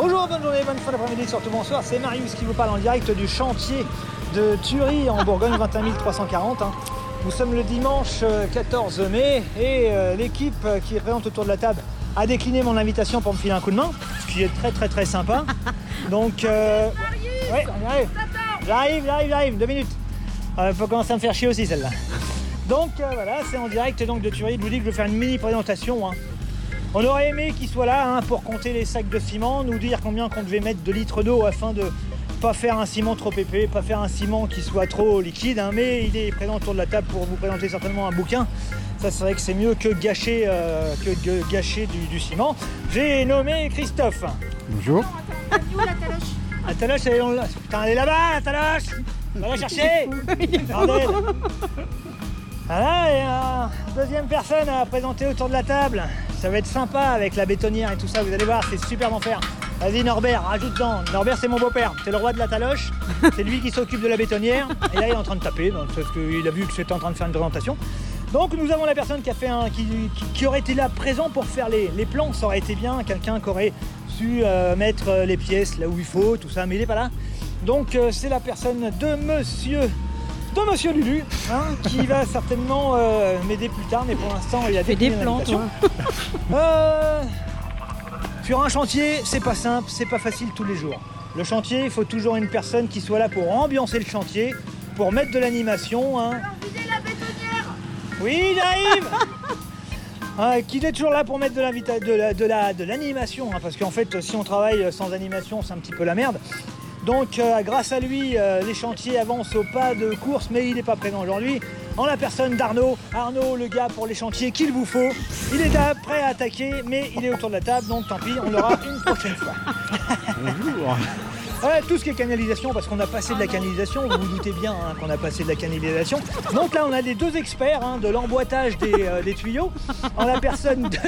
Bonjour, bonne journée, bonne fin d'après-midi, surtout bonsoir. C'est Marius qui vous parle en direct du chantier de Thury en Bourgogne, 21 340. hein. Nous sommes le dimanche euh, 14 mai et euh, l'équipe euh, qui est présente autour de la table a décliné mon invitation pour me filer un coup de main, ce qui est très très très sympa. Donc, euh, ouais, on y arrive. J'arrive, j'arrive, j'arrive, deux minutes. Il faut commencer à me faire chier aussi celle-là. Donc euh, voilà, c'est en direct donc de Thury. Je vous dis que je vais faire une mini présentation. hein. On aurait aimé qu'il soit là hein, pour compter les sacs de ciment, nous dire combien qu'on devait mettre de litres d'eau afin de pas faire un ciment trop épais, pas faire un ciment qui soit trop liquide, hein, mais il est présent autour de la table pour vous présenter certainement un bouquin. Ça c'est vrai que c'est mieux que gâcher, euh, que de gâcher du, du ciment. J'ai nommé Christophe. Bonjour. La taloche, elle est, on l'a- Putain, elle est là-bas, la taloche Va la chercher Bordel. Voilà, et euh, deuxième personne à présenter autour de la table. Ça va être sympa avec la bétonnière et tout ça, vous allez voir, c'est super d'en faire. Vas-y Norbert, rajoute dedans. Norbert c'est mon beau-père, c'est le roi de la taloche. C'est lui qui s'occupe de la bétonnière. Et là il est en train de taper, donc, parce qu'il a vu que j'étais en train de faire une présentation. Donc nous avons la personne qui a fait un. qui, qui- qui aurait été là présent pour faire les, les plans, ça aurait été bien, quelqu'un qui aurait su euh, mettre les pièces là où il faut, tout ça, mais il n'est pas là. Donc euh, c'est la personne de monsieur de monsieur Lulu, hein, qui va certainement euh, m'aider plus tard, mais pour l'instant il a des plans. Euh, sur un chantier, c'est pas simple, c'est pas facile tous les jours. Le chantier, il faut toujours une personne qui soit là pour ambiancer le chantier, pour mettre de l'animation. hein. Oui, j'arrive Ouais, Qu'il est toujours là pour mettre de l'invita- de la- de la- de l'animation, hein, parce qu'en fait, si on travaille sans animation, c'est un petit peu la merde. Donc, euh, grâce à lui, euh, les chantiers avancent au pas de course, mais il n'est pas présent aujourd'hui. En la personne d'Arnaud, Arnaud, le gars pour les chantiers qu'il vous faut. Il est prêt à attaquer, mais il est autour de la table, donc tant pis, on l'aura une prochaine fois. Bonjour. Ouais, tout ce qui est canalisation, parce qu'on a passé de la canalisation, vous vous doutez bien hein, qu'on a passé de la canalisation. Donc là, on a les deux experts hein, de l'emboîtage des, euh, des tuyaux, en la personne de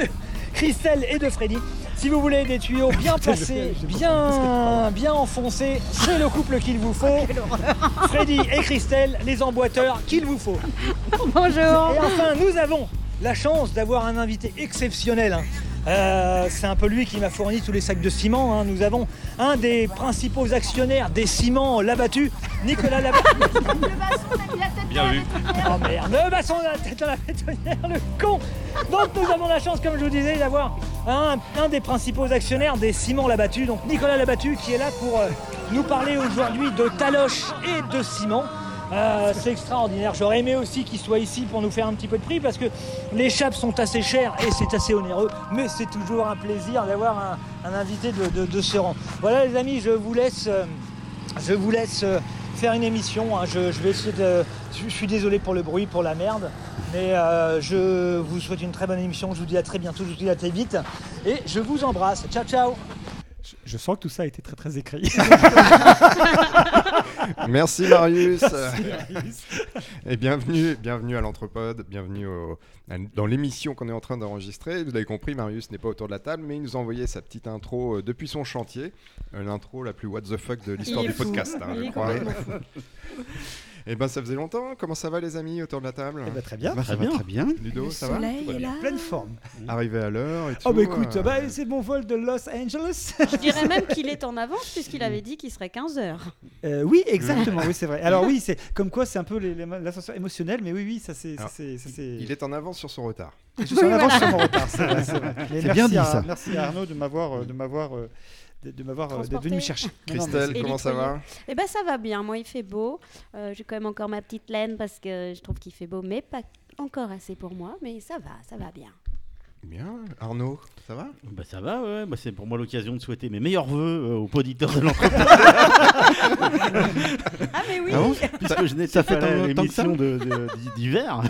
Christelle et de Freddy. Si vous voulez des tuyaux bien placés, bien, bien enfoncés, c'est le couple qu'il vous faut. Freddy et Christelle, les emboîteurs qu'il vous faut. Bonjour. Et enfin, nous avons la chance d'avoir un invité exceptionnel. Euh, c'est un peu lui qui m'a fourni tous les sacs de ciment. hein. Nous avons un des principaux actionnaires des ciments Labattu, Nicolas Labattu. Bien vu. Oh merde, le basson de la tête dans la bétonnière, le con Donc nous avons la chance, comme je vous disais, d'avoir un, un des principaux actionnaires des ciments Labattu, donc Nicolas Labattu, qui est là pour euh, nous parler aujourd'hui de taloche et de ciment. Euh, c'est extraordinaire. J'aurais aimé aussi qu'il soit ici pour nous faire un petit peu de prix parce que les chapes sont assez chères et c'est assez onéreux. Mais c'est toujours un plaisir d'avoir un, invité de, ce rang. Voilà les amis, je vous laisse, euh, euh, faire une émission. hein. Je suis désolé pour le bruit, pour la merde. Mais euh, je vous souhaite une très bonne émission. Je vous dis à très bientôt. Je vous dis à très vite. Et je vous embrasse. Ciao, ciao. Je, je sens que tout ça a été très très écrit. Merci Marius. Et bienvenue, bienvenue à l'Anthropode, bienvenue au- à- dans l'émission qu'on est en train d'enregistrer. Vous l'avez compris, Marius n'est pas autour de la table, mais il nous a envoyé sa petite intro euh, depuis son chantier, Euh, l'intro la plus what the fuck de l'histoire du fou. podcast, hein, je crois. Et ben ça faisait longtemps. Comment ça va les amis autour de la table Eh ben, très bien. Bah, ça très va bien. très bien. Ludo, Le ça va Tout bien. Pleine forme. Arrivé à l'heure et tout. Oh bah écoute, euh, bah, c'est mon vol de Los Angeles. Je dirais même qu'il est en avance puisqu'il avait dit qu'il serait 15h. Euh, oui, exactement, oui c'est vrai. Alors oui, c'est comme quoi c'est un peu l'ascenseur émotionnel, mais oui, oui, ça c'est, ça ça, Il est en avance sur son retard. Je suis en avance sur mon retard, c'est bien dit, à- ça. Merci à Arnaud de m'avoir, euh, de m'avoir, euh, de, de m'avoir, d'être venu me chercher. Christelle, comment ça va Eh ben ça va bien, moi il fait beau. Euh, J'ai quand même encore ma petite laine parce que je trouve qu'il fait beau, mais pas encore assez pour moi, mais ça va, ça va bien. Bien. Arnaud, ça va Bah ça va, ouais. Bah, c'est pour moi l'occasion de souhaiter mes meilleurs voeux euh, aux auditeurs de l'entreprise. Ah mais oui Ah bon puisque je ça pas fait l'émission d'hiver.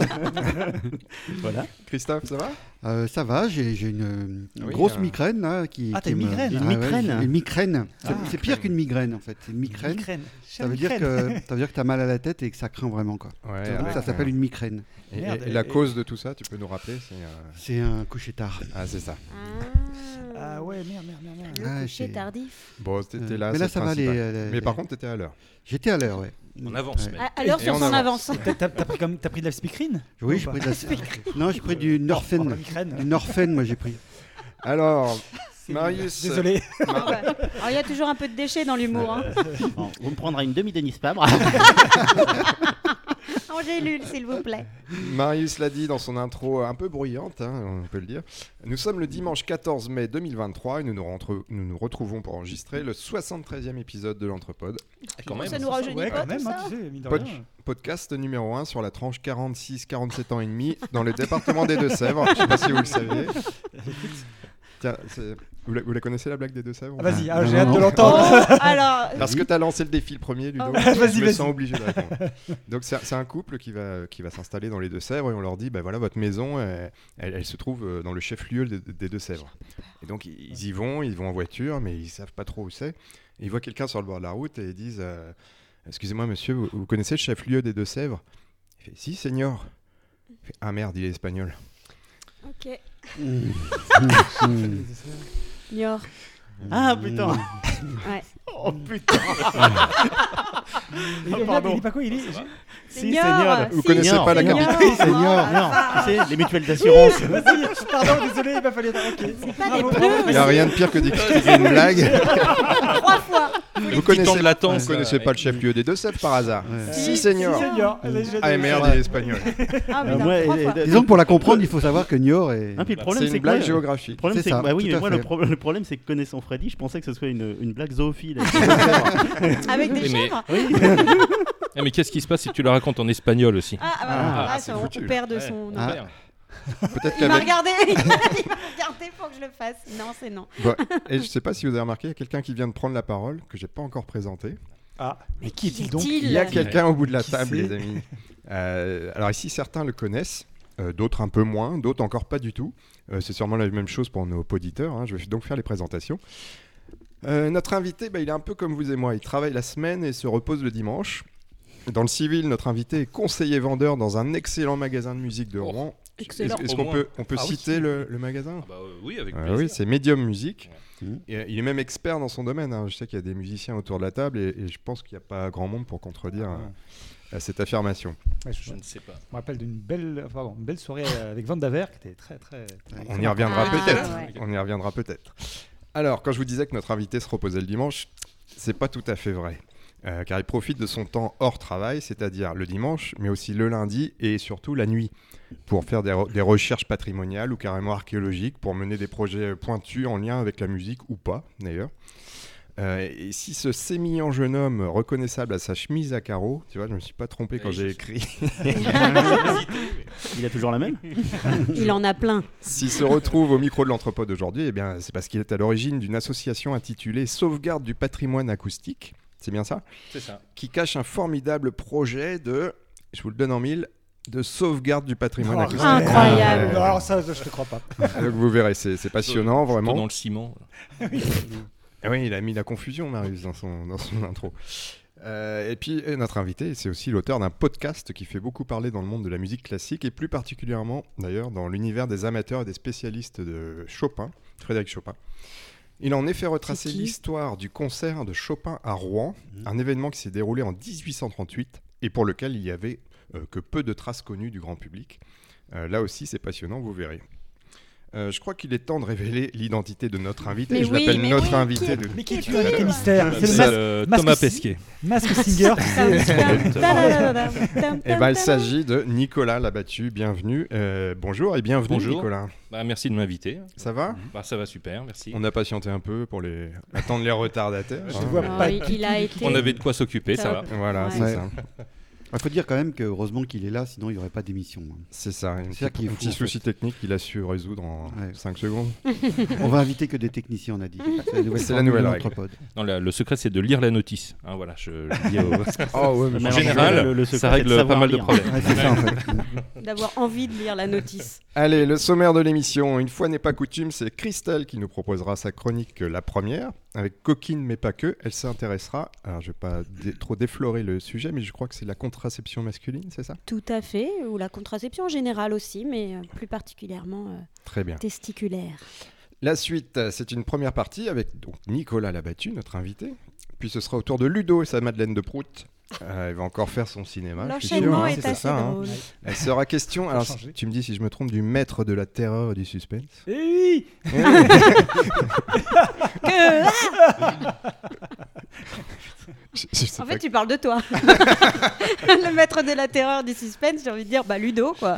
voilà. Christophe, ça va Euh, ça va, j'ai une, une Oui, grosse euh. migraine là. Qui, Ah, t'as une me- migraine Une migraine Une migraine. C'est Ah. c'est pire qu'une migraine en fait. C'est une migraine. Migraine. Ça veut, dire que, ça veut dire que t'as mal à la tête et que ça craint vraiment quoi. Ouais. Ça s'appelle une migraine. Et, Merde, et- et la et- cause de tout ça, tu peux nous rappeler c'est, euh, C'est un coucher tard. Ah, c'est ça. Ah, Ah ouais, merde, merde, merde, merde. Le Ah, coucher j'ai- tardif. Bon, t'étais Euh, là, mais là c'est ça va principal. les, les- Mais par contre, t'étais à l'heure. J'étais à l'heure, ouais. On avance, Ouais. à l'heure Et sur on son avance. avance. T'as, t'as- t'as pris comme, t'as pris de la speakerine Oui, Ou j'ai pris de la... Non, j'ai pris du Oh, la migraine. Du Norphen, moi j'ai pris. Alors, Marius, Désolé. Ah ouais. Alors, il y a toujours un peu de déchets dans l'humour. Hein. Bon, vous me prendrez une demi-Denis Fabre. Angélule, s'il vous plaît. Marius l'a dit dans son intro un peu bruyante, hein, on peut le dire. Nous sommes le dimanche 14 mai 2023 et nous nous, rentre- nous nous retrouvons pour enregistrer le 73e épisode de l'Entrepode, Quand même. Ça nous rajeunit Ouais, pas quand même, tout hein, ça tu sais, mine de Pod- rien. podcast numéro 1 sur la tranche 46-47 ans et demi dans le département des Deux-Sèvres. Je sais pas si vous le saviez. Tiens, vous la, vous la connaissez la blague des Deux-Sèvres Ah, Vas-y, Ah, ah, j'ai hâte non. de Oh, l'entendre. alors, Parce que tu as lancé le défi le premier, Ludo. Oh. je Vas-y, me sens obligé de répondre. Donc c'est un couple qui va, qui va s'installer dans les Deux-Sèvres et on leur dit, bah voilà, votre maison, elle, elle- elle se trouve euh, dans le chef-lieu des, des Deux-Sèvres. Et donc ils y vont, ils vont en voiture, mais ils savent pas trop où c'est. Ils voient quelqu'un sur le bord de la route et ils disent, euh, excusez-moi monsieur, vous, vous connaissez le chef-lieu des Deux-Sèvres Il fait, si, seigneur. Il fait, ah merde, il est espagnol. ok. Niort. Ah putain Ouais. Oh putain Il est- pardon. il dit pas quoi Il dit. Si, Seigneur, Seigneur Vous si, connaissez Seigneur, pas la Seigneur. capitale. Oh, Non, la tu sais, les mutuelles d'assurance. Vas-y, pardon, désolé, il m'a fallu. Ok. C'est pas des Il n'y a rien de pire que d'expliquer une blague. trois fois. Vous connaissez, de latence, vous connaissez pas le chef-lieu des Deux-Sèvres par hasard Ouais. Si, seigneur. Si, Seigneur. Allez, je- Ah merde, il est espagnol. Disons que pour la comprendre, il faut savoir que Niort est. Ah, puis le problème, C'est c'est une blague Le géographique. problème, C'est ça, bah oui, mais moi, le, pro- le problème, c'est que connaissant Freddy, je pensais que ce serait une, une blague zoophile. Avec des mais- chèvres oui. Eh, mais qu'est-ce qui se passe si tu la racontes en espagnol aussi Ah, ah, bah, Ah, ah, ça, on perd de Ouais. son. Peut-être Il m'a regardé, il m'a regardé pour que je le fasse. Non, c'est non. Bon, et je sais pas si vous avez remarqué, il y a quelqu'un qui vient de prendre la parole que j'ai pas encore présenté. Ah, mais qui est-il donc Il y a quelqu'un au bout de la Qui table, les amis. Euh, alors ici, certains le connaissent, euh, d'autres un peu moins, d'autres encore pas du tout. Euh, c'est sûrement la même chose pour nos auditeurs. hein. Je vais donc faire les présentations. Euh, notre invité, bah, il est un peu comme vous et moi. Il travaille la semaine et se repose le dimanche. Dans le civil, notre invité est conseiller vendeur dans un excellent magasin de musique de Oh, Rouen. Excellent. Est-ce qu'on peut, on peut Ah oui. citer le, le magasin Ah bah, euh, oui, avec Ah plaisir. oui, c'est Medium Music. Ouais. Et, euh, il est même expert dans son domaine. hein. Je sais qu'il y a des musiciens autour de la table et, et je pense qu'il n'y a pas grand monde pour contredire euh, cette affirmation. Ouais, je, Je je ne sais pas. me rappelle d'une belle, pardon, une belle soirée avec Van Daver qui était très très. très On y reviendra Ah, peut-être. ouais. On y reviendra peut-être. Alors, quand je vous disais que notre invité se reposait le dimanche, c'est pas tout à fait vrai. Euh, car il profite de son temps hors travail, c'est-à-dire le dimanche, mais aussi le lundi et surtout la nuit, pour faire des, re- des recherches patrimoniales ou carrément archéologiques, pour mener des projets pointus en lien avec la musique ou pas, d'ailleurs. Euh, et si ce sémillant jeune homme reconnaissable à sa chemise à carreaux, tu vois, je me suis pas trompé quand j'ai écrit, Il a toujours la même Il en a plein. S'il se retrouve au micro de l'entrepôt d'aujourd'hui, eh bien, c'est parce qu'il est à l'origine d'une association intitulée Sauvegarde du patrimoine acoustique, c'est bien ça, C'est ça. qui cache un formidable projet de, je vous le donne en mille, de sauvegarde du patrimoine Oh, acoustique. Incroyable. Euh, Non, alors ça, je te crois pas. donc vous verrez, c'est c'est passionnant, vraiment. Dans le ciment. Ah oui, il a mis la confusion, Marius, dans son, dans son intro. Euh, et puis, et notre invité, c'est aussi l'auteur d'un podcast qui fait beaucoup parler dans le monde de la musique classique et plus particulièrement, d'ailleurs, dans l'univers des amateurs et des spécialistes de Chopin, Frédéric Chopin. Il a en effet retracé l'histoire du concert de Chopin à Rouen, un événement qui s'est déroulé en 1838 et pour lequel il y avait euh, que peu de traces connues du grand public. Euh, là aussi, c'est passionnant, vous verrez. Euh, je crois qu'il est temps de révéler l'identité de notre invité. Mais je oui, l'appelle notre oui, invité. qui- de- Mais qui est-il invité mystère C'est le mas- euh, masque Thomas. Pesquet. Mask Singer. Eh ben, il s'agit de Nicolas Labattu. Bienvenue. Euh, bonjour et bienvenue, Bonjour. Nicolas. Bah, merci de m'inviter. Ça va? Bah, ça va super, merci. On a patienté un peu pour les attendre les retardataires. Je hein. vois Ah, pas il, a été. On avait de quoi s'occuper, ça va. Voilà, Ouais. c'est ça. Il faut dire quand même que heureusement qu'il est là, sinon il n'y aurait pas d'émission. hein. C'est ça. Un petit, ça qui est un fou, petit en souci technique qu'il a su résoudre en Ouais. 5 secondes. On va inviter que des techniciens, on a dit. C'est la nouvelle, règle. Non, la- le secret, c'est de lire la notice. Hein, voilà, je, je dis au- Oh, ouais, mais Mais En général, le- le secret, ça règle pas mal de problèmes. Ouais, c'est ça en fait. D'avoir envie de lire la notice. Allez, le sommaire de l'émission. Une fois n'est pas coutume, c'est Christelle qui nous proposera sa chronique euh, La Première, avec Coquine mais pas que. Elle s'intéressera, alors je vais pas dé- trop déflorer le sujet, mais je crois que c'est la contraception masculine, c'est ça? Tout à fait. Ou la contraception en général aussi, mais euh, plus particulièrement euh, Très bien. testiculaire. La suite, euh, c'est une première partie avec donc Nicolas Labattu, notre invité. Puis ce sera au tour de Ludo et sa Madeleine de Prout. Euh, il va encore faire son cinéma. je suis sûr, L'enchaînement hein, est c'est assez ça, hein. Elle sera question. Alors, tu me dis si je me trompe du maître de la terreur et du suspense. Eh oui Je- je sais En fait, tu parles de toi. le maître de la terreur du suspense, j'ai envie de dire, bah Ludo, quoi.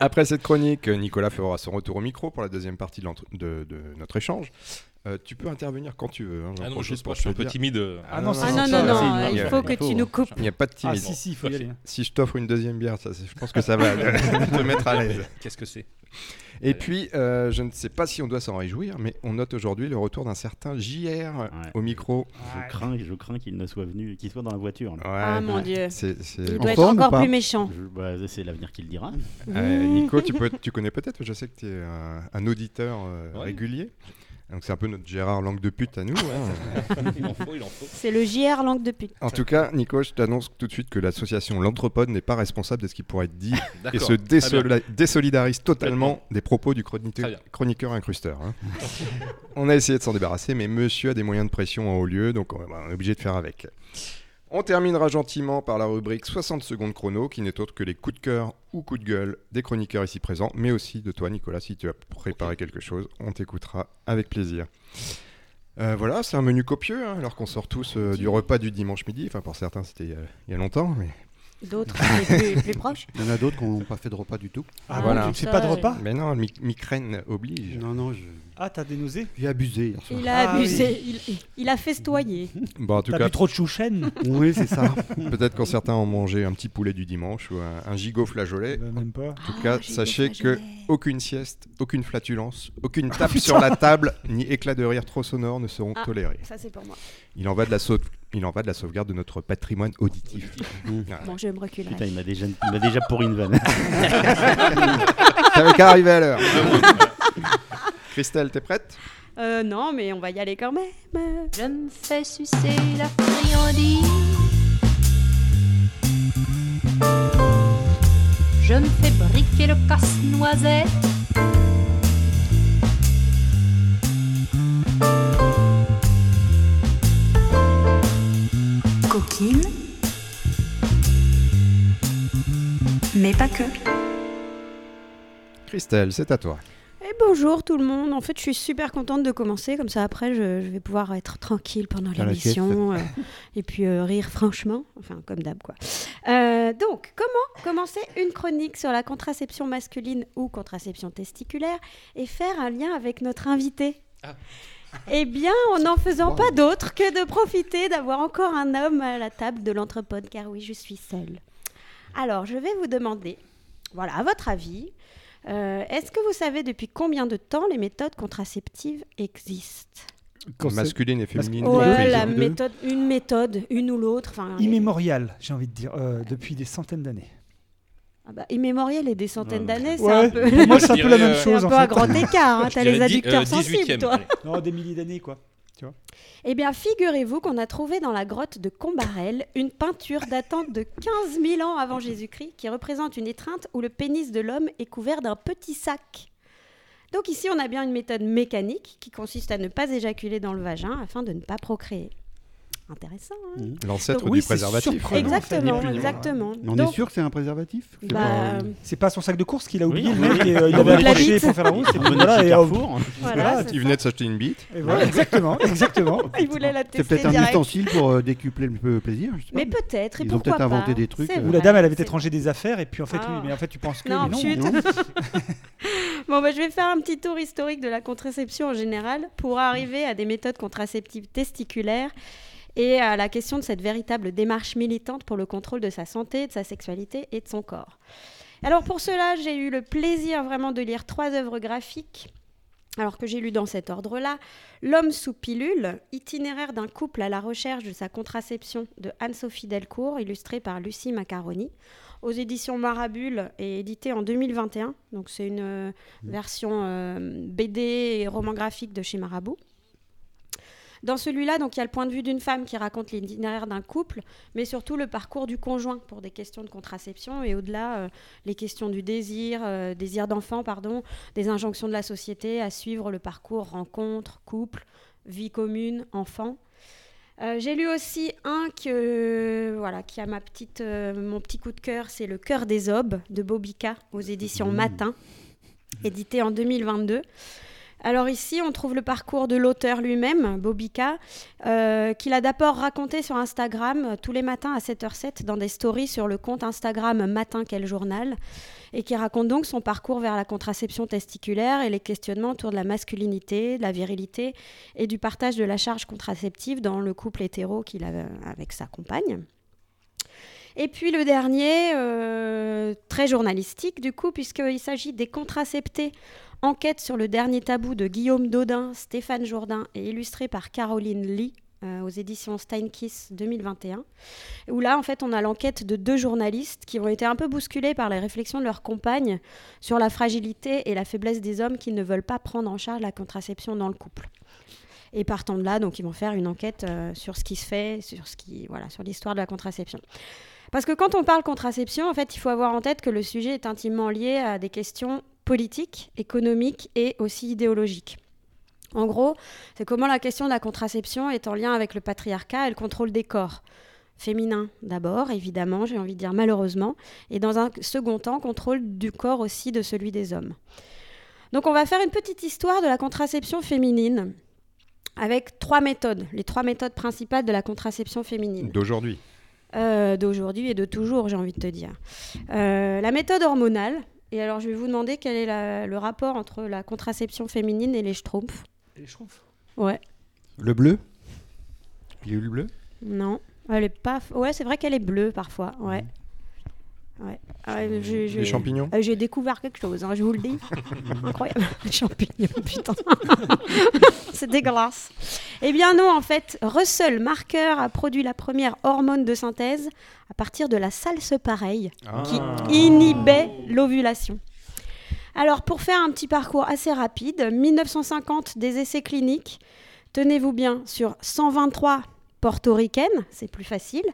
Après cette chronique, Nicolas fera son retour au micro pour la deuxième partie de, l'entre- de- de notre échange. Euh, tu peux intervenir quand tu veux. hein, Ah non, pas, je suis un peu timide. Ah non, Ah non, non, non, il il faut que tu nous coupes. Il n'y a pas de Ah timide. si, si, il faut y aller. Si je t'offre une deuxième bière, ça, je pense que ça va te mettre à l'aise. Qu'est-ce que c'est? Et puis, euh, je ne sais pas si on doit s'en réjouir, mais on note aujourd'hui le retour d'un certain JR au micro. Je crains, je crains qu'il ne soit venu, qu'il soit dans la voiture. là. Ouais, Ah mon dieu. c'est- c'est- Il doit être encore plus méchant. Je- bah, c'est l'avenir qui le dira. Euh, Nico, tu, peux, tu connais peut-être, je sais que tu es un, un auditeur euh, Ouais. régulier. Donc c'est un peu notre Gérard langue de pute à nous. hein. Il en faut, il en faut. C'est le JR langue de pute. En tout cas, Nico, je t'annonce tout de suite que l'association L'Anthropode n'est pas responsable de ce qui pourrait être dit et se désolidarise totalement des propos du chroniqueur incrusteur. hein. on a essayé de s'en débarrasser, mais monsieur a des moyens de pression en haut lieu, donc on on est obligé de faire avec. On terminera gentiment par la rubrique 60 secondes chrono, qui n'est autre que les coups de cœur ou coups de gueule des chroniqueurs ici présents, mais aussi de toi, Nicolas, si tu as préparé quelque chose, on t'écoutera avec plaisir. Euh, voilà, c'est un menu copieux, hein, alors qu'on sort tous euh, du repas du dimanche midi. Enfin, pour certains, c'était euh, il y a longtemps, mais D'autres, les plus, plus proches. Il y en a d'autres qui n'ont pas fait de repas du tout. Ah, Voilà. fais pas de repas Mais non, mi- migraine oblige. Non, non, je- Ah, t'as des nausées? J'ai abusé. Il a Ah, abusé, il, il a festoyé. Bon, en tout T'as cas, bu trop de chouchen? Oui, c'est ça. peut-être quand certains ont mangé un petit poulet du dimanche ou un, un gigot flageolet. Bah, Même pas. En tout cas, Ah, sachez que aucune sieste, aucune flatulence, aucune tape sur la table, ni éclat de rire trop sonore ne seront Ah. tolérés. Ça, c'est pour moi. Il en va de la sauve- il en va de la sauvegarde de notre patrimoine auditif. Voilà. Bon, je me reculerai. Putain, il m'a déjà, il m'a déjà pourri une vanne. T'avais qu'à arriver à l'heure. Christelle, t'es prête? Euh, non, mais on va y aller quand même. Je me fais sucer la friandise. Je me fais briquer le casse-noisette. coquine, mais pas que. Christelle, c'est à toi. Et bonjour tout le monde. En fait, je suis super contente de commencer. Comme ça, après, je, je vais pouvoir être tranquille pendant la l'émission. euh, et puis euh, rire franchement. Enfin, comme d'hab, quoi. Euh, donc, comment commencer une chronique sur la contraception masculine ou contraception testiculaire et faire un lien avec notre invité? Eh bien, en n'en faisant pas d'autre que de profiter d'avoir encore un homme à la table de l'entrepode, car oui, je suis seule. Alors, je vais vous demander, voilà, à votre avis, euh, est-ce que vous savez depuis combien de temps les méthodes contraceptives existent Masculine et féminine. Ouais, la méthode, une méthode, une ou l'autre. Immémorial, j'ai envie de dire, euh, depuis des centaines d'années. ah bah, immémorial et des centaines Ouais, d'années, c'est Ouais, un peu, pour moi, c'est un Je peu la même euh, c'est un chose. en peu à fait. grand écart. hein. T'as les adducteurs euh, sensibles, 18e, toi. Non, des milliers d'années, quoi. Eh bien, figurez-vous qu'on a trouvé dans la grotte de Combarel une peinture datant de 15 000 ans avant Jésus-Christ qui représente une étreinte où le pénis de l'homme est couvert d'un petit sac. Donc ici, on a bien une méthode mécanique qui consiste à ne pas éjaculer dans le vagin afin de ne pas procréer. Intéressant, hein L'ancêtre Donc, du préservatif. Exactement, exactement. Mais on Donc, est sûr que c'est un préservatif C'est bah, pas- son sac de course qu'il a oublié, Oui, et, euh, il avait accroché pour faire la route. Voilà, et, euh, Carrefour. voilà, Il venait de s'acheter une bite. et voilà, exactement, exactement. Il voulait la tester C'est peut-être un ustensile pour euh, décupler le plaisir. je sais pas. Mais peut-être, Ils ont pourquoi peut-être inventé pas. des trucs, euh. Ou la dame, elle avait c'est peut-être rangé des affaires, et puis en fait, Ah. mais en fait, tu penses que. Non. Bon, bah, je vais faire un petit tour historique de la contraception en général pour arriver à des méthodes contraceptives testiculaires et à la question de cette véritable démarche militante pour le contrôle de sa santé, de sa sexualité et de son corps. Alors pour cela, j'ai eu le plaisir vraiment de lire trois œuvres graphiques. Alors que j'ai lu dans cet ordre-là, L'homme sous pilule, itinéraire d'un couple à la recherche de sa contraception de Anne-Sophie Delcourt, illustré par Lucie Macaroni, aux éditions Marabule et édité en 2021. Donc c'est une euh, version euh, BD et roman graphique de chez Marabout. Dans celui-là, donc il y a le point de vue d'une femme qui raconte l'itinéraire d'un couple, mais surtout le parcours du conjoint pour des questions de contraception et au-delà euh, les questions du désir, euh, désir d'enfant, pardon, des injonctions de la société à suivre le parcours rencontre, couple, vie commune, enfant. Euh, j'ai lu aussi un que, voilà, qui a ma petite, mon petit coup de cœur, c'est Le cœur des aubes de Bobika aux éditions Matin, édité en 2022. Alors ici, on trouve le parcours de l'auteur lui-même, Bobika, euh, qu'il a d'abord raconté sur Instagram euh, tous les matins à 7h07 dans des stories sur le compte Instagram Matin Quel Journal, et qui raconte donc son parcours vers la contraception testiculaire et les questionnements autour de la masculinité, de la virilité et du partage de la charge contraceptive dans le couple hétéro qu'il a euh, avec sa compagne. Et puis le dernier, très journalistique du coup, puisqu'il s'agit des contraceptés Enquête sur le dernier tabou de Guillaume Dodin, Stéphane Jourdain et illustré par Caroline Lee euh, aux éditions Steinkiss 2021. Où là, en fait, on a l'enquête de deux journalistes qui ont été un peu bousculés par les réflexions de leurs compagnes sur la fragilité et la faiblesse des hommes qui ne veulent pas prendre en charge la contraception dans le couple. Et partant de là, donc, ils vont faire une enquête euh, sur ce qui se fait, sur ce qui, voilà, sur l'histoire de la contraception. Parce que quand on parle contraception, en fait, il faut avoir en tête que le sujet est intimement lié à des questions politiques, économiques et aussi idéologiques. En gros, c'est comment la question de la contraception est en lien avec le patriarcat et le contrôle des corps. Féminin d'abord, évidemment, j'ai envie de dire malheureusement, et dans un second temps, contrôle du corps aussi de celui des hommes. Donc on va faire une petite histoire de la contraception féminine avec trois méthodes, les trois méthodes principales de la contraception féminine. D'aujourd'hui. Euh, d'aujourd'hui et de toujours, j'ai envie de te dire. Euh, la méthode hormonale. Et alors, je vais vous demander quel est la- le rapport entre la contraception féminine et les schtroumpfs. Les schtroumpfs. Ouais, Le bleu? Pilule bleue non. Elle est pas. Ouais, c'est vrai qu'elle est bleue parfois. Ouais. Ouais. Ah ouais, j'ai- j'ai- Les champignons? Euh, J'ai découvert quelque chose, hein, je vous le dis. Incroyable. Les champignons, putain. C'est dégueulasse. Eh bien non, en fait, Russell Marker a produit la première hormone de synthèse à partir de la salse-pareille qui Ah. inhibait l'ovulation. Alors, pour faire un petit parcours assez rapide, 1950, des essais cliniques, tenez-vous bien, sur 123 portoricaines, c'est plus facile,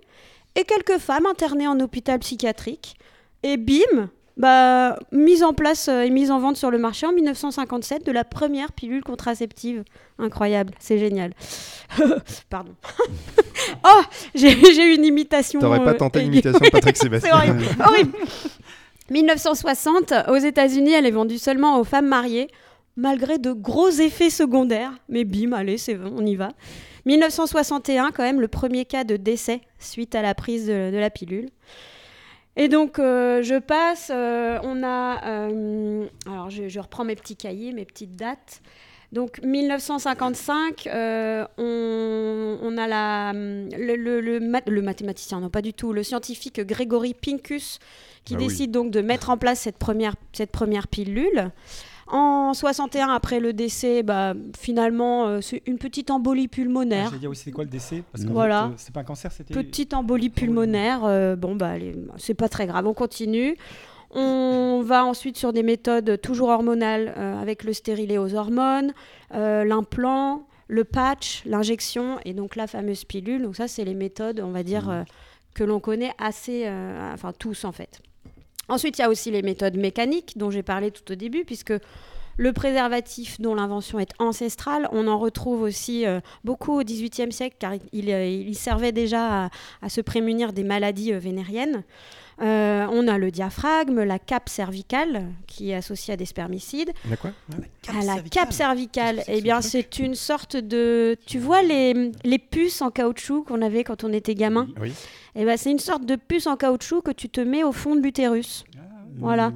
et quelques femmes internées en hôpital psychiatrique. Et bim, bah, mise en place euh, et mise en vente sur le marché en 1957 de la première pilule contraceptive. Incroyable, c'est génial. Pardon. oh, j'ai une imitation. T'aurais pas euh, tenté aiguë. l'imitation de Patrick Sébastien horrible. horrible. 1960, aux États-Unis, elle est vendue seulement aux femmes mariées, malgré de gros effets secondaires. Mais bim, allez, c'est bon, on y va. 1961, quand même, le premier cas de décès suite à la prise de, de la pilule. Et donc, euh, je passe. euh, on a. euh, alors, je, je reprends mes petits cahiers, mes petites dates. Donc, 1955, euh, on, on a la, le, le- le mat- le mathématicien, non pas du tout, le scientifique Grégory Pincus, qui Ah oui. décide donc de mettre en place cette première, cette première pilule. En 61, après le décès, bah, finalement, euh, c'est une petite embolie pulmonaire. J'ai dit aussi c'est quoi le décès? Parce qu'en Voilà. fait, euh, c'est pas un cancer, c'était. Petite embolie pulmonaire, euh, bon bah c'est pas très grave, on continue. On va ensuite sur des méthodes toujours hormonales euh, avec le stérilet aux hormones, l'implant, le patch, l'injection et donc la fameuse pilule. Donc ça c'est les méthodes, on va dire, euh, que l'on connaît assez, enfin tous en fait. Ensuite il y a aussi les méthodes mécaniques dont j'ai parlé tout au début puisque le préservatif dont l'invention est ancestrale, on en retrouve aussi euh, beaucoup au XVIIIe siècle car il, euh, servait déjà à, à se prémunir des maladies euh, vénériennes. Euh, on a le diaphragme, la cape cervicale qui est associée à des spermicides. On a quoi à la cape cervicale, Qu'est-ce que eh c'est bien c'est une sorte de... Tu vois les, les puces en caoutchouc qu'on avait quand on était gamin Oui. eh ben, C'est une sorte de puce en caoutchouc que tu te mets au fond de l'utérus. Voilà.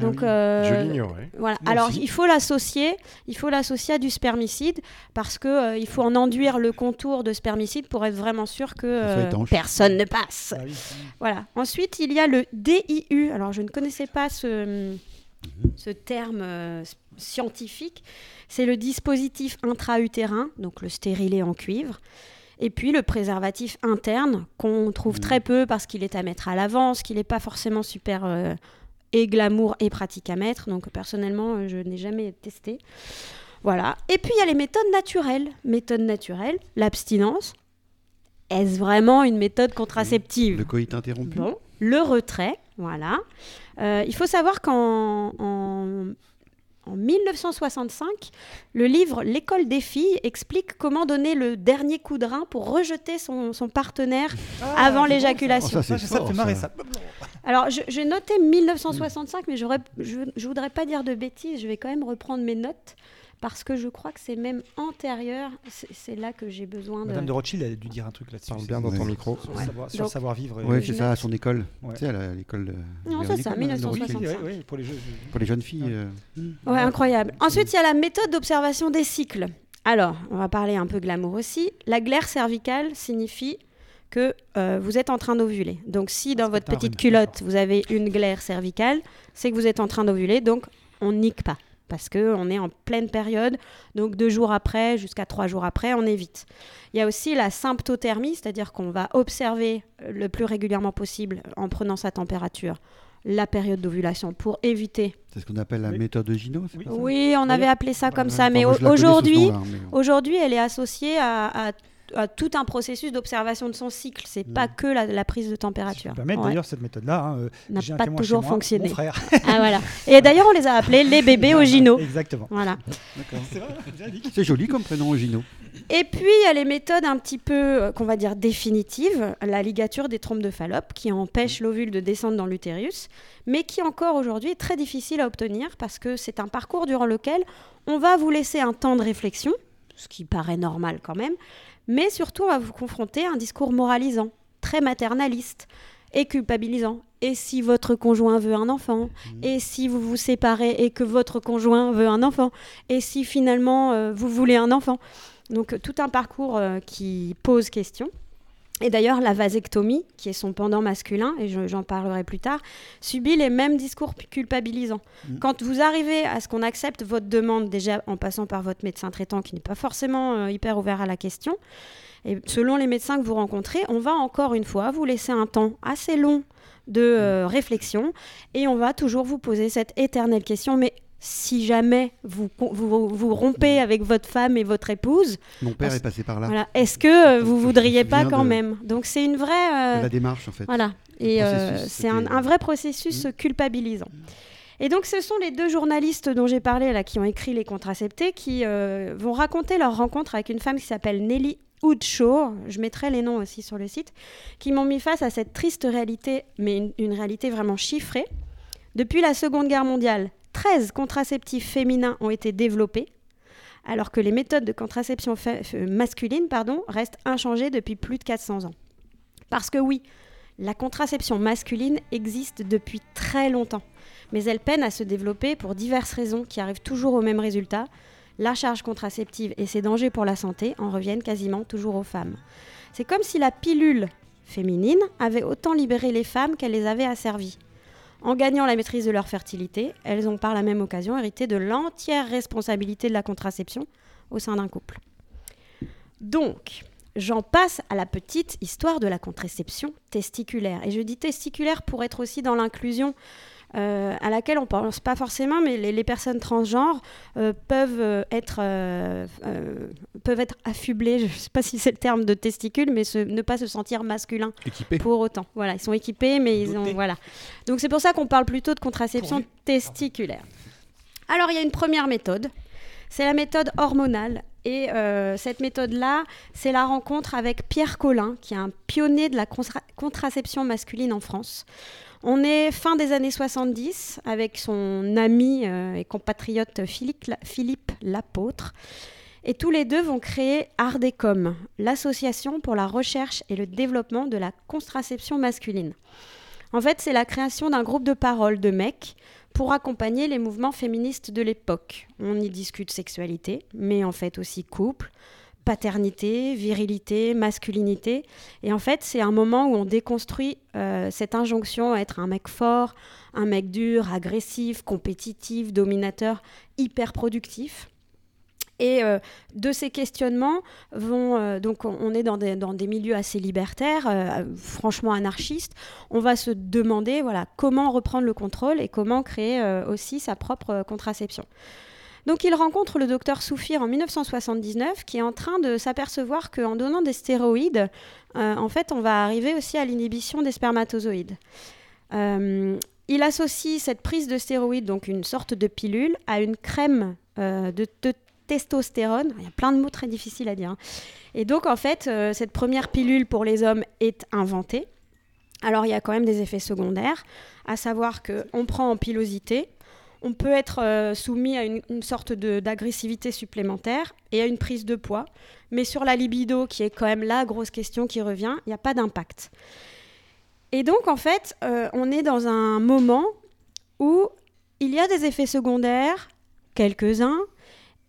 Donc, euh, Je l'ignorais. voilà. Moi Alors aussi. il faut l'associer, il faut l'associer à du spermicide parce que euh, il faut en enduire le contour de spermicide pour être vraiment sûr que euh, personne ne passe. Ah oui. Voilà. Ensuite, il y a le DIU. Alors, je ne connaissais pas ce, ce terme euh, scientifique. C'est le dispositif intra-utérin, donc le stérilet en cuivre. Et puis le préservatif interne, qu'on trouve très peu parce qu'il est à mettre à l'avance, qu'il n'est pas forcément super euh, et glamour et pratique à mettre. Donc personnellement, euh, je n'ai jamais testé. Voilà. Et puis il y a les méthodes naturelles. Méthode naturelle, l'abstinence. Est-ce vraiment une méthode contraceptive? Le coït interrompu? Bon, le retrait, voilà. Euh, il faut savoir qu'en en, en 1965, le livre L'école des filles explique comment donner le dernier coup de rein pour rejeter son, son partenaire Ah, avant c'est bon, l'éjaculation. Oh, ça, Ça, ça marrer ça. ça. Alors, j'ai noté 1965, mais je ne voudrais pas dire de bêtises. Je vais quand même reprendre mes notes parce que je crois que c'est même antérieur. C'est, c'est là que j'ai besoin de. Madame de Rothschild elle a dû dire un truc là-dessus. Parle c'est- bien dans ton micro. Sur, Ouais. savoir, sur Donc- le savoir-vivre. Ouais, euh, c'est ça, à son école. Ouais. Tu sais, à l'école. de- Non, c'est ça, là, 1965. Laurie. Oui, oui, pour les jeux. Pour les jeunes filles. euh, Ouais, incroyable. Ensuite, il y a la méthode d'observation des cycles. Alors, on va parler un peu glamour aussi. La glaire cervicale signifie que euh, vous êtes en train d'ovuler. Donc, si dans c'est votre petite culotte, vous avez une glaire cervicale, c'est que vous êtes en train d'ovuler. Donc, on nique pas. Parce qu'on est en pleine période. Donc, deux jours après, jusqu'à trois jours après, on évite. Il y a aussi la symptothermie, c'est-à-dire qu'on va observer euh, le plus régulièrement possible en prenant sa température la période d'ovulation pour éviter C'est ce qu'on appelle la Oui. méthode de Gino. c'est Oui. ça oui, on avait appelé ça comme Ouais, ça, Enfin, mais ce aujourd'hui, elle est associée à, à- à tout un processus d'observation de son cycle. C'est pas que la, la prise de Si température. permettre, Ouais. d'ailleurs, cette méthode-là hein, euh, N'a pas toujours moi, fonctionné. Mon frère. Ah, voilà. Et d'ailleurs, on les a appelés les bébés au Gino. Exactement. Voilà. D'accord. C'est joli comme prénom, Gino. Et puis, il y a les méthodes un petit peu, euh, qu'on va dire, définitives. La ligature des trompes de Fallope, qui empêche l'ovule de descendre dans l'utérus, mais qui encore aujourd'hui est très difficile à obtenir parce que c'est un parcours durant lequel on va vous laisser un temps de réflexion, ce qui paraît normal quand même, mais surtout on va vous confronter à un discours moralisant, très maternaliste et culpabilisant. Et si votre conjoint veut un enfant Et si vous vous séparez et que votre conjoint veut un enfant Et si finalement euh, vous voulez un enfant Donc tout un parcours euh, qui pose question. Et d'ailleurs, la vasectomie, qui est son pendant masculin, et je- j'en parlerai plus tard, subit les mêmes discours culpabilisants. Mhm. Quand vous arrivez à ce qu'on accepte votre demande, déjà en passant par votre médecin traitant, qui n'est pas forcément euh, hyper ouvert à la question, et selon les médecins que vous rencontrez, on va encore une fois vous laisser un temps assez long de euh, réflexion, et on va toujours vous poser cette éternelle question, mais si jamais vous, vous, vous rompez avec votre femme et votre épouse, Mon père est passé par là. voilà, est-ce que euh, vous voudriez pas quand de- même? Donc c'est une vraie... euh, La démarche, en fait. voilà. Et euh, c'est un, vrai processus Mm. culpabilisant. Et donc, ce sont les deux journalistes dont j'ai parlé là, qui ont écrit Les Contraceptés, qui vont raconter leur rencontre avec une femme qui s'appelle Nelly Hoodshaw, je mettrai les noms aussi sur le site, qui m'ont mis face à cette triste réalité, mais une, une réalité vraiment chiffrée. Depuis la Seconde Guerre mondiale, 13 contraceptifs féminins ont été développés, alors que les méthodes de contraception f- masculine pardon, restent inchangées depuis plus de 400 ans. Parce que oui, la contraception masculine existe depuis très longtemps, mais elle peine à se développer pour diverses raisons qui arrivent toujours au même résultat. La charge contraceptive et ses dangers pour la santé en reviennent quasiment toujours aux femmes. C'est comme si la pilule féminine avait autant libéré les femmes qu'elle les avait asservies. En gagnant la maîtrise de leur fertilité, elles ont par la même occasion hérité de l'entière responsabilité de la contraception au sein d'un couple. Donc, j'en passe à la petite histoire de la contraception testiculaire. Et je dis testiculaire pour être aussi dans l'inclusion euh, à laquelle on ne pense pas forcément, mais les, les personnes transgenres euh, peuvent, euh, être, euh, peuvent être affublées, je ne sais pas si c'est le terme de testicule, mais se- ne pas se sentir masculin pour autant. Voilà, ils sont équipés, mais ils ont voilà. Donc c'est pour ça qu'on parle plutôt de contraception Pourvu. testiculaire. Alors il y a une première méthode, c'est la méthode hormonale. Et euh, cette méthode-là, c'est la rencontre avec Pierre Collin, qui est un pionnier de la contra- contraception masculine en France. On est fin des années 70 avec son ami euh, et compatriote Philippe, La- Philippe Lapôtre. Et tous les deux vont créer Ardecom, l'association pour la recherche et le développement de la contraception masculine. En fait, c'est la création d'un groupe de parole de mecs pour accompagner les mouvements féministes de l'époque. On y discute sexualité, mais en fait aussi couple, paternité, virilité, masculinité. Et en fait, c'est un moment où on déconstruit euh, cette injonction à être un mec fort, un mec dur, agressif, compétitif, dominateur, hyper productif. Et euh, de ces questionnements vont euh, donc on est dans des, milieux assez libertaires, franchement anarchistes. On va se demander comment reprendre le contrôle et comment créer aussi sa propre contraception. Donc il rencontre le docteur Soufir en 1979 qui est en train de s'apercevoir qu'en donnant des stéroïdes, euh, en fait, on va arriver aussi à l'inhibition des spermatozoïdes. Euh, il associe cette prise de stéroïdes, donc une sorte de pilule, à une crème euh, de, testostérone. Il y a plein de mots très difficiles à dire. hein. Et donc, en fait, cette première pilule pour les hommes est inventée. Alors, il y a quand même des effets secondaires, à savoir qu'on prend en pilosité, on peut être euh, soumis à une, sorte d'agressivité supplémentaire et à une prise de poids. Mais sur la libido, qui est quand même la grosse question qui revient, il n'y a pas d'impact. Et donc, en fait, euh, on est dans un moment où il y a des effets secondaires, quelques-uns,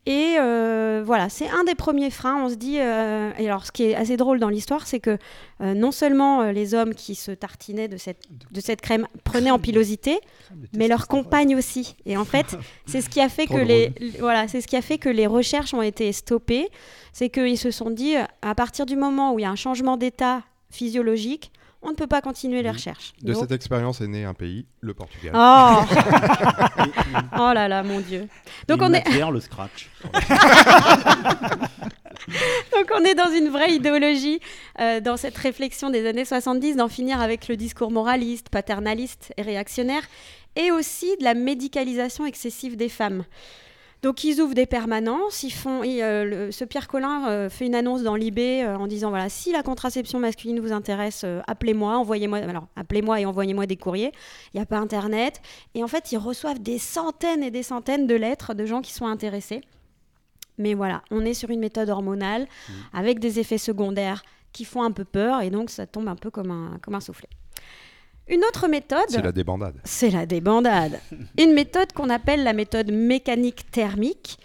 et euh, voilà, c'est un des premiers freins. On se dit, euh, et alors ce qui est assez drôle dans l'histoire, c'est que euh, non seulement les hommes qui se tartinaient de cette, de cette crème prenaient en pilosité, mais leurs compagnes aussi. Et en fait, c'est ce qui a fait que les, voilà, c'est ce qui a fait que les recherches ont été stoppées. C'est qu'ils se sont dit, à partir du moment où il y a un changement d'état physiologique, on ne peut pas continuer les recherches. De Donc- cette expérience est né un pays, le Portugal. Oh Oh là là, mon Dieu. Donc Une on est, le scratch. donc on est dans une vraie idéologie, euh, dans cette réflexion des années 70, d'en finir avec le discours moraliste, paternaliste et réactionnaire, et aussi de la médicalisation excessive des femmes. Donc ils ouvrent des permanences, ils font, ils, euh, le- ce Pierre Collin euh, fait une annonce dans l'IB euh, en disant voilà si la contraception masculine vous intéresse, appelez-moi, envoyez-moi, alors appelez-moi et envoyez-moi des courriers. Il n'y a pas internet et en fait ils reçoivent des centaines et des centaines de lettres de gens qui sont intéressés. Mais voilà, on est sur une méthode hormonale avec des effets secondaires qui font un peu peur et donc ça tombe un peu comme un, comme un soufflet. Une autre méthode, C'est la débandade. c'est la débandade. Une méthode qu'on appelle la méthode mécanique thermique,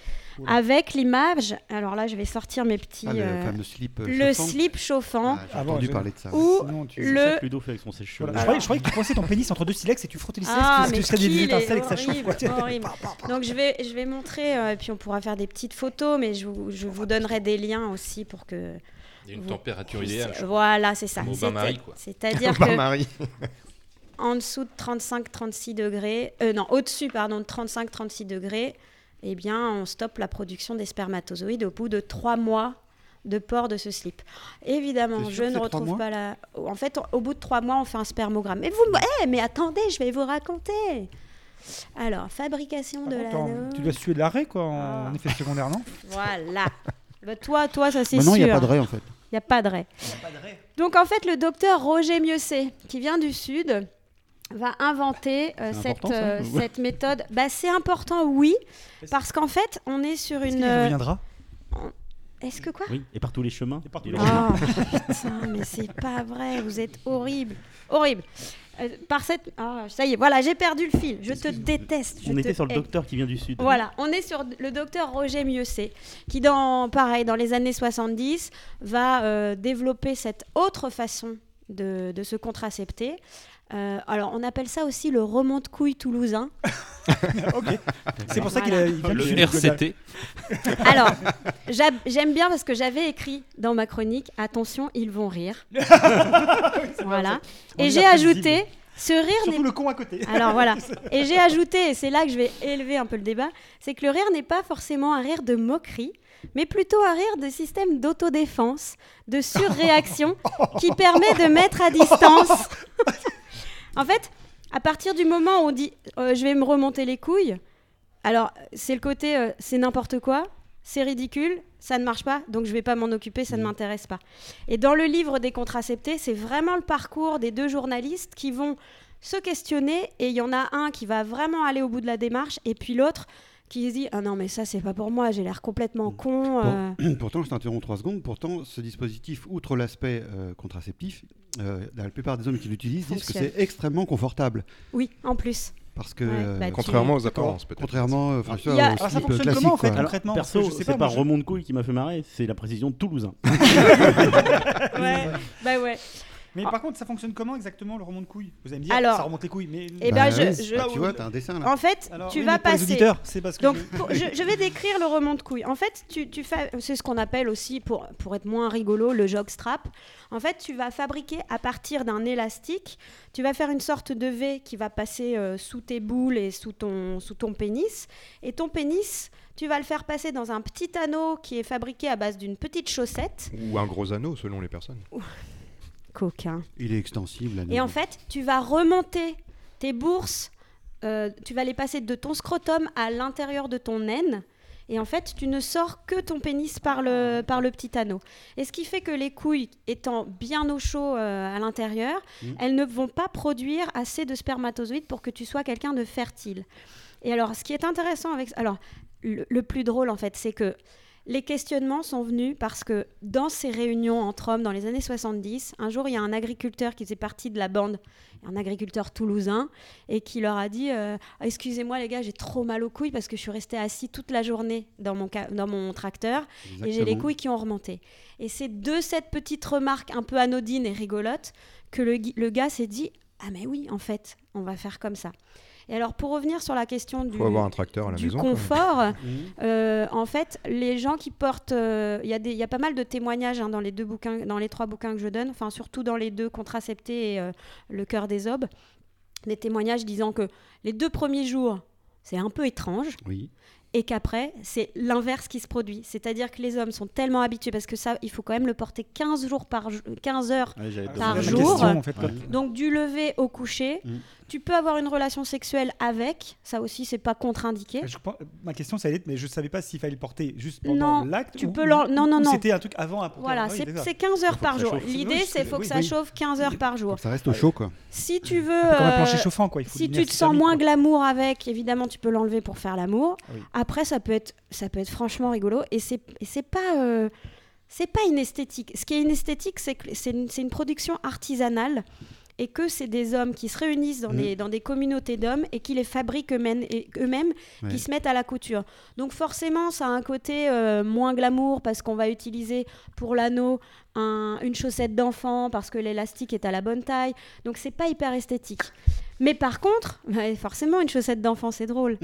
avec l'image. Alors là, je vais sortir mes petits. Ah, le euh, fameux slip euh, le chauffant. slip chauffant. Ah, Ah entendu je- parler de ça. Ou Sinon, tu- le- ça que Ludo fait avec son sèche-cheveux. Voilà. Je, croyais, je croyais que tu coinçais ton pénis entre deux silex et tu frottais les silex Ah, parce que mais tu serais des étincelles et que ça chauffe. Donc je vais, je vais montrer, euh, et puis on pourra faire des petites photos, mais je vous, je vous donnerai des liens aussi pour que. Il y a une vous- température idéale. Voilà, c'est ça. Comme au C'est- bain-marie, quoi. C'est-à-dire que. en dessous de 35-36 degrés, euh, non, au-dessus, pardon, de 35-36 degrés, eh bien, on stoppe la production des spermatozoïdes au bout de trois mois de port de ce slip. Évidemment, je ne retrouve pas la... En fait, au bout de trois mois, on fait un spermogramme. Mais vous, me- eh, mais attendez, je vais vous raconter. Alors, fabrication de Attends, l'anneau. Tu dois suer de l'arrêt quoi en Ah. effet secondaire, non? Voilà. Le toi, toi, ça c'est sûr. il n'y a pas de raie en fait. Il n'y a pas de raie. Donc en fait, le docteur Roger Mieuxet, qui vient du Sud, va inventer euh, cette, euh, cette méthode. Bah, c'est important, oui, parce qu'en fait, on est sur Est-ce une... qu'il y reviendra? Est-ce que quoi? Oui, et par tous les chemins. Et par tous les. Ah, putain, mais c'est pas vrai, vous êtes horrible. Horrible. Euh, par cette... Ah, ça y est, voilà, j'ai perdu le fil. Je te déteste. je On te était sur le hais. docteur qui vient du sud. Voilà, on est sur le docteur Roger Mieuxet, qui, dans, pareil, dans les années 70, va euh, développer cette autre façon de, de se contracepter. Euh, alors, on appelle ça aussi le remonte-couille toulousain. Ok. C'est pour ça qu'il a- Le RCT. Alors, j'aime bien parce que j'avais écrit dans ma chronique Attention, ils vont rire. voilà. Et j'ai ajouté Ce rire n'est Surtout le con à côté. Alors voilà. Et j'ai ajouté, et c'est là que je vais élever un peu le débat, c'est que le rire n'est pas forcément un rire de moquerie, mais plutôt un rire de système d'autodéfense, de surréaction, qui permet de mettre à distance. En fait, à partir du moment où on dit euh, je vais me remonter les couilles, alors c'est le côté euh, c'est n'importe quoi, c'est ridicule, ça ne marche pas, donc je vais pas m'en occuper, ça ne m'intéresse pas. Et dans le livre des contraceptés, c'est vraiment le parcours des deux journalistes qui vont se questionner et il y en a un qui va vraiment aller au bout de la démarche et puis l'autre qui se dit ah non mais ça c'est pas pour moi, j'ai l'air complètement con. euh. Pourtant, je t'interromps trois secondes. Pourtant, ce dispositif, outre l'aspect euh, contraceptif, euh, la plupart des hommes qui l'utilisent disent que c'est extrêmement confortable. Oui, en plus. Parce que, Ouais, euh, bah, tu- Contrairement aux apparences, peut-être. contrairement euh, enfin, y a- Ah, ça fonctionne classique, comment, en fait. Alors, concrètement perso, c'est pas, pas moi, je- Remont de couille qui m'a fait marrer, c'est la précision de Toulousain. ouais, bah ouais. Mais par contre, ça fonctionne comment exactement le remont de couilles Vous allez me dire, Alors, ça remonte les couilles. Mais eh Bah ben, je- oui. je- Ah, tu vois, t'as un dessin là. En fait, Alors, tu oui, vas mais pour les passer. auditeurs, c'est parce que Donc, je- pour- je, je vais décrire le remont de couilles. En fait, tu, tu fais, c'est ce qu'on appelle aussi, pour, pour être moins rigolo, le jockstrap. En fait, tu vas fabriquer à partir d'un élastique, tu vas faire une sorte de V qui va passer euh, sous tes boules et sous ton, sous ton pénis. Et ton pénis, tu vas le faire passer dans un petit anneau qui est fabriqué à base d'une petite chaussette. Ou un gros anneau selon les personnes. Coquin. Il est extensible. Et en fait, tu vas remonter tes bourses, euh, tu vas les passer de ton scrotum à l'intérieur de ton naine. Et en fait, tu ne sors que ton pénis par le, par le petit anneau. Et ce qui fait que les couilles étant bien au chaud euh, à l'intérieur, Mhm. elles ne vont pas produire assez de spermatozoïdes pour que tu sois quelqu'un de fertile. Et alors, ce qui est intéressant avec... Alors, le, le plus drôle, en fait, c'est que les questionnements sont venus parce que dans ces réunions entre hommes dans les années 70, un jour, il y a un agriculteur qui faisait partie de la bande, un agriculteur toulousain, et qui leur a dit euh, Excusez-moi, les gars, j'ai trop mal aux couilles parce que je suis resté assis toute la journée dans mon, dans mon tracteur et j'ai les couilles qui ont remonté. Et c'est de cette petite remarque un peu anodine et rigolote que le gars s'est dit Ah, mais oui, en fait, on va faire comme ça. Et alors, pour revenir sur la question du, Faut avoir un tracteur à la du maison. confort, euh, en fait, les gens qui portent, euh, il y, a y pas mal de témoignages hein, dans les deux bouquins, dans les trois bouquins que je donne, enfin surtout dans les deux contraceptés et euh, le cœur des obes, des témoignages disant que les deux premiers jours c'est un peu étrange Oui. Et qu'après c'est l'inverse qui se produit, c'est-à-dire que les hommes sont tellement habitués parce que ça, il faut quand même le porter 15 jours par jour, 15 heures Ouais, Par jour. question, en fait, quand- Ouais. donc du lever au coucher, Mm. tu peux avoir une relation sexuelle avec, ça aussi c'est pas contre-indiqué. Ma question, ça allait être, mais je savais pas s'il fallait le porter juste pendant Non, l'acte. tu ou- peux l'en- non, non, non. C'était un truc avant à porter? Voilà, Ah oui, c'est d'accord. c'est 15 heures par jour. L'idée, c'est faut que ça chauffe 15 heures par jour. Ça reste au chaud, quoi. Si tu veux, comme un plancher euh, chauffant, quoi. Il faut si tu te sens moins glamour avec, évidemment, tu peux l'enlever pour faire l'amour. Après, ça peut être, ça peut être franchement rigolo et c'est, et c'est pas, euh, c'est pas inesthétique. Ce qui est inesthétique, c'est que c'est une, une production artisanale et que c'est des hommes qui se réunissent dans, Mhm. des, dans des communautés d'hommes et qui les fabriquent eux-mêmes, et, eux-mêmes Ouais. qui se mettent à la couture. Donc forcément, ça a un côté euh, moins glamour parce qu'on va utiliser pour l'anneau un- une chaussette d'enfant parce que l'élastique est à la bonne taille. Donc c'est pas hyper esthétique. Mais par contre, ouais, forcément, une chaussette d'enfant, c'est drôle.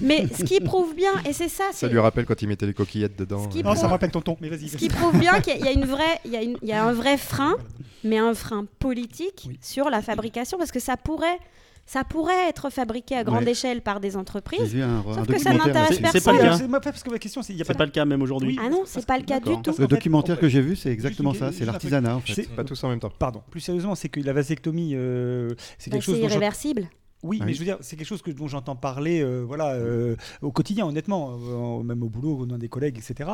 Mais ce qui prouve bien, et c'est ça, Ça lui rappelle quand il mettait les coquillettes dedans. Qui euh. Non, ça me rappelle tonton, mais vas-y. ce qui prouve bien qu'il y a- il y a une vraie, il y a, une- il y a un vrai frein, mais un frein politique Oui. sur la fabrication, parce que ça pourrait, ça pourrait être fabriqué à grande Ouais. échelle par des J'ai entreprises. vu un, un que ça n'intéresse là-dessus. C'est pas personne. moi, parce que ma question, c'est il y a C'est pas le cas même aujourd'hui. Ah non, c'est pas le cas du tout. Parce Le documentaire que j'ai vu, c'est exactement ça. C'est l'artisanat, en fait. C'est- Pas tous en même temps. Pardon. Plus sérieusement, c'est que la vasectomie, euh, c'est Bah, quelque chose c'est irréversible. Oui, Ah mais je veux dire, c'est quelque chose que, dont j'entends parler euh, voilà, euh, au quotidien, honnêtement, euh, même au boulot, dans des collègues, etc.,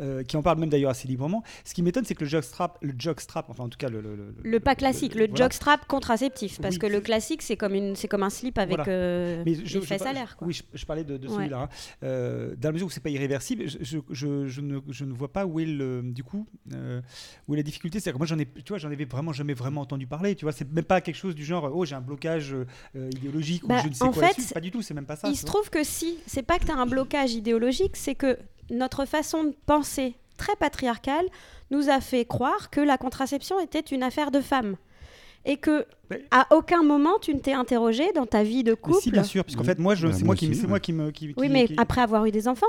euh, qui en parlent même d'ailleurs assez librement. Ce qui m'étonne, c'est que le jockstrap, le jockstrap, enfin en tout cas le... Le, le- Le pas classique, le voilà. jockstrap contraceptif, parce Oui, que le classique c'est comme une, c'est comme un slip avec Voilà. euh, Mais les je, je, fesses à l'air. quoi. Oui, je, je parlais de, de Ouais. celui-là. hein. Euh, dans la mesure où c'est pas irréversible, je, je, je, je ne, je ne vois pas où est le, du coup, euh, où est la difficulté. C'est que moi, j'en ai, tu vois, j'en avais vraiment jamais vraiment entendu parler. Tu vois, c'est même pas quelque chose du genre, oh, j'ai un blocage euh, idéologique Bah, ou je ne sais en quoi fait. Pas du tout, c'est même pas ça. Il se trouve que si, c'est pas que tu as un blocage idéologique, c'est que notre façon de penser très patriarcale nous a fait croire que la contraception était une affaire de femmes. Et que Mais- à aucun moment tu ne t'es interrogé dans ta vie de Mais couple. si, bien sûr, parce qu'en Oui. fait, moi, je, Bah, c'est moi moi, qui, c'est moi qui me. Qui, Oui, qui- mais qui- après avoir eu des enfants.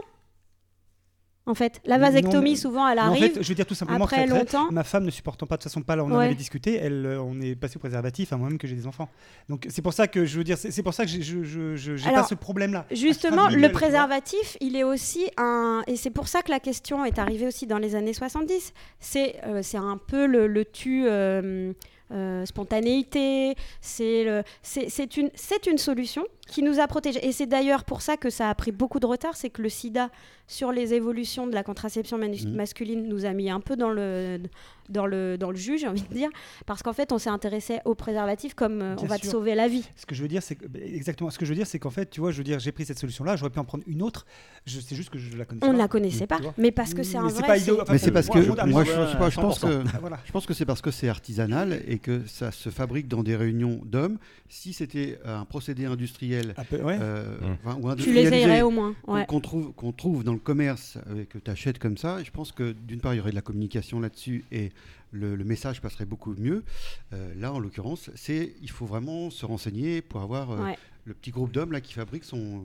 En fait, la vasectomie, souvent, elle Mais en arrive. fait, je veux dire tout simplement après très, très- longtemps. ma femme ne supportant pas de toute façon pas là on en Ouais. avait discuté elle euh, on est passé au préservatif à moi-même que j'ai des enfants donc c'est pour ça que je veux dire c'est pour ça que je j'ai pas ce problème là Justement, le préservatif, il est aussi un. Et c'est pour ça que la question est arrivée aussi dans les années 70. C'est euh, c'est un peu le, le tu. euh, euh, spontanéité, c'est une, c'est une solution qui nous a protégés. Et c'est d'ailleurs pour ça que ça a pris beaucoup de retard, c'est que le sida, sur les évolutions de la contraception Mhm. masculine, nous a mis un peu dans le, dans le, dans le jus, j'ai envie de dire, parce qu'en fait, on s'est intéressé au préservatif comme euh, on va te sauver la vie. ce que je veux dire c'est que- bah, exactement ce que je veux dire c'est qu'en fait tu vois je veux dire j'ai pris cette solution là j'aurais pu en prendre une autre je c'est juste que je la connaissais On pas ne la connaissait pas, mais parce que c'est un vrai. pas c'est- idéo- enfin, Mais c'est parce moi, que moi, je, sais pense que voilà je pense que c'est parce que c'est artisanal et que ça se fabrique dans des réunions d'hommes. Si c'était un procédé industriel industriels Un peu, ouais. euh, Mm. enfin, ou Tu les industrialisés, aillerais au moins. qu'on- Ouais. qu'on trouve, qu'on trouve dans le commerce et que tu achètes comme ça, je pense que d'une part, il y aurait de la communication là-dessus et le, le message passerait beaucoup mieux. Euh, là, en l'occurrence, c'est il faut vraiment se renseigner pour avoir euh, Ouais. Le petit groupe d'hommes là qui fabrique son, euh,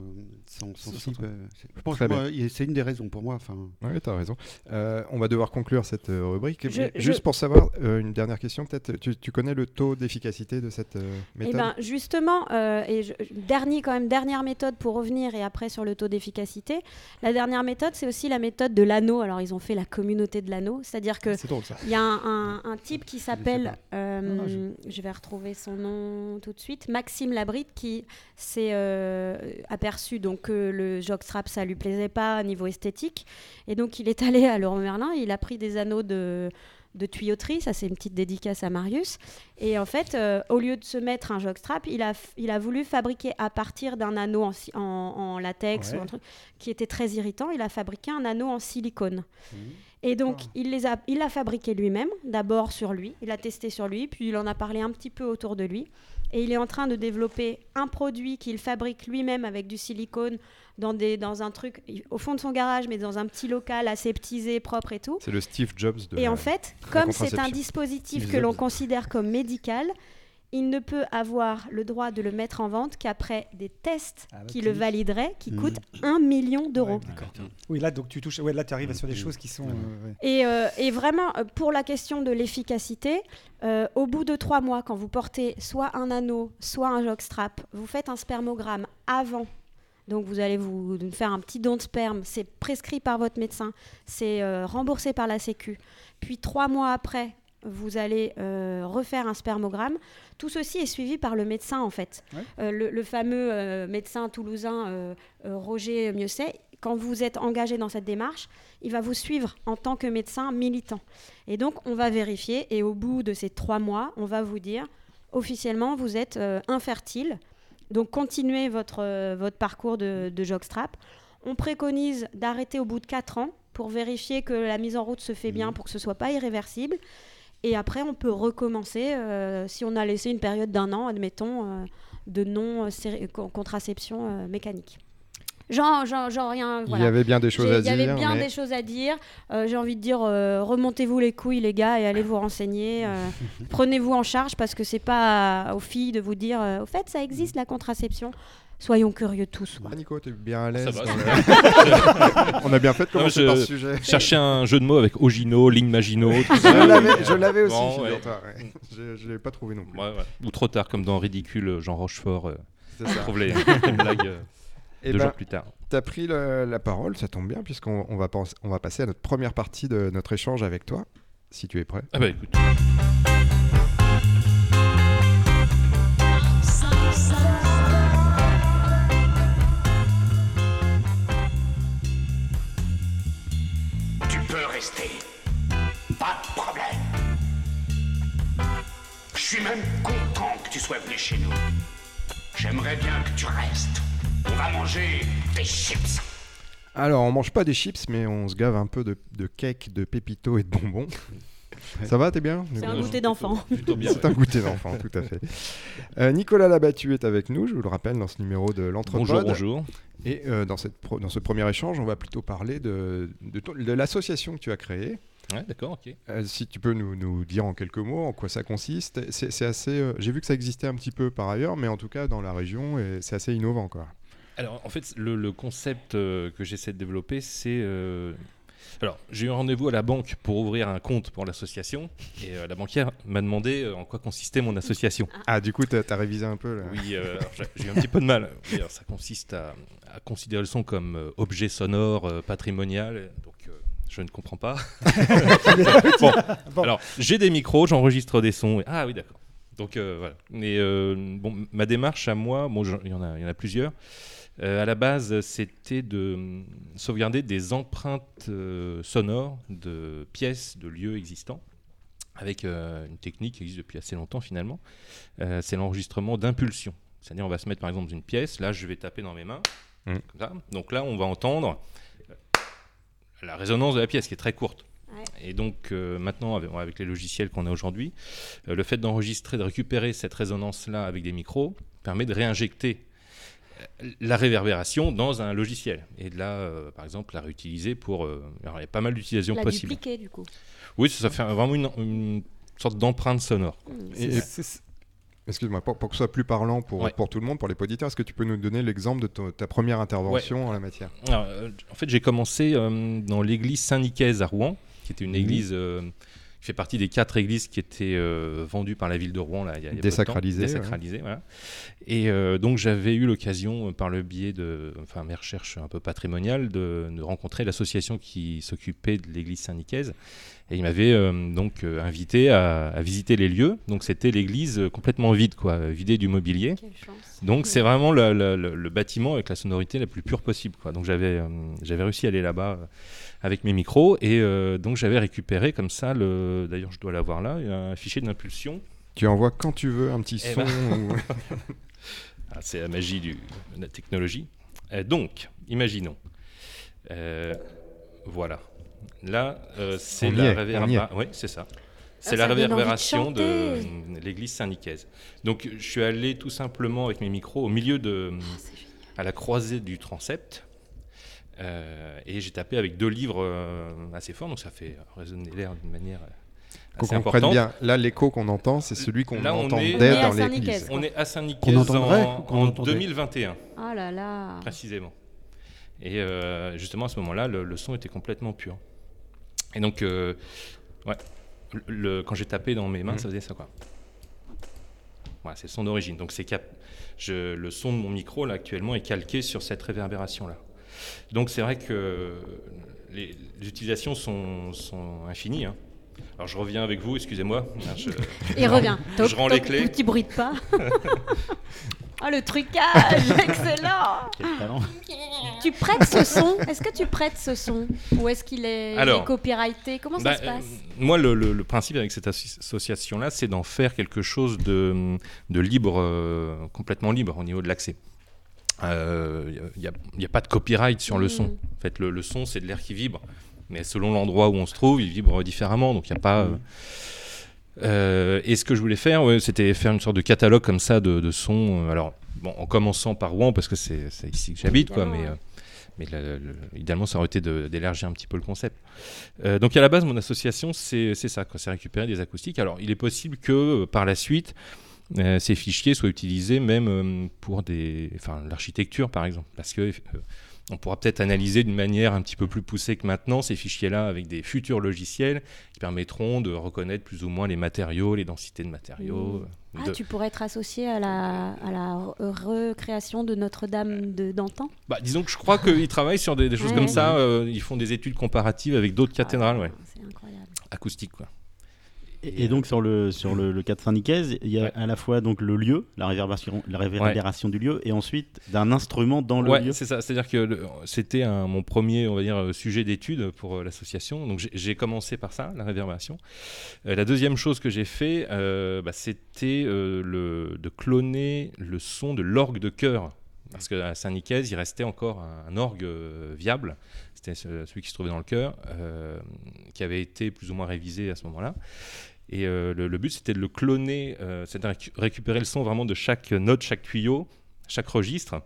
son, slip. euh, c'est- je pense que a- c'est une des raisons pour moi. Enfin, Oui, tu as raison. Euh, on va devoir conclure cette euh, rubrique. Je- Mais je- Juste pour savoir, euh, une dernière question peut-être. Tu, tu connais le taux d'efficacité de cette euh, Eh méthode? ben justement, euh, et je- dernier quand même dernière méthode pour revenir et après sur le taux d'efficacité. La dernière méthode, c'est aussi la méthode de l'anneau. Alors ils ont fait la communauté de l'anneau, c'est-à-dire que C'est drôle ça. il y a un, un- un type qui s'appelle, euh, non, je... vais retrouver son nom tout de suite, Maxime Labrite, qui s'est euh, aperçu donc que le jockstrap ça lui plaisait pas au niveau esthétique, et donc il est allé à Leroy Merlin, il a pris des anneaux de de tuyauterie, ça c'est une petite dédicace à Marius. Et en fait, euh, au lieu de se mettre un jockstrap, il a, il a voulu fabriquer à partir d'un anneau en, en- en latex Ouais. ou un truc qui était très irritant, il a fabriqué un anneau en silicone. Et donc, il les a, il l'a fabriqué lui-même, d'abord sur lui, il a testé sur lui, puis il en a parlé un petit peu autour de lui. Et il est en train de développer un produit qu'il fabrique lui-même avec du silicone dans, des, dans un truc au fond de son garage, mais dans un petit local aseptisé, propre et tout. C'est le Steve Jobs de. Et la- en fait, comme c'est un dispositif Steve que l'on considère comme médical, il ne peut avoir le droit de le mettre en vente qu'après des tests Ah, qui le valideraient, qui Mhm. coûtent un million d'euros. Ouais. Oui, là, donc tu touches. Ouais, là, tu arrives sur des Mhm. choses qui sont. Euh, ouais. Et, euh, et vraiment, euh, pour la question de l'efficacité, euh, au bout de trois mois, quand vous portez soit un anneau, soit un jockstrap, vous faites un spermogramme avant. Donc vous allez vous faire un petit don de sperme, c'est prescrit par votre médecin, c'est euh, remboursé par la Sécu. Puis trois mois après, vous allez euh, refaire un spermogramme. Tout ceci est suivi par le médecin en fait. Ouais. Euh, le, le fameux euh, médecin toulousain Roger Mieuxet, quand vous êtes engagé dans cette démarche, il va vous suivre en tant que médecin militant. Et donc, on va vérifier et au bout de ces trois mois, on va vous dire officiellement, vous êtes infertile. Donc, continuez votre, votre parcours de, de jockstrap. On préconise d'arrêter au bout de quatre ans pour vérifier que la mise en route se fait bien pour que ce soit pas irréversible. Et après, on peut recommencer euh, si on a laissé une période d'un an, admettons, euh, de non-contraception euh, mécanique. Genre, genre, genre rien. Il y avait bien des choses à Il y avait dire. bien mais- des choses à dire. Euh, J'ai envie de dire, euh, remontez-vous les couilles, les gars, et allez vous renseigner. euh, Prenez-vous en charge parce que c'est pas aux filles de vous dire, au fait, ça existe la contraception. Soyons curieux tous. Ah, Nico, t'es bien à l'aise. va, ça le- On a bien fait de commencer je- par ce sujet. Chercher un jeu de mots avec Ogino, Ligne Magino. tout Je l'avais, aussi, Bon, ouais. figure-toi, ouais. Je, je l'ai pas trouvé non plus. Ouais, ouais. Ou trop tard, comme dans Ridicule, Jean Rochefort euh, ça. trouve les, les blagues euh, Eh deux ben, jours plus tard. T'as pris le- la parole, ça tombe bien, puisqu'on on va, on va passer à notre première partie de notre échange avec toi, si tu es prêt. Ah bah écoute. Rester. Pas de problème. Je suis même content que tu sois venu chez nous. J'aimerais bien que tu restes. On va manger des chips. Alors, on mange pas des chips, mais on se gave un peu de, de cake, de pépito et de bonbons. Ça va, t'es bien? C'est un goûter d'enfant. Plutôt bien. C'est un goûter d'enfant, tout à fait. Euh, Nicolas Labattu est avec nous, je vous le rappelle, dans ce numéro de l'Entrepode. Bonjour, bonjour. Et euh, dans, cette pro- dans ce premier échange, on va plutôt parler de, de, l'association que tu as créée. Ouais, d'accord, ok. Euh, si tu peux nous, nous dire en quelques mots en quoi ça consiste. C'est assez. euh, J'ai vu que ça existait un petit peu par ailleurs, mais en tout cas dans la région, c'est assez innovant, quoi. Alors, en fait, le, le concept que j'essaie de développer, c'est. Alors, j'ai eu un rendez-vous à la banque pour ouvrir un compte pour l'association, et euh, la banquière m'a demandé euh, en quoi consistait mon association. Ah, du coup, t'as as révisé un peu là. Oui, euh, j'ai- j'ai eu un petit peu de mal. Oui, alors, ça consiste à, à considérer le son comme euh, objet sonore euh, patrimonial. Donc, euh, je ne comprends pas. bon, Bon. alors j'ai des micros, j'enregistre des sons. et- Ah oui, d'accord. Donc euh, voilà. Mais euh, bon, ma démarche à moi, bon, il y en a, y en a plusieurs. Euh, à la base, c'était de hum, sauvegarder des empreintes sonores de pièces, de lieux existants, avec une technique qui existe depuis assez longtemps finalement. C'est l'enregistrement d'impulsions. C'est-à-dire, on va se mettre par exemple dans une pièce. Là, je vais taper dans mes mains. Mm. comme ça. Donc là, on va entendre euh, la résonance de la pièce qui est très courte. Ouais. Et donc euh, maintenant, avec, avec les logiciels qu'on a aujourd'hui, euh, le fait d'enregistrer, de récupérer cette résonance-là avec des micros permet de réinjecter la réverbération dans un logiciel. Et de là, euh, par exemple, la réutiliser pour. euh, alors, il y a pas mal d'utilisations La possibles. dupliquer, du coup. Oui, ça, ça fait vraiment une, une sorte d'empreinte sonore. Et- et- Excuse-moi, pour, pour que ce soit plus parlant pour, Ouais. pour tout le monde, pour les auditeurs, est-ce que tu peux nous donner l'exemple de ton- ta première intervention en la matière? Alors, euh, en fait, j'ai commencé euh, dans l'église Saint-Nicaise à Rouen, qui était une Mhm. église euh, qui fait partie des quatre églises qui étaient euh, vendues par la ville de Rouen là, il y a. Désacralisées, ouais. Désacralisées, voilà. Et donc j'avais eu l'occasion, par le biais de enfin, mes recherches un peu patrimoniales, de, de rencontrer l'association qui s'occupait de l'église Saint-Nicaise. Et il m'avait euh, donc euh, invité à, à visiter les lieux. Donc c'était l'église euh, complètement vide, quoi, vidée du mobilier. Quelle chance. Donc c'est vraiment le, le- le- le bâtiment avec la sonorité la plus pure possible. Quoi. Donc j'avais euh, j'avais réussi à aller là-bas avec mes micros et euh, donc j'avais récupéré comme ça, le... d'ailleurs je dois l'avoir là, un fichier d'impulsion. Tu envoies quand tu veux un petit Eh son. ben. ou- Ah, c'est la magie du- de la technologie. Euh, donc, imaginons. Euh, voilà. Là, euh, c'est la réverbération. Oui, c'est ça. C'est ça la de réverbération de, l'église Saint-Nicaise. Donc, je suis allé tout simplement avec mes micros au milieu de. à la croisée du transept. Euh, et j'ai tapé avec deux livres euh, assez forts, donc ça fait résonner l'air d'une manière euh, Qu'on assez comprenne importante. bien. Là, l'écho qu'on entend, c'est celui qu'on Là, on est- entendait On est à dans Saint-Nicaise. l'église. On est à Saint-Nicaise en, en entendait 2021. Oh là là. précisément. Et euh, justement, à ce moment-là, le, le son était complètement pur. Et donc, euh, ouais, le, le- quand j'ai tapé dans mes mains, Mhm. ça faisait ça, quoi. Voilà, c'est le son d'origine. Donc, c'est cap- je, le son de mon micro, là, actuellement, est calqué sur cette réverbération-là. Donc, c'est vrai que les, les utilisations sont, sont infinies. hein. Alors, je reviens avec vous, excusez-moi. Je- Il revient. Je rends les clés. Tu bruites pas. oh, le trucage, excellent. Quel talent. Tu prêtes ce son? Est-ce que tu prêtes ce son? Ou est-ce qu'il est, il est Alors, copyrighté? Comment Bah, ça se passe? euh, Moi, le, le- le principe avec cette association-là, c'est d'en faire quelque chose de, de libre, euh, complètement libre au niveau de l'accès. Il n'y a, y a pas de copyright sur le Mm. son. En fait, le, le son, c'est de l'air qui vibre. Mais selon l'endroit où on se trouve, il vibre différemment. Donc, il n'y a pas. euh, euh, et ce que je voulais faire, ouais, c'était faire une sorte de catalogue comme ça de, de sons. euh, Alors, bon, en commençant par Rouen, parce que c'est ici que j'habite, quoi. Mais, euh, mais le- le- idéalement, ça aurait été d'élargir un petit peu le concept. Donc à la base, mon association, c'est ça, c'est récupérer des acoustiques. Alors il est possible que par la suite, ces fichiers soient utilisés même pour des, enfin, l'architecture par exemple, parce que on pourra peut-être analyser d'une manière un petit peu plus poussée que maintenant ces fichiers-là avec des futurs logiciels qui permettront de reconnaître plus ou moins les matériaux, les densités de matériaux. Ah, de- tu pourrais être associé à la, à la re- recréation de Notre-Dame de d'antan? Bah, disons que je crois qu'ils travaillent sur des, des choses Ouais. comme ça. euh, ils font des études comparatives avec d'autres cathédrales, ouais, Ah, C'est incroyable. acoustiques quoi. Et, et donc sur le sur le, le cas de Saint-Nicaise, il y a Ouais. à la fois donc le lieu, la réverbération, la réverbération du lieu, et ensuite d'un instrument dans le Ouais, lieu. c'est ça. C'est-à-dire que c'était mon premier, on va dire, euh, sujet d'étude pour euh, l'association. Donc j'ai- commencé par ça, la réverbération. Euh, la deuxième chose que j'ai fait, euh, bah, c'était euh, le- de cloner le son de l'orgue de chœur. Parce qu'à Saint-Nicaise, il restait encore un, un orgue euh, viable. C'était ce- celui qui se trouvait dans le chœur, euh, qui avait été plus ou moins révisé à ce moment-là. Et euh, le, but, c'était de le cloner, euh, c'est de récu- récupérer le son vraiment de chaque note, chaque tuyau, chaque registre,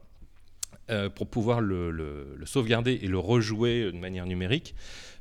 euh, pour pouvoir le sauvegarder et le rejouer de manière numérique,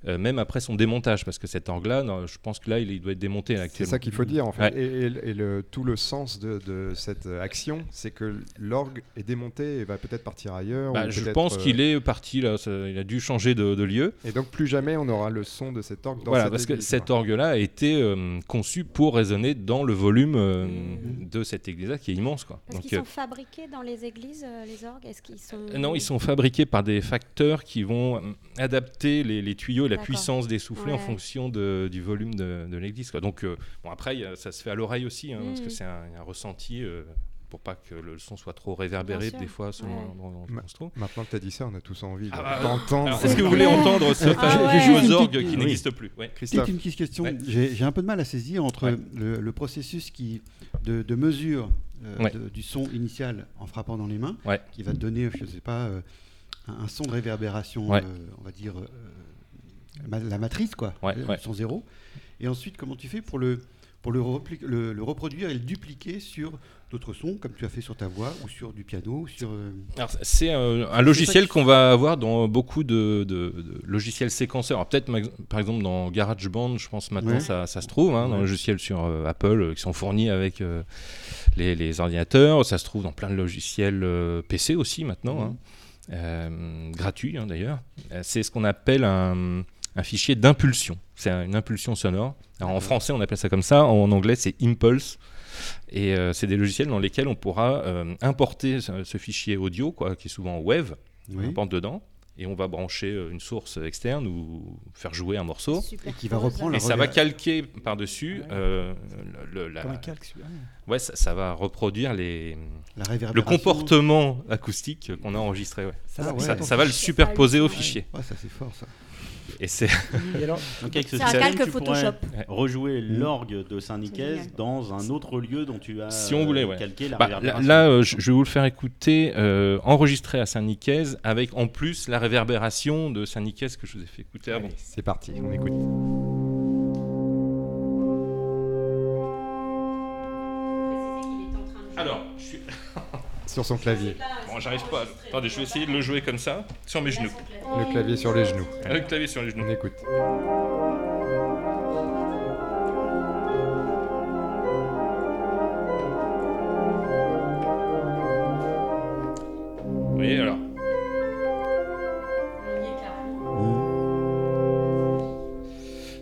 euh, même après son démontage, parce que cet orgue-là, non, je pense que là, il, il doit être démonté là, C'est ça qu'il faut dire en fait. Ouais. Et, et- et le, tout le sens de, de cette euh, action, c'est que l'orgue est démonté et va peut-être partir ailleurs. Bah, ou je pense euh, qu'il est parti, là, ça- il a dû changer de, de lieu. Et donc plus jamais on aura le son de cet orgue dans Voilà, cette parce que cet orgue-là a été euh, conçu pour résonner dans le volume euh, Mhm. de cette église-là, qui est immense. Quoi. Parce Donc, qu'ils euh, sont fabriqués dans les églises, euh, les orgues? Est-ce qu'ils sont... Non, ils sont fabriqués par des facteurs qui vont euh, adapter les, les tuyaux et la puissance des soufflets en fonction de- du volume de, de l'église. quoi. Donc, euh, bon, après, a- ça se fait à l'oreille aussi, hein, parce que Mhm. c'est un, un ressenti euh, pour pas que le son soit trop réverbéré des fois selon Ouais. l'endroit où Ma- on se trouve. Maintenant que tu as dit ça, on a tous envie Ah bah, d'entendre. Est-ce que vous voulez entendre ce Ah fameux ouais. qui oui. n'existe plus? Ouais. Christophe, une petite question. Ouais. J'ai j'ai un peu de mal à saisir entre Ouais. le, le processus qui, de, de mesure euh, Ouais. de- du son initial en frappant dans les mains, Ouais. qui va donner, je sais pas, euh, un, un son de réverbération, Ouais. euh, on va dire euh, la matrice, quoi, Ouais, le ouais. son zéro. Et ensuite, comment tu fais pour le pour le, repli- le- le reproduire et le dupliquer sur d'autres sons, comme tu as fait sur ta voix ou sur du piano. ou Sur, euh, c'est euh, un logiciel qu'on va avoir dans beaucoup de, de- de logiciels séquenceurs. Peut-être par exemple dans GarageBand, je pense maintenant Ouais. ça, ça se trouve, hein, dans Ouais. les logiciels sur euh, Apple euh, qui sont fournis avec euh, les, les ordinateurs. Ça se trouve dans plein de logiciels euh, PC aussi maintenant, hein. Euh, gratuits hein, d'ailleurs. Euh, C'est ce qu'on appelle un, un fichier d'impulsion. C'est un- une impulsion sonore. Alors, en français, on appelle ça comme ça. En anglais, c'est Impulse. Et euh, c'est des logiciels dans lesquels on pourra euh, importer ce, ce fichier audio, quoi, qui est souvent WAV, Oui. on importe dedans, et on va brancher euh, une source externe ou faire jouer un morceau. Et qui va reprendre Et ça va calquer par-dessus euh, le, le- la- Comme un calque, celui-là. Ouais, ça, ça va reproduire les, La le comportement acoustique qu'on a enregistré. Ouais. Ça Ah va, ouais. Ça, va le superposer au Ouais. fichier. Ouais, ça c'est fort ça. Et c'est ce un calque Photoshop. rejouer l'orgue de Saint-Nicaise dans un autre lieu dont tu as Si on voulait, euh, ouais. calqué la Bah, là, réverbération. là, euh, je je vais vous le faire écouter, euh, enregistré à Saint-Nicaise, avec en plus la réverbération de Saint-Nicaise que je vous ai fait écouter avant. C'est parti, on écoute. Sur son clavier. bon, j'arrive pas. Attendez, je vais essayer de le jouer comme ça, sur mes genoux. Le clavier sur les genoux. Le clavier sur les genoux. On écoute. Vous voyez alors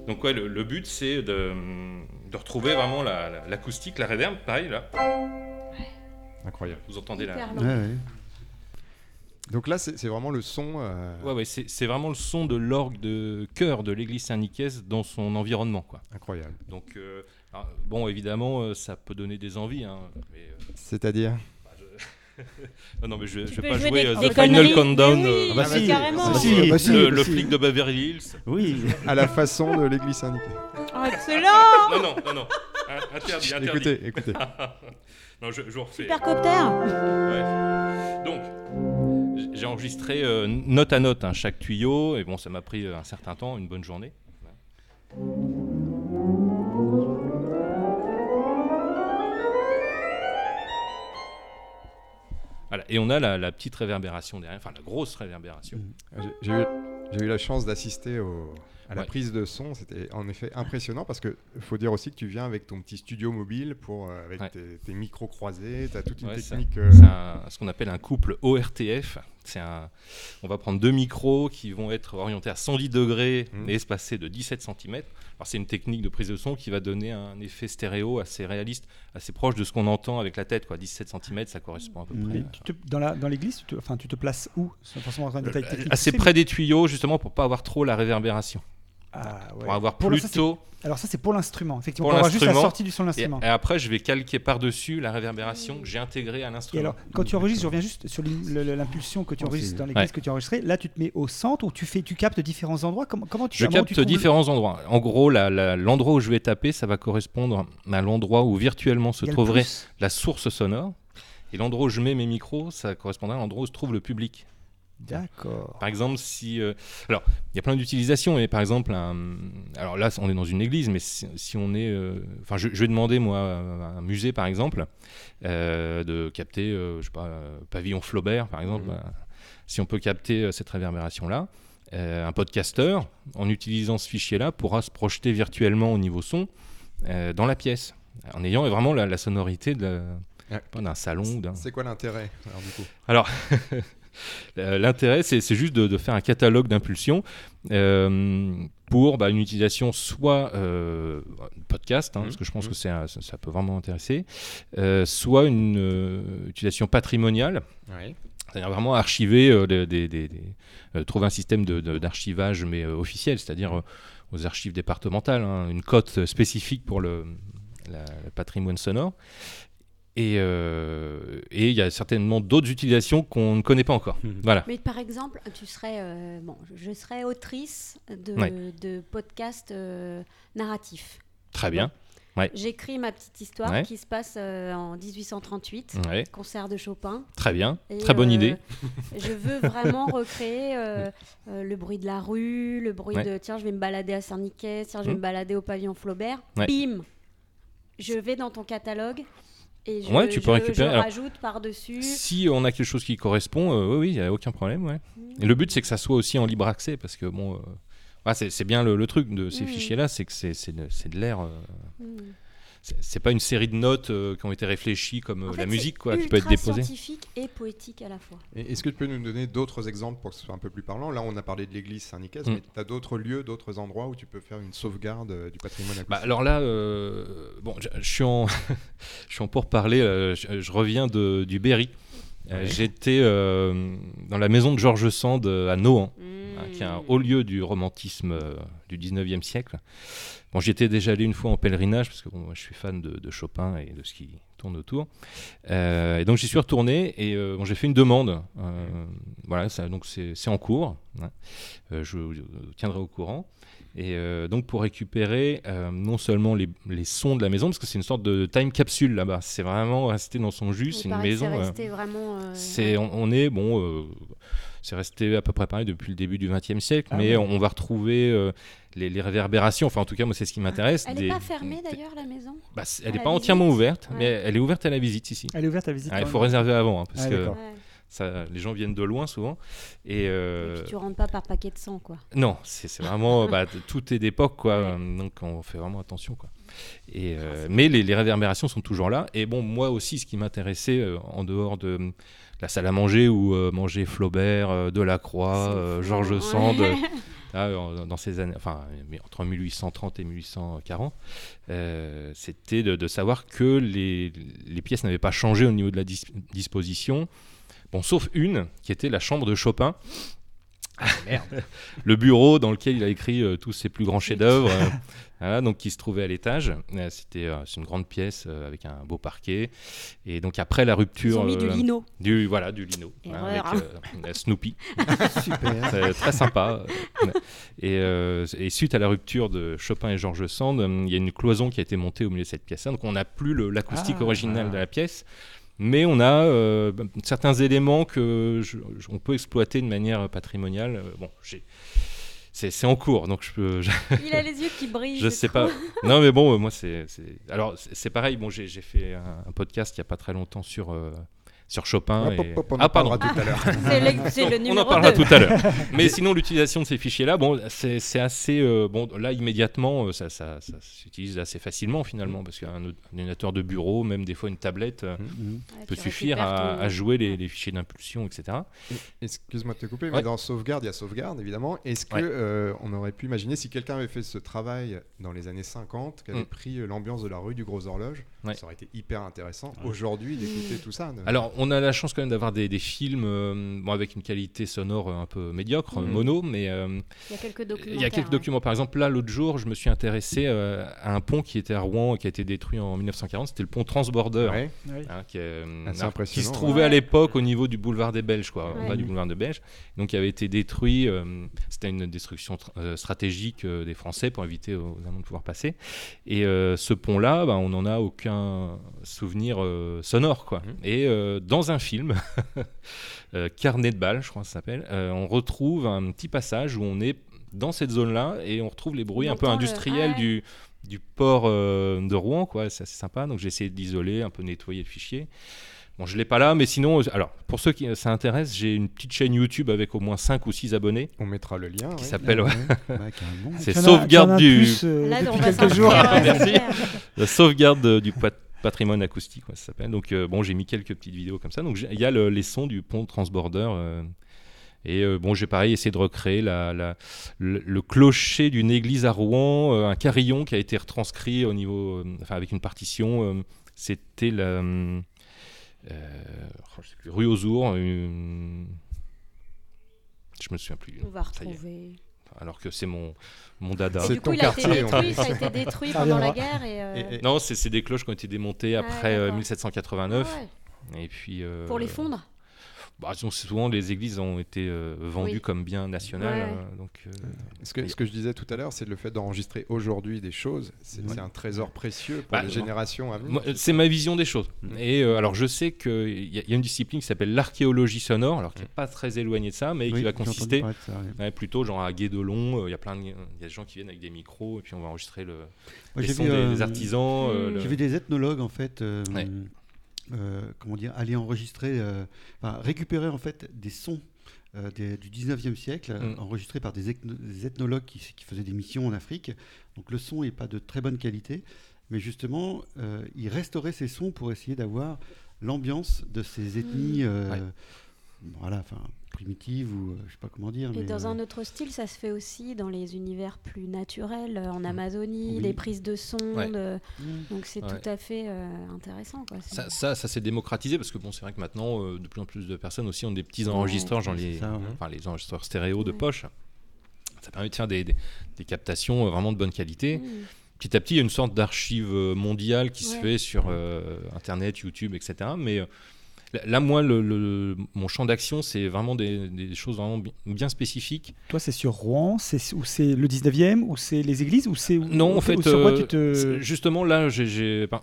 Donc ouais, le, le but c'est de, de retrouver vraiment la- la- l'acoustique, la, reverb, pareil là. Incroyable. Vous entendez là Hyper Ouais. Donc là, c'est vraiment le son. euh, Ouais, ouais, c'est vraiment le son de l'orgue de chœur de l'église Saint-Nicaise dans son environnement. Quoi. Incroyable. Donc, euh, alors, bon, évidemment, euh, ça peut donner des envies. hein, euh, C'est-à-dire non, non, mais je, je vais pas jouer jouer des- des The Final. Countdown, oui, euh, bah si, carrément. bah le- si, bah si, le, bah le si. flic de Beverly Hills. Oui, À la façon de l'église Saint-Nicaise. Oh, excellent Non, non, non, non. Hein, interdit, interdit. Écoutez, écoutez. non, je, je vous refais. Supercopter Ouais. Donc, j'ai enregistré euh, note à note hein, chaque tuyau, et bon, ça m'a pris euh, un certain temps, une bonne journée. Voilà, et on a la, la petite réverbération derrière, enfin la grosse réverbération. J'ai- J'ai eu, j'ai eu la chance d'assister au- à la Ouais. prise de son. C'était en effet impressionnant parce que faut dire aussi que tu viens avec ton petit studio mobile pour euh, avec Ouais. tes, tes micros croisés. Tu as toute une Ouais, technique. euh, C'est un- ce qu'on appelle un couple ORTF. C'est un, on va prendre deux micros qui vont être orientés à 110 degrés Mhm. et espacés de 17 cm. Alors c'est une technique de prise de son qui va donner un effet stéréo assez réaliste, assez proche de ce qu'on entend avec la tête. Quoi. 17 cm, ça correspond à peu près. Et tu te- dans la- dans l'église, tu te, enfin, tu te places où? Forcément dans le détail Euh, technique assez près des tuyaux justement pour pas avoir trop la réverbération. Ah, ouais. Pour avoir Pour ça, plutôt Alors ça, c'est pour l'instrument. Effectivement, Pour pour avoir juste la sortie du son de et, l'instrument. et après je vais calquer par-dessus la réverbération que j'ai intégrée à Et l'instrument. alors, quand tu enregistres, je reviens juste sur l'impulsion que tu Oh, enregistres dans l'église Ouais. que tu as enregistré. Là, tu te mets au centre ou tu fais, tu captes différents endroits? Comment, comment tu Je tu capte le- différents endroits. En gros, l'endroit où je vais taper, ça va correspondre à l'endroit où virtuellement se trouverait la source sonore. Et l'endroit où je mets mes micros, ça correspondra à l'endroit où se trouve le public. D'accord. Par exemple, si. euh, alors, il y a plein d'utilisations. Mais par exemple, un- alors là, on est dans une église, mais si, si on est. euh, Enfin, je, je vais demander, moi, à un musée, par exemple, euh, de capter, je sais pas, Pavillon Flaubert, par exemple. Mhm. euh, si on peut capter cette réverbération-là, un podcasteur, en utilisant ce fichier-là, pourra se projeter virtuellement au niveau son dans la pièce, en ayant vraiment la, la sonorité de la- d'un salon. C'est quoi l'intérêt alors, du coup? Alors, l'intérêt, c'est juste de, de faire un catalogue d'impulsions euh, pour bah, une utilisation soit euh, podcast, hein, parce que je pense mhm. que un- ça, ça peut vraiment intéresser, euh, soit une euh, utilisation patrimoniale, c'est-à-dire vraiment archiver, euh, des, des- des- des- euh, trouver un système de- de- d'archivage mais euh, officiel, c'est-à-dire euh, aux archives départementales, hein, une cote spécifique pour le, la- le patrimoine sonore. Et euh, et il y a certainement d'autres utilisations qu'on ne connaît pas encore. Mhm. Voilà. Mais par exemple, tu serais, euh, bon, je serais autrice de, Ouais. de podcasts euh, narratifs. Très bien. J'écris ma petite histoire Ouais. qui se passe euh, en 1838, Ouais. concert de Chopin. Très bien. Et, Très bonne euh, idée. Je veux vraiment recréer euh, euh, le bruit de la rue, le bruit Ouais. de tiens, je vais me balader à Saint-Nicaise, tiens, je vais Mhm. me balader au pavillon Flaubert. Ouais. Bim je vais dans ton catalogue et je, Ouais, tu peux récupérer. je Alors, rajoute par-dessus. Si on a quelque chose qui correspond, euh, oui, oui, il n'y a aucun problème. Ouais. Mm. Et le but, c'est que ça soit aussi en libre accès, parce que bon, euh, ouais, c'est bien le, le truc de ces Mm. fichiers-là, c'est que c'est de, l'air. euh, Mm. C'est- pas une série de notes euh, qui ont été réfléchies comme euh, la fait, musique, quoi, qui peut être ultra déposée. scientifique et poétique à la fois. Est-ce que tu peux nous donner d'autres exemples pour que ce soit un peu plus parlant? Là, on a parlé de l'église Saint-Nicaise, Mm. mais tu as d'autres lieux, d'autres endroits où tu peux faire une sauvegarde euh, du patrimoine Bah, alors là, euh, bon, je, je suis en, je suis en pour parler. je, je reviens de, du Berry. Euh, Ouais. J'étais euh, dans la maison de Georges Sand euh, à Nohant, hein, qui est un haut lieu du romantisme euh, du 19e siècle. Bon, j'y étais déjà allé une fois en pèlerinage, parce que bon, moi, je suis fan de, de Chopin et de ce qui tourne autour. Et donc j'y suis retourné et bon, j'ai fait une demande. Voilà, ça, donc c'est en cours. hein. Je vous tiendrai au courant. Et euh, donc pour récupérer euh, non seulement les, les sons de la maison, parce que c'est une sorte de time capsule là-bas. C'est vraiment resté dans son jus. C'est une maison. C'est euh, resté vraiment. euh, c'est, on, on est bon, euh, c'est resté à peu près pareil depuis le début du XXe siècle, Ah mais ouais. on va retrouver euh, les, les réverbérations. Enfin, en tout cas, moi, c'est ce qui m'intéresse. Elle n'est pas fermée d'ailleurs la maison? Bah, c'est- à elle n'est la pas entièrement visite ouverte, Ouais. mais elle est ouverte à la visite ici. Elle est ouverte à visite. Ah, il faut réserver avant, hein, parce Ah, que d'accord. Ouais. Ça, les gens viennent de loin souvent. Et, euh, Et puis tu rentres pas par paquet de sang quoi. non, c'est vraiment bah, tout est d'époque quoi, donc on fait vraiment attention quoi. Et euh, mais les, les réverbérations sont toujours là. Et bon, moi aussi, ce qui m'intéressait euh, en dehors de euh, la salle à manger où manger Flaubert, Delacroix, Georges ouais. Sand, ah, dans ces années, enfin entre 1830 et 1840, euh, c'était de, de savoir que les, les pièces n'avaient pas changé au niveau de la dis- disposition. Bon, sauf une qui était la chambre de Chopin. le bureau dans lequel il a écrit euh, tous ses plus grands chefs-d'œuvre, euh, voilà, donc qui se trouvait à l'étage. Euh, C'était euh, c'est une grande pièce euh, avec un beau parquet. Et donc après la Ils rupture, ont mis du lino. du voilà du lino hein, avec euh, Snoopy. Super. Très sympa. Et, euh, et suite à la rupture de Chopin et Georges Sand, euh, il y a une cloison qui a été montée au milieu de cette pièce. Donc on n'a plus l'acoustique Ah. originale de la pièce, mais on a euh, certains éléments que je- je- on peut exploiter de manière patrimoniale. Euh, Bon, c'est en cours, donc je peux. je- Il a les yeux qui brillent. je sais trop- pas. Non, mais bon, euh, moi, c'est. Alors, c'est pareil. Bon, j'ai fait un, un podcast il n'y a pas très longtemps sur, sur Chopin. Hop, et- hop, hop, on en ah, pardon. parlera tout à l'heure. C'est le, c'est le On numéro en parlera 2. tout à l'heure. Mais sinon, l'utilisation de ces fichiers-là, bon, c'est c'est assez. euh, bon, là, immédiatement, euh, ça, ça, ça s'utilise assez facilement, finalement, parce qu'un ord- un ordinateur de bureau, même des fois une tablette, euh, Mhm. peut suffire à, à jouer les, les fichiers d'impulsion, etc. Excuse-moi de te couper, mais Ouais. dans sauvegarde, il y a sauvegarde évidemment. Est-ce que Ouais. euh, on aurait pu imaginer si quelqu'un avait fait ce travail dans les années 50, qui avait Mm. pris l'ambiance de la rue du Gros Horloge, Ouais. ça aurait été hyper intéressant aujourd'hui d'écouter tout ça. Alors, on a la chance quand même d'avoir des, des films euh, bon, avec une qualité sonore un peu médiocre, Mhm. mono, mais euh, Il y a quelques il documents. y a quelques documents. Par exemple, là, l'autre jour, je me suis intéressé euh, à un pont qui était à Rouen, qui a été détruit en 1940. C'était le pont Transborder. Ouais. Hein, qui, alors, qui se ouais. trouvait à l'époque au niveau du boulevard des Belges, quoi, en bas du boulevard des Belges. Donc, il avait été détruit. euh, C'était une destruction tr- euh, stratégique euh, des Français pour éviter aux Allemands de pouvoir passer. Et euh, ce pont-là, bah, on n'en a aucun souvenir euh, sonore, quoi. Mhm. Et euh, dans un film, euh, Carnet de balles, je crois que ça s'appelle, euh, on retrouve un petit passage où on est dans cette zone-là et on retrouve les bruits un peu industriels ah ouais. du, du port euh, de Rouen, quoi. C'est assez sympa. Donc j'ai essayé d'isoler, un peu nettoyer le fichier. Bon, je l'ai pas là, mais sinon, alors pour ceux qui euh, ça intéresse, j'ai une petite chaîne YouTube avec au moins 5 ou 6 abonnés On mettra le lien. qui s'appelle ouais, c'est sauvegarde du euh, Là, on va quelques jours. Merci. la sauvegarde de- du pat- patrimoine acoustique, ouais, ça s'appelle. Donc euh, bon, j'ai mis quelques petites vidéos comme ça. Donc il y a le- les sons du pont Transborder. euh, et euh, bon, j'ai pareil essayé de recréer la, la- le, le clocher d'une église à Rouen, euh, un carillon qui a été retranscrit au niveau, euh, enfin avec une partition. C'était la oh, rue aux Ours. Je me souviens plus. On va retrouver. Alors que c'est mon mon dada. C'est ton il quartier, détruit, ça a été détruit Ça pendant la guerre. Et, euh, Et- et- Non, c'est c'est des cloches qui ont été démontées Ah, après euh, d'accord. 1789. ah ouais, Et puis. euh, Pour les fondre Bah, souvent, les églises ont été euh, vendues Oui. comme bien national. Ouais, euh, donc, euh, Ce que, ce que je disais tout à l'heure, c'est le fait d'enregistrer aujourd'hui des choses. C'est un trésor précieux pour Bah, les générations à venir. C'est ma vision des choses. Mm. Et euh, alors, je sais qu'il y, a- il y a une discipline qui s'appelle l'archéologie sonore, alors qui n'est pas très éloignée de ça, mais Oui, qui va consister ça, ouais. ouais, plutôt genre à Guédelon. euh, Il y a plein de, il y a des gens qui viennent avec des micros et puis on va enregistrer le, Moi, les j'ai sons vu, des, euh, des artisans. euh, Mm. le- J'ai vu des ethnologues en fait, euh, comment dire, aller enregistrer, euh, enfin, récupérer en fait des sons euh, des- du 19e siècle, Mm. enregistrés par des, ethno- des ethnologues qui, qui faisaient des missions en Afrique. Donc le son n'est pas de très bonne qualité, mais justement, ils restauraient ces sons pour essayer d'avoir l'ambiance de ces ethnies, Ouais. voilà, enfin primitives ou euh, je sais pas comment dire. Et mais, dans euh, un autre style, ça se fait aussi dans les univers plus naturels, euh, en Amazonie, Oui. les prises de son. Ouais. de-. Donc c'est Ouais. tout à fait euh, intéressant. Quoi. Ça, ça, ça s'est démocratisé parce que bon, c'est vrai que maintenant, euh, de plus en plus de personnes aussi ont des petits Ouais, enregistreurs, genre c'est les, ça, ouais. enfin, les enregistreurs stéréo de Ouais. poche. Ça permet de faire des, des- des captations euh, vraiment de bonne qualité. Petit à petit, il y a une sorte d'archive euh, mondiale qui se Ouais. fait sur euh, Internet, YouTube, etc. Mais euh, là- moi, le, le- mon champ d'action, c'est vraiment des, des choses vraiment bi- bien spécifiques. Toi, c'est sur Rouen, c'est ou c'est le 19e, ou c'est les églises, ou c'est Non, en fait, ou sur quoi euh, tu te c'est- justement, là, en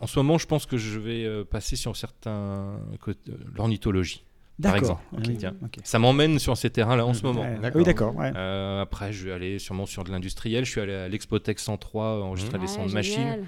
ce moment, je pense que je vais euh, passer sur certains euh, l'ornithologie. par D'accord. exemple. ok, Ok, tiens. ok. Ça m'emmène sur ces terrains-là en ce moment. Oui, d'accord. ouais. Euh, après, je vais aller sûrement sur de l'industriel. Je suis allé à l'Expotech 103 enregistrer Ouais, des sons de machines génial.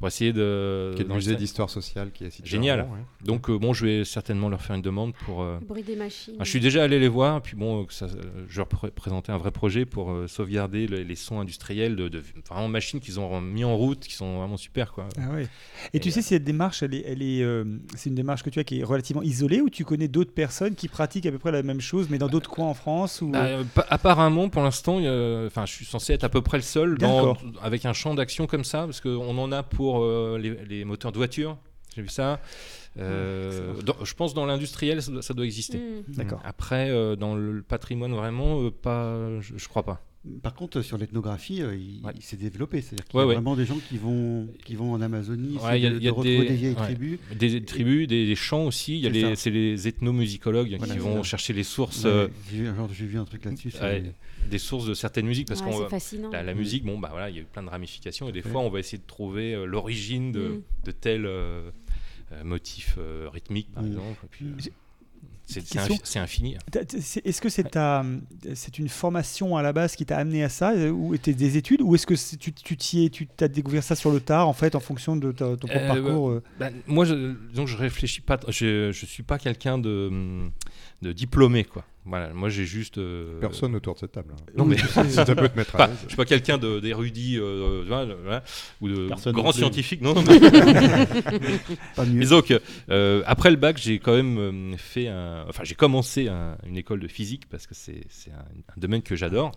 Pour essayer de. Qui est le musée d'histoire sociale qui est situé Génial. Ouais. Donc, euh, bon, je vais certainement leur faire une demande pour. euh, bruit des machines. ah, je suis déjà allé les voir, puis bon, euh, ça, je leur pré- présentais un vrai projet pour euh, sauvegarder le- les sons industriels de, de vraiment machines qu'ils ont mis en route, qui sont vraiment super, quoi. Ah ouais. Et, tu sais si cette démarche, elle est, elle est, euh, c'est une démarche que tu as qui est relativement isolée, ou tu connais d'autres personnes qui pratiquent à peu près la même chose, mais dans d'autres coins en France ou... Bah, pour l'instant, enfin, je suis censé être à peu près le seul dans, avec un champ d'action comme ça, parce qu'on en a pour euh, les, les moteurs de voiture. J'ai vu ça. Euh, dans- je pense dans l'industriel, ça, doit- ça doit exister. Mm. D'accord. Après, euh, dans le patrimoine, vraiment, euh, pas, je, je crois pas. Par contre, sur l'ethnographie, euh, il, Ouais. il s'est développé. C'est-à-dire qu'il Ouais, y a ouais. vraiment des gens qui vont, qui vont en Amazonie, Ouais, il y a- essayer de, il y a de retrouver des- des, vieilles ouais. tribus. Des tribus, des, des chants aussi. Il y a C'est les, ça. c'est les ethnomusicologues Voilà, qui vont ça. chercher les sources, Ouais, euh, j'ai vu, genre, j'ai vu un truc là-dessus. Des sources de certaines musiques, parce Ouais, qu'on c'est va- fascinant. La, la musique, bon, bah voilà, il y a eu plein de ramifications et des fait. fois, on va essayer de trouver euh, l'origine de, Mm. de tel euh, euh, motif euh, rythmique, par Mm. exemple. et puis, euh, J'ai- c'est infi- c'est infini. Est-ce que c'est ta, c'est une formation à la base qui t'a amené à ça, ou étaient des études, ou est-ce que c'est- tu, tu t'y es, tu t'as découvert ça sur le tard, en fait, en fonction de ta- ton propre Euh, parcours euh Bah, moi, je, que je réfléchis pas. t- Je, je suis pas quelqu'un de, de diplômé, quoi. Voilà, moi, j'ai juste. euh, Personne autour de cette table. hein. Non, mais si ça peut te mettre à Pas- l'aise. je suis pas quelqu'un d'érudit euh, voilà, voilà, ou de Personne grand scientifique. Non, non, mais- Pas mieux. Disons que euh, après le bac, j'ai quand même euh, fait un. Enfin, j'ai commencé un- une école de physique parce que c'est un, un domaine que j'adore.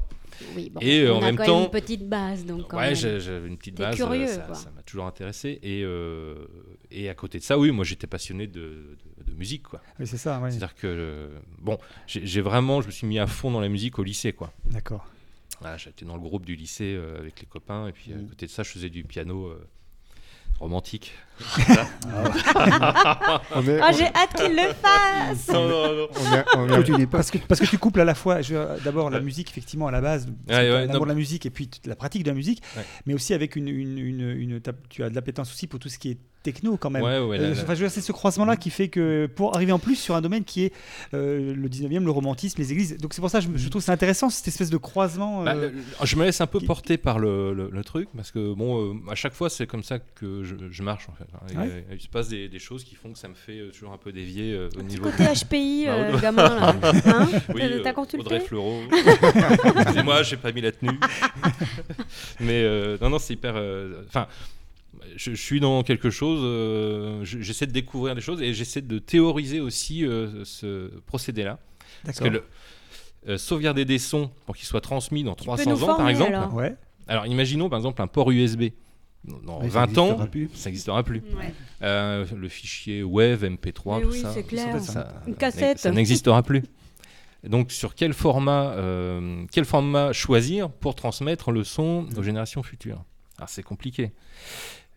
Oui, bon, Et, euh, on en a même quand temps- une petite base. Donc quand Ouais, même. j'ai- j'avais une petite T'es base. curieux, euh, ça m'a toujours intéressé. Et, euh, et à côté de ça, oui, moi j'étais passionné de, de- de musique, quoi. Oui, c'est ça, ouais. C'est-à-dire que euh, bon, j'ai vraiment, je me suis mis à fond dans la musique au lycée, quoi. D'accord. Voilà, J'étais dans le groupe du lycée euh, avec les copains, et puis à Mm. côté de ça, je faisais du piano euh, romantique. Est- Ah, on- j'ai hâte qu'il le fasse non, non, non. on est- on est-. Parce que, parce que tu couples à la fois, d'abord la musique, effectivement, à la base, Ouais, ouais, de la musique et puis la pratique de la musique, Ouais. mais aussi avec une, une, une, une- t'as- tu as de l'appétence aussi pour tout ce qui est techno quand même. Ouais, ouais, là, Euh, là. enfin, je veux dire, c'est ce croisement-là qui fait que pour arriver en plus sur un domaine qui est euh, le 19e, le romantisme, les églises. Donc c'est pour ça que je, je trouve c'est intéressant cette espèce de croisement. Bah, euh, je me laisse un peu qui- porter par le, le- le truc parce que bon, euh, à chaque fois c'est comme ça que je, je marche en fait. hein. Il, Ouais. il se passe des, des choses qui font que ça me fait toujours un peu dévier euh, au Petit niveau. côté HPI, Ah, euh, ouais. gamin, là. Hein Oui, T'as- euh, T'as consulté Audrey Fleurot. Excusez-moi, j'ai pas mis la tenue. Mais euh, non, non, c'est hyper. euh, Enfin, je, je suis dans quelque chose. euh, je- j'essaie de découvrir des choses et j'essaie de théoriser aussi euh, ce procédé-là. Parce que D'accord. le, euh, sauvegarder des sons pour qu'ils soient transmis dans peux 300 nous ans, par exemple. alors Ouais. Alors imaginons par exemple un port USB. Dans Ouais, ça 20 ans, plus. ça n'existera plus. Ouais. Euh, le fichier WAV, MP3, Mais tout oui, ça, c'est clair. ça- Une cassette. ça n'existera plus. Donc sur quel format, euh, quel format choisir pour transmettre le son aux générations futures? Alors c'est compliqué.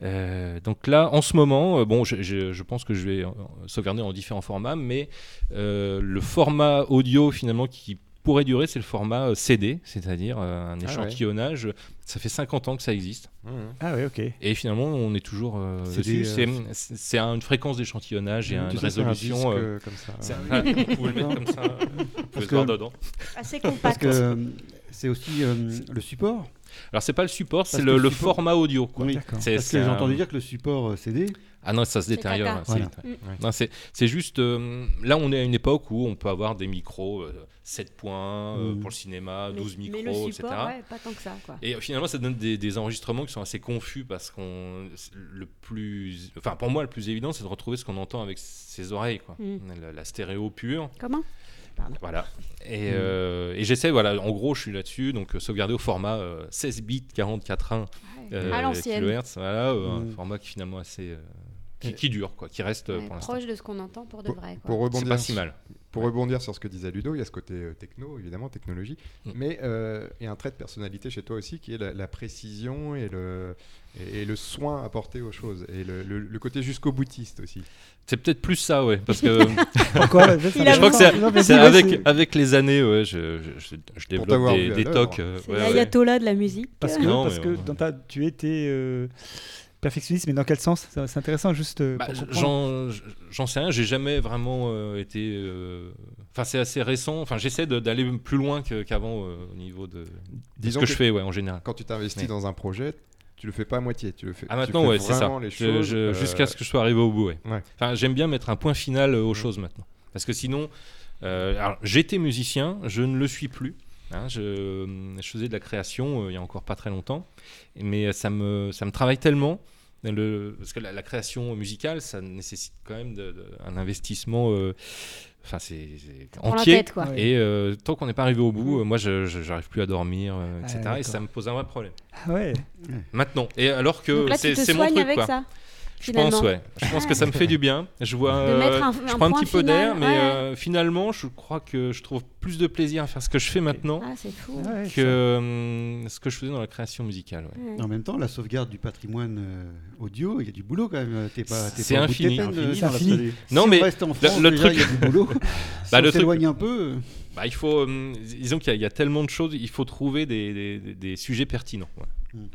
Euh, donc là, en ce moment, euh, bon, je, je- je pense que je vais euh, sauvegarder en différents formats, mais euh, le format audio finalement qui pourrait durer, c'est le format CD, c'est-à-dire euh, un ouais. échantillonnage. Ça fait 50 ans que ça existe. Ah ouais, ok. Et finalement, on est toujours euh, dessus. C'est- une fréquence d'échantillonnage et Tu une un résolution. euh, euh, comme ça. c'est un- vous pouvez le mettre comme ça. Vous pouvez que- voir dedans. Assez Parce que c'est aussi euh, le support. Alors, c'est pas le support, c'est le, le le support- format audio. Quoi. Oui, Parce que j'ai entendu dire que le support euh, CD, Ah non, ça se détériore Voilà. ouais. Mm. C'est juste. euh, là, on est à une époque où on peut avoir des micros euh, 7 points euh, Mm. pour le cinéma, Mais- 12 mais, micros, le etc. support, ouais, pas tant que ça. Quoi. Et euh, finalement, ça donne des, des enregistrements qui sont assez confus parce qu'on le plus, enfin pour moi le plus évident, c'est de retrouver ce qu'on entend avec ses oreilles, quoi. Mm. La, la stéréo pure, Comment? Voilà. Et, euh, et j'essaie, voilà, en gros, je suis là-dessus, donc euh, sauvegarder au format euh, 16 bits 44.1 euh, À l'ancienne. kilohertz, voilà, euh, un Mm. format qui finalement assez, euh, qui, qui dure, quoi, qui reste euh, Ouais, pour l'instant. Proche de ce qu'on entend pour de Pour, vrai. Quoi. pour rebondir, pas si mal. Pour Ouais. rebondir sur ce que disait Ludo, il y a ce côté euh, techno, évidemment, technologie, Mm. mais euh, il y a un trait de personnalité chez toi aussi qui est la, la précision et le, et, et le soin apporté aux choses, et le, le- le côté jusqu'au boutiste aussi. C'est peut-être plus ça, ouais, parce que Pourquoi ouais, je crois que c'est avec, les années, ouais, je, je, développe des, des tocs. euh, C'est ouais, ouais. l'ayatollah de la musique. Parce que, Non, parce que on- dans ta, tu étais euh, perfectionniste, mais dans quel sens? C'est intéressant, juste. euh, Bah. J'en j'en sais rien, j'ai jamais vraiment euh, été. euh, Enfin, c'est assez récent. Enfin, j'essaie d'aller plus loin qu'avant euh, au niveau de, de ce que, que je fais, ouais, en général. Quand tu t'investis Ouais. dans un projet, tu le fais pas à moitié, tu le fais. Ah, maintenant, ouais, c'est ça. euh, Jusqu'à ce que je sois arrivé au bout, ouais. Ouais. Enfin, j'aime bien mettre un point final euh, aux choses maintenant. Parce que sinon, euh, j'étais musicien, je ne le suis plus. hein, je, je faisais de la création il y a encore pas très longtemps, mais ça me, ça me travaille tellement. Le, parce que la, la création musicale, ça nécessite quand même de- de- un investissement euh, enfin, c'est entier. tête, quoi. Et euh, tant qu'on n'est pas arrivé au bout, Mhm. euh, moi, je j'arrive plus à dormir, euh, Ah, etc. et ça me pose un vrai problème. Ah ouais. Maintenant. Et alors que c'est tu te c'est mon soignes truc, avec quoi. ça Je pense, ouais. Je pense que ça me fait du bien. Je vois, De mettre euh, un- je prends un petit peu final, d'air, mais ouais. euh, finalement, je crois que je trouve plus de plaisir à faire ce que je fais maintenant Ah, c'est fou. Ouais, que euh, ce que je faisais dans la création musicale. ouais. Ouais. En même temps, la sauvegarde du patrimoine audio, il y a du boulot quand même. T'es pas, t'es C'est infini. Infini, euh. Non, si mais on reste en le- France, le déjà, truc- il y a du boulot. si Bah, on le truc- s'éloigne un peu. Bah, il faut, euh, disons qu'il y, a- il y a tellement de choses, il faut trouver des, des- des- des sujets pertinents. ouais. Mm.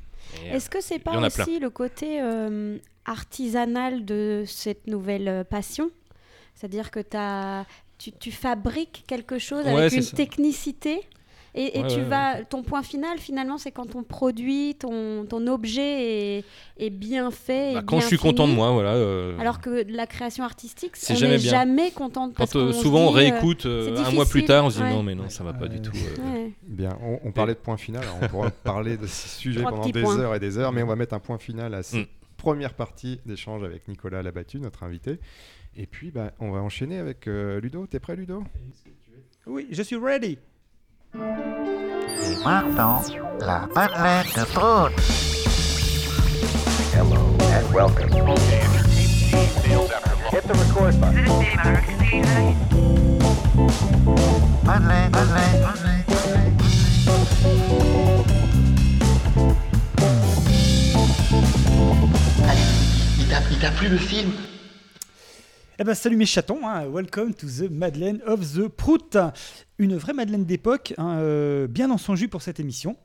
Est-ce que c'est pas aussi le côté euh, artisanal de cette nouvelle euh, passion? C'est-à-dire que tu, tu fabriques quelque chose Ouais, avec une ça. technicité? Et, et Ouais, tu ouais, vas, ton point final finalement, c'est quand ton produit, ton, ton objet est, est bien fait. bah, et quand bien je suis content de moi, voilà. euh, Alors que la création artistique, C'est on jamais n'est bien. jamais content de quand euh, souvent on dit, euh, réécoute euh, un mois plus tard, on se dit ouais. non, mais non, ça va pas du tout. euh. ouais. Bien, on, on parlait de point final, on pourra parler de ce sujet pendant des points. heures et des heures, mais on va mettre un point final à cette Mm. première partie d'échange avec Nicolas Labattu, notre invité. Et puis, bah, on va enchaîner avec euh, Ludo. T'es prêt, Ludo? Oui, je suis ready. Et maintenant, la Madeleine de Prout. Madeleine, Madeleine, Madeleine. Il t'a, il t'a plu le film Eh ben, salut mes chatons, hein. welcome to the Madeleine of the Prout. Une vraie Madeleine d'époque, hein, euh, bien dans son jus pour cette émission,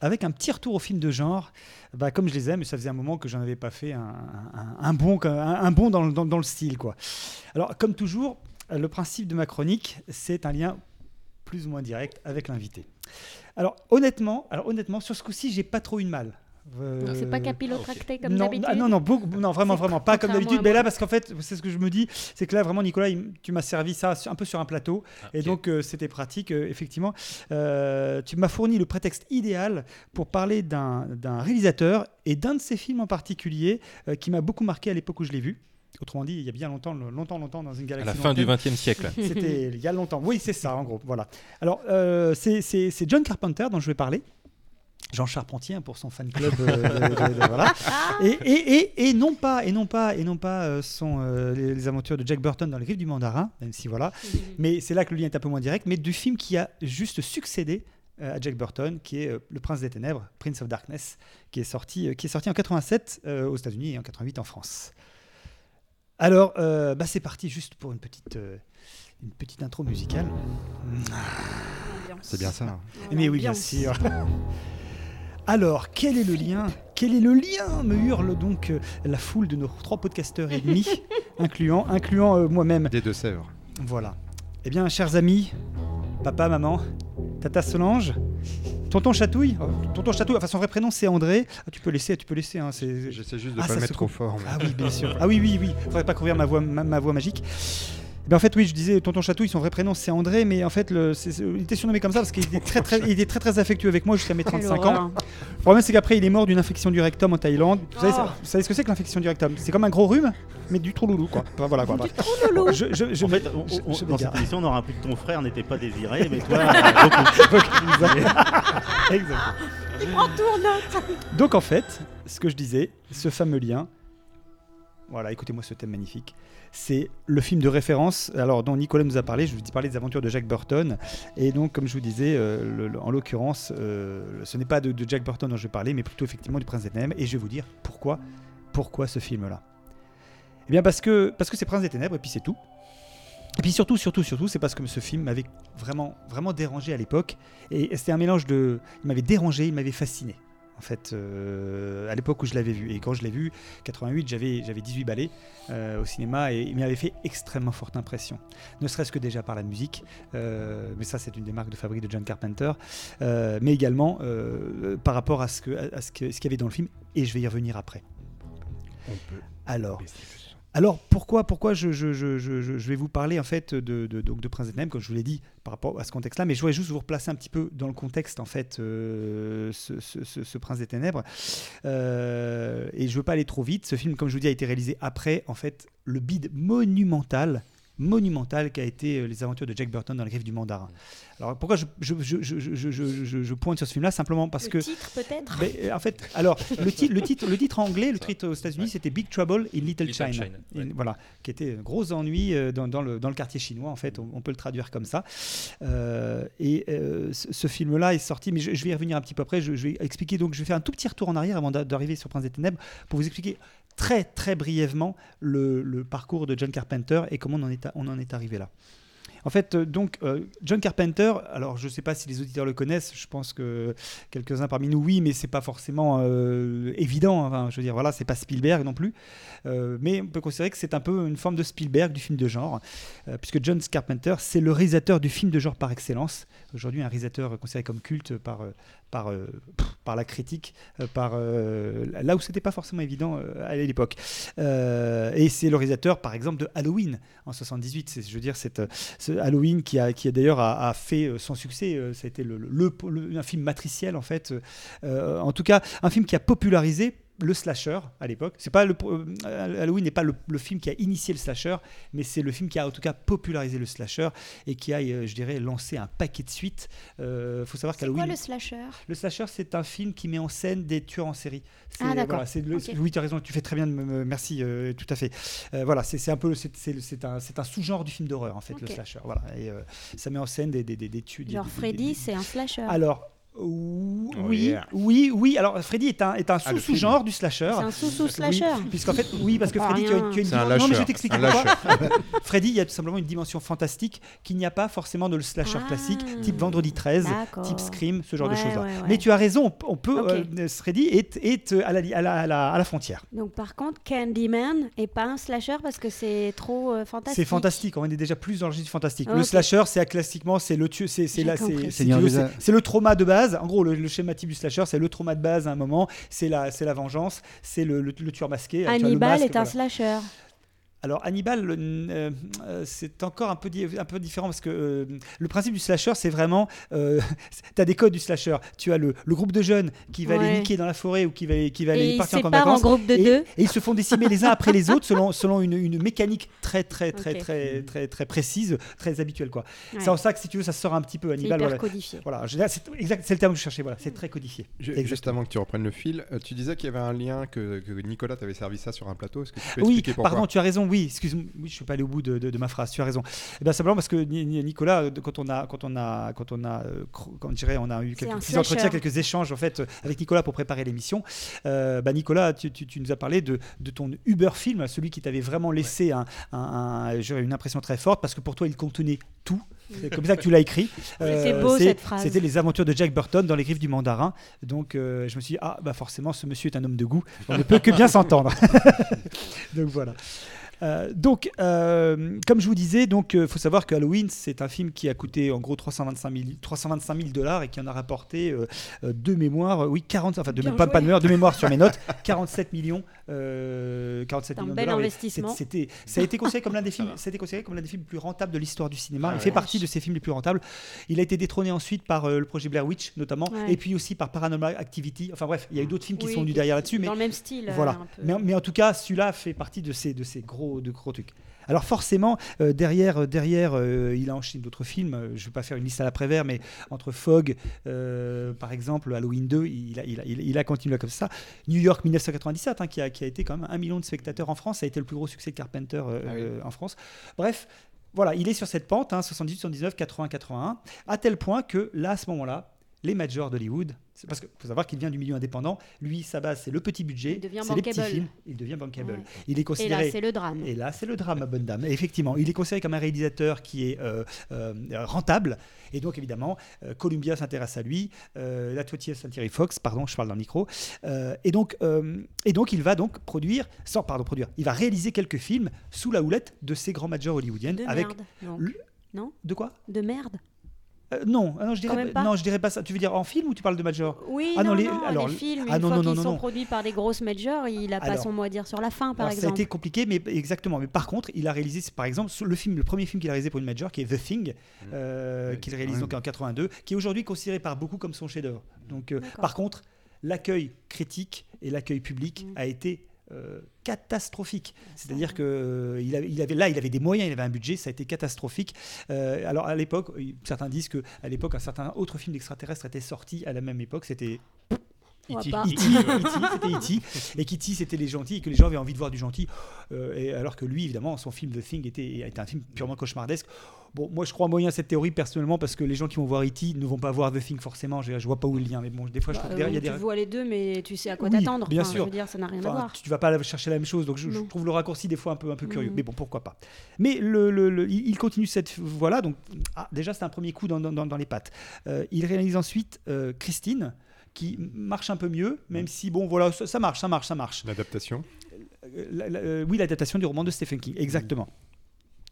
avec un petit retour au film de genre, bah, comme je les aime, ça faisait un moment que j'en avais pas fait un, bon, un, bon dans, dans- le style. Quoi. Alors, comme toujours, le principe de ma chronique, c'est un lien plus ou moins direct avec l'invité. Alors, honnêtement, alors, honnêtement sur ce coup-ci, j'ai pas trop eu de mal. Euh, C'est pas capillotracté comme non, d'habitude ah, non, non, beaucoup- non, vraiment, vraiment, pas comme d'habitude. à Mais là, parce qu'en fait, c'est ce que je me dis, c'est que là, vraiment, Nicolas, il- tu m'as servi ça un peu sur un plateau. Ah, Et donc, euh, c'était pratique, euh, effectivement. Euh, tu m'as fourni le prétexte idéal pour parler d'un réalisateur et d'un de ses films en particulier euh, qui m'a beaucoup marqué à l'époque où je l'ai vu. Autrement dit, il y a bien longtemps, longtemps, longtemps, dans une à galaxie. la fin du. XXe siècle. C'était il y a longtemps. Oui, c'est ça, en gros. Voilà. Alors, euh, c'est John Carpenter dont je vais parler. Jean Charpentier hein, pour son fan club. euh, de- de- de- voilà. Et, et, et, et non pas, et non pas, et non pas euh, son, euh, les, les aventures de Jack Burton dans les griffes du mandarin, même si voilà. Mais c'est là que le lien est un peu moins direct. Mais du film qui a juste succédé euh, à Jack Burton, qui est euh, Le Prince des Ténèbres, Prince of Darkness, qui est sorti, euh, qui est sorti en 87 euh, aux États-Unis et en 88 en France. Alors, euh, bah, c'est parti juste pour une petite, euh, une petite intro musicale. C'est bien ça. hein. Mais oui, bien sûr. Alors, quel est le lien Quel est le lien me hurle donc euh, la foule de nos trois podcasteurs et demi, incluant, incluant euh, moi-même. Des Deux-Sèvres. Voilà. Eh bien, chers amis, papa, maman, tata Solange, tonton Chatouille, euh, tonton Chatouille, enfin son vrai prénom c'est André. Ah, tu peux laisser, tu peux laisser. Hein. J'essaie juste de Ah, pas le mettre trop fort. Ah oui, bien sûr. Ah oui, oui, oui. Faudrait pas couvrir ma voix, ma, ma voix magique. Bien, en fait, oui, je disais Tonton Chatouille, son vrai prénom c'est André, mais en fait, le, il était surnommé comme ça parce qu'il était très, très, il était très, très affectueux avec moi jusqu'à mes 35 horreur. ans. Le problème, c'est qu'après, il est mort d'une infection du rectum en Thaïlande. Vous savez, Oh. ça- vous savez ce que c'est que l'infection du rectum? C'est comme un gros rhume, mais du trou loulou, quoi. Enfin, voilà, quoi. bref. loulou. Je, je, je en fait, on- je- on- je dans cette émission, on aura appris que ton frère n'était pas désiré, mais toi. Exactement. Il prend tout en note. Donc en fait, ce que je disais, ce fameux lien, voilà, écoutez-moi ce thème magnifique, c'est le film de référence, alors dont Nicolas nous a parlé, je vous ai parlé des aventures de Jack Burton, et donc comme je vous disais, euh, en l'occurrence, euh, ce n'est pas de, Jack Burton dont je vais parler, mais plutôt effectivement du Prince des Ténèbres, et je vais vous dire pourquoi, pourquoi ce film-là. Eh bien parce que parce que c'est Prince des Ténèbres, et puis c'est tout. Et puis surtout, surtout, surtout, c'est parce que ce film m'avait vraiment, vraiment dérangé à l'époque. Et c'était un mélange de. Il m'avait dérangé, il m'avait fasciné. En fait, euh, à l'époque où je l'avais vu. Et quand je l'ai vu, 88, j'avais, j'avais 18 ballets euh, au cinéma et il m'avait fait extrêmement forte impression. Ne serait-ce que déjà par la musique, euh, mais ça, c'est une des marques de fabrique de John Carpenter, mais également par rapport à ce, que, à ce, que- ce qu'il y avait dans le film. Et je vais y revenir après. On peut Alors. baisser. Alors pourquoi, pourquoi je, je- je- je- vais vous parler en fait de, de, donc de Prince des Ténèbres, comme je vous l'ai dit par rapport à ce contexte-là, mais je voudrais juste vous replacer un petit peu dans le contexte en fait euh, ce- ce Prince des Ténèbres. Euh, et je veux pas aller trop vite. Ce film, comme je vous dis, a été réalisé après en fait le bid monumental monumental qu'a été euh, les aventures de Jack Burton dans les griffes du mandarin. Alors pourquoi je, je, je, je, je, je- je- je pointe sur ce film-là? Simplement parce le que titre peut-être? euh, en fait, alors le titre, le titre, le titre anglais, le titre aux États-Unis, c'était Big Trouble in Little, Little China. China, Et ouais. Voilà, qui était un gros ennui euh, dans, dans le, dans le quartier chinois. En fait, on, on peut le traduire comme ça. Euh, et euh, ce, ce film-là est sorti, mais je, je vais y revenir un petit peu après. Je, je vais expliquer. Donc, je vais faire un tout petit retour en arrière avant d'a- d'arriver sur Prince des Ténèbres pour vous expliquer très très brièvement le, parcours de John Carpenter et comment on en est, arrivé là. En fait, euh, donc, euh, John Carpenter, alors je ne sais pas si les auditeurs le connaissent, je pense que quelques-uns parmi nous, oui, mais c'est pas forcément euh, évident. Enfin, je veux dire, voilà, c'est pas Spielberg non plus. Mais on peut considérer que c'est un peu une forme de Spielberg du film de genre, puisque John Carpenter, c'est le réalisateur du film de genre par excellence. Aujourd'hui, un réalisateur considéré comme culte par, par, euh, par la critique, euh, par, euh, là où c'était pas forcément évident à l'époque. Et c'est le réalisateur, par exemple, de Halloween en 78. C'est, je veux dire, Halloween qui a, qui a d'ailleurs a, fait son succès. Ça a été le, le- un film matriciel en fait. En tout cas, un film qui a popularisé le slasher à l'époque. C'est pas le euh, Halloween n'est pas le, le film qui a initié le slasher, mais c'est le film qui a en tout cas popularisé le slasher et qui a, euh, je dirais, lancé un paquet de suites. Euh, faut savoir C'est quoi qu'Halloween, le slasher? Le slasher, c'est un film qui met en scène des tueurs en série. Ah, d'accord. voilà, c'est le- Ok. Oui, tu as raison, tu fais très bien de me. me- merci, euh, tout à fait. Euh, voilà, c'est un peu. c'est- un, sous-genre du film d'horreur, en fait, le slasher. Voilà, et euh, ça met en scène des, des, des, des des- Freddy, c'est un slasher. Alors. Oh, Oui, yeah. oui, oui. Alors, Freddy est un, est un Ah, sous-sous-genre du slasher. C'est un sous-sous-slasher. Oui, puisqu'en fait, oui, parce que Freddy, tu as, rien. tu as une C'est un dimension- Non, mais je vais lâcheur, t'expliquer un pourquoi. Freddy, il y a tout simplement une dimension fantastique qu'il n'y a pas forcément de le slasher Ah. classique, type Vendredi 13, D'accord. type Scream, ce genre de choses-là. ouais, ouais. Mais tu as raison, on- peut. Euh, Freddy est, est euh, à, la, à, la, à, la, à la frontière. Donc par contre, Candyman est pas un slasher parce que c'est trop euh, fantastique. C'est fantastique, on est déjà plus dans le registre du fantastique. Le slasher, c'est classiquement, c'est le c'est le trauma de base. En gros, le, le schéma type du slasher, c'est le trauma de base à un moment, c'est la, c'est la vengeance, c'est le, le- le tueur masqué. le Hannibal masque, est un voilà. slasher. Alors Hannibal, euh, euh, c'est encore un peu, un peu différent parce que euh, le principe du slasher, c'est vraiment, euh, tu as des codes du slasher. Tu as le, le groupe de jeunes qui va aller Ouais. niquer dans la forêt ou qui va, qui va Et aller ils partir en séparent en vacances. groupe de et, deux. et ils se font décimer les uns après les autres selon, selon une, une mécanique très très très très très très précise, très habituelle quoi. Ouais. C'est en ça que si tu veux, ça sort un petit peu C'est Hannibal. hyper Voilà, codifié. voilà je- c'est exact, c'est le terme que je cherchais. Voilà, c'est très codifié. Je- Exactement. juste avant que tu reprennes le fil, tu disais qu'il y avait un lien que, que Nicolas t'avait servi ça sur un plateau. Est-ce que tu peux Oui, expliquer pourquoi? pardon, tu as raison. Oui, excuse-moi, oui, je suis pas allé au bout de, de- de ma phrase. Tu as raison. Eh ben, simplement parce que Ni- Ni- Nicolas, euh, quand on a, quand on a, quand on a, euh, cro- comment dirais, on a eu quelques petits entretiens, quelques échanges en fait euh, avec Nicolas pour préparer l'émission. Euh, bah, Nicolas, tu, tu- tu nous as parlé de, de ton Uber film, celui qui t'avait vraiment laissé un, un- un- je dirais une impression très forte parce que pour toi il contenait tout. C'est comme ça que tu l'as écrit. Euh, C'est beau, cette phrase. C'était les aventures de Jack Burton dans les griffes du mandarin. Donc euh, je me suis dit, ah bah forcément ce monsieur est un homme de goût. On ne peut que bien s'entendre. donc voilà. Euh, donc, euh, comme je vous disais, donc euh, faut savoir que Halloween, c'est un film qui a coûté en gros 325 000, 325 000 dollars et qui en a rapporté euh, euh, de mémoire, euh, oui 40, enfin de, pas, pas de mémoire, de mémoire sur mes notes, 47 millions, euh, 47 C'est un millions de bel dollars. investissement. C'est- C'était, ça a été considéré comme l'un des films, été considéré comme l'un des films les plus rentables de l'histoire du cinéma. Ah Il ouais. fait partie de ces films les plus rentables. Il a été détrôné ensuite par euh, le projet Blair Witch notamment, Ouais. et puis aussi par Paranormal Activity. Enfin bref, il y a eu d'autres films qui Oui, sont venus derrière là-dessus, mais dans le même style, euh, Voilà. un peu. Mais, mais en tout cas, celui-là fait partie de ces, de ces gros, de gros trucs. Alors forcément, euh, derrière, euh, derrière euh, il a enchaîné d'autres films. Je ne vais pas faire une liste à l'après-vert, mais entre Fog, euh, par exemple, Halloween 2, il a, il a, il a- il a continué comme ça. New York 1997, hein, qui, a, qui a été quand même un million de spectateurs en France, ça a été le plus gros succès de Carpenter Ah oui. en France. Bref. Voilà, il est sur cette pente, hein, 78, 79, 80, 81, à tel point que là, à ce moment-là, les majors d'Hollywood, parce qu'il faut savoir qu'il vient du milieu indépendant, lui, sa base, c'est le petit budget, Il devient c'est les petits films, il devient bankable. Ouais. Il est Et considéré. là, c'est le drame. Et là, c'est le drame, ma bonne dame. Et effectivement, il est considéré comme un réalisateur qui est euh, euh, rentable. Et donc, évidemment, euh, Columbia s'intéresse à lui, euh, la 20th Century Fox, pardon, je parle dans le micro. Euh, et, donc, euh, et donc, il va donc produire, sans, pardon, produire, il va réaliser quelques films sous la houlette de ces grands majors hollywoodiennes. De avec merde, donc. le- Non De quoi? De merde Euh, non, ah non, je Quand dirais même pas non, je dirais pas ça. Tu veux dire en film ou tu parles de major? Oui, Ah non, les, non, alors, les films, ah une non, fois non, qu'ils non, sont non. produits par des grosses majors, il n'a pas son mot à dire sur la fin, par Alors, exemple. Ça a été compliqué, mais exactement. Mais par contre, il a réalisé, par exemple, le film, le premier film qu'il a réalisé pour une major, qui est The Thing, euh, qu'il réalise donc en 82, qui est aujourd'hui considéré par beaucoup comme son chef-d'œuvre. Donc, euh, par contre, l'accueil critique et l'accueil public Mm. a été euh, catastrophique. C'est-à-dire que euh, il avait, il avait là, il avait des moyens, il avait un budget, ça a été catastrophique. Euh, alors à l'époque, certains disent que à l'époque, un certain autre film d'extraterrestre était sorti à la même époque. C'était E.T., pas. E.T., c'était E.T., et qu'E.T. c'était les gentils et que les gens avaient envie de voir du gentil, Euh, et alors que lui, évidemment, son film The Thing était, était un film purement cauchemardesque. Bon, moi je crois moyen à cette théorie personnellement parce que les gens qui vont voir E.T. ne vont pas voir The Thing forcément. Je, je vois pas où est le lien, mais bon, des fois je Bah, trouve qu'il y a euh, des tu vois les deux, mais tu sais à quoi Oui, t'attendre. bien Enfin, sûr. Je veux dire, ça n'a rien à voir. Tu, tu vas pas chercher la même chose, donc je, trouve le raccourci des fois un peu, un peu curieux. Mm. Mais bon, pourquoi pas. Mais le, le- le- il continue cette voilà, donc ah, déjà c'est un premier coup dans, dans- dans- dans les pattes. Euh, il réalise ensuite euh, Christine, qui marche un peu mieux, même si bon voilà, ça, ça marche, ça marche, ça marche. L'adaptation Euh, la- la- euh, oui, l'adaptation du roman de Stephen King, exactement.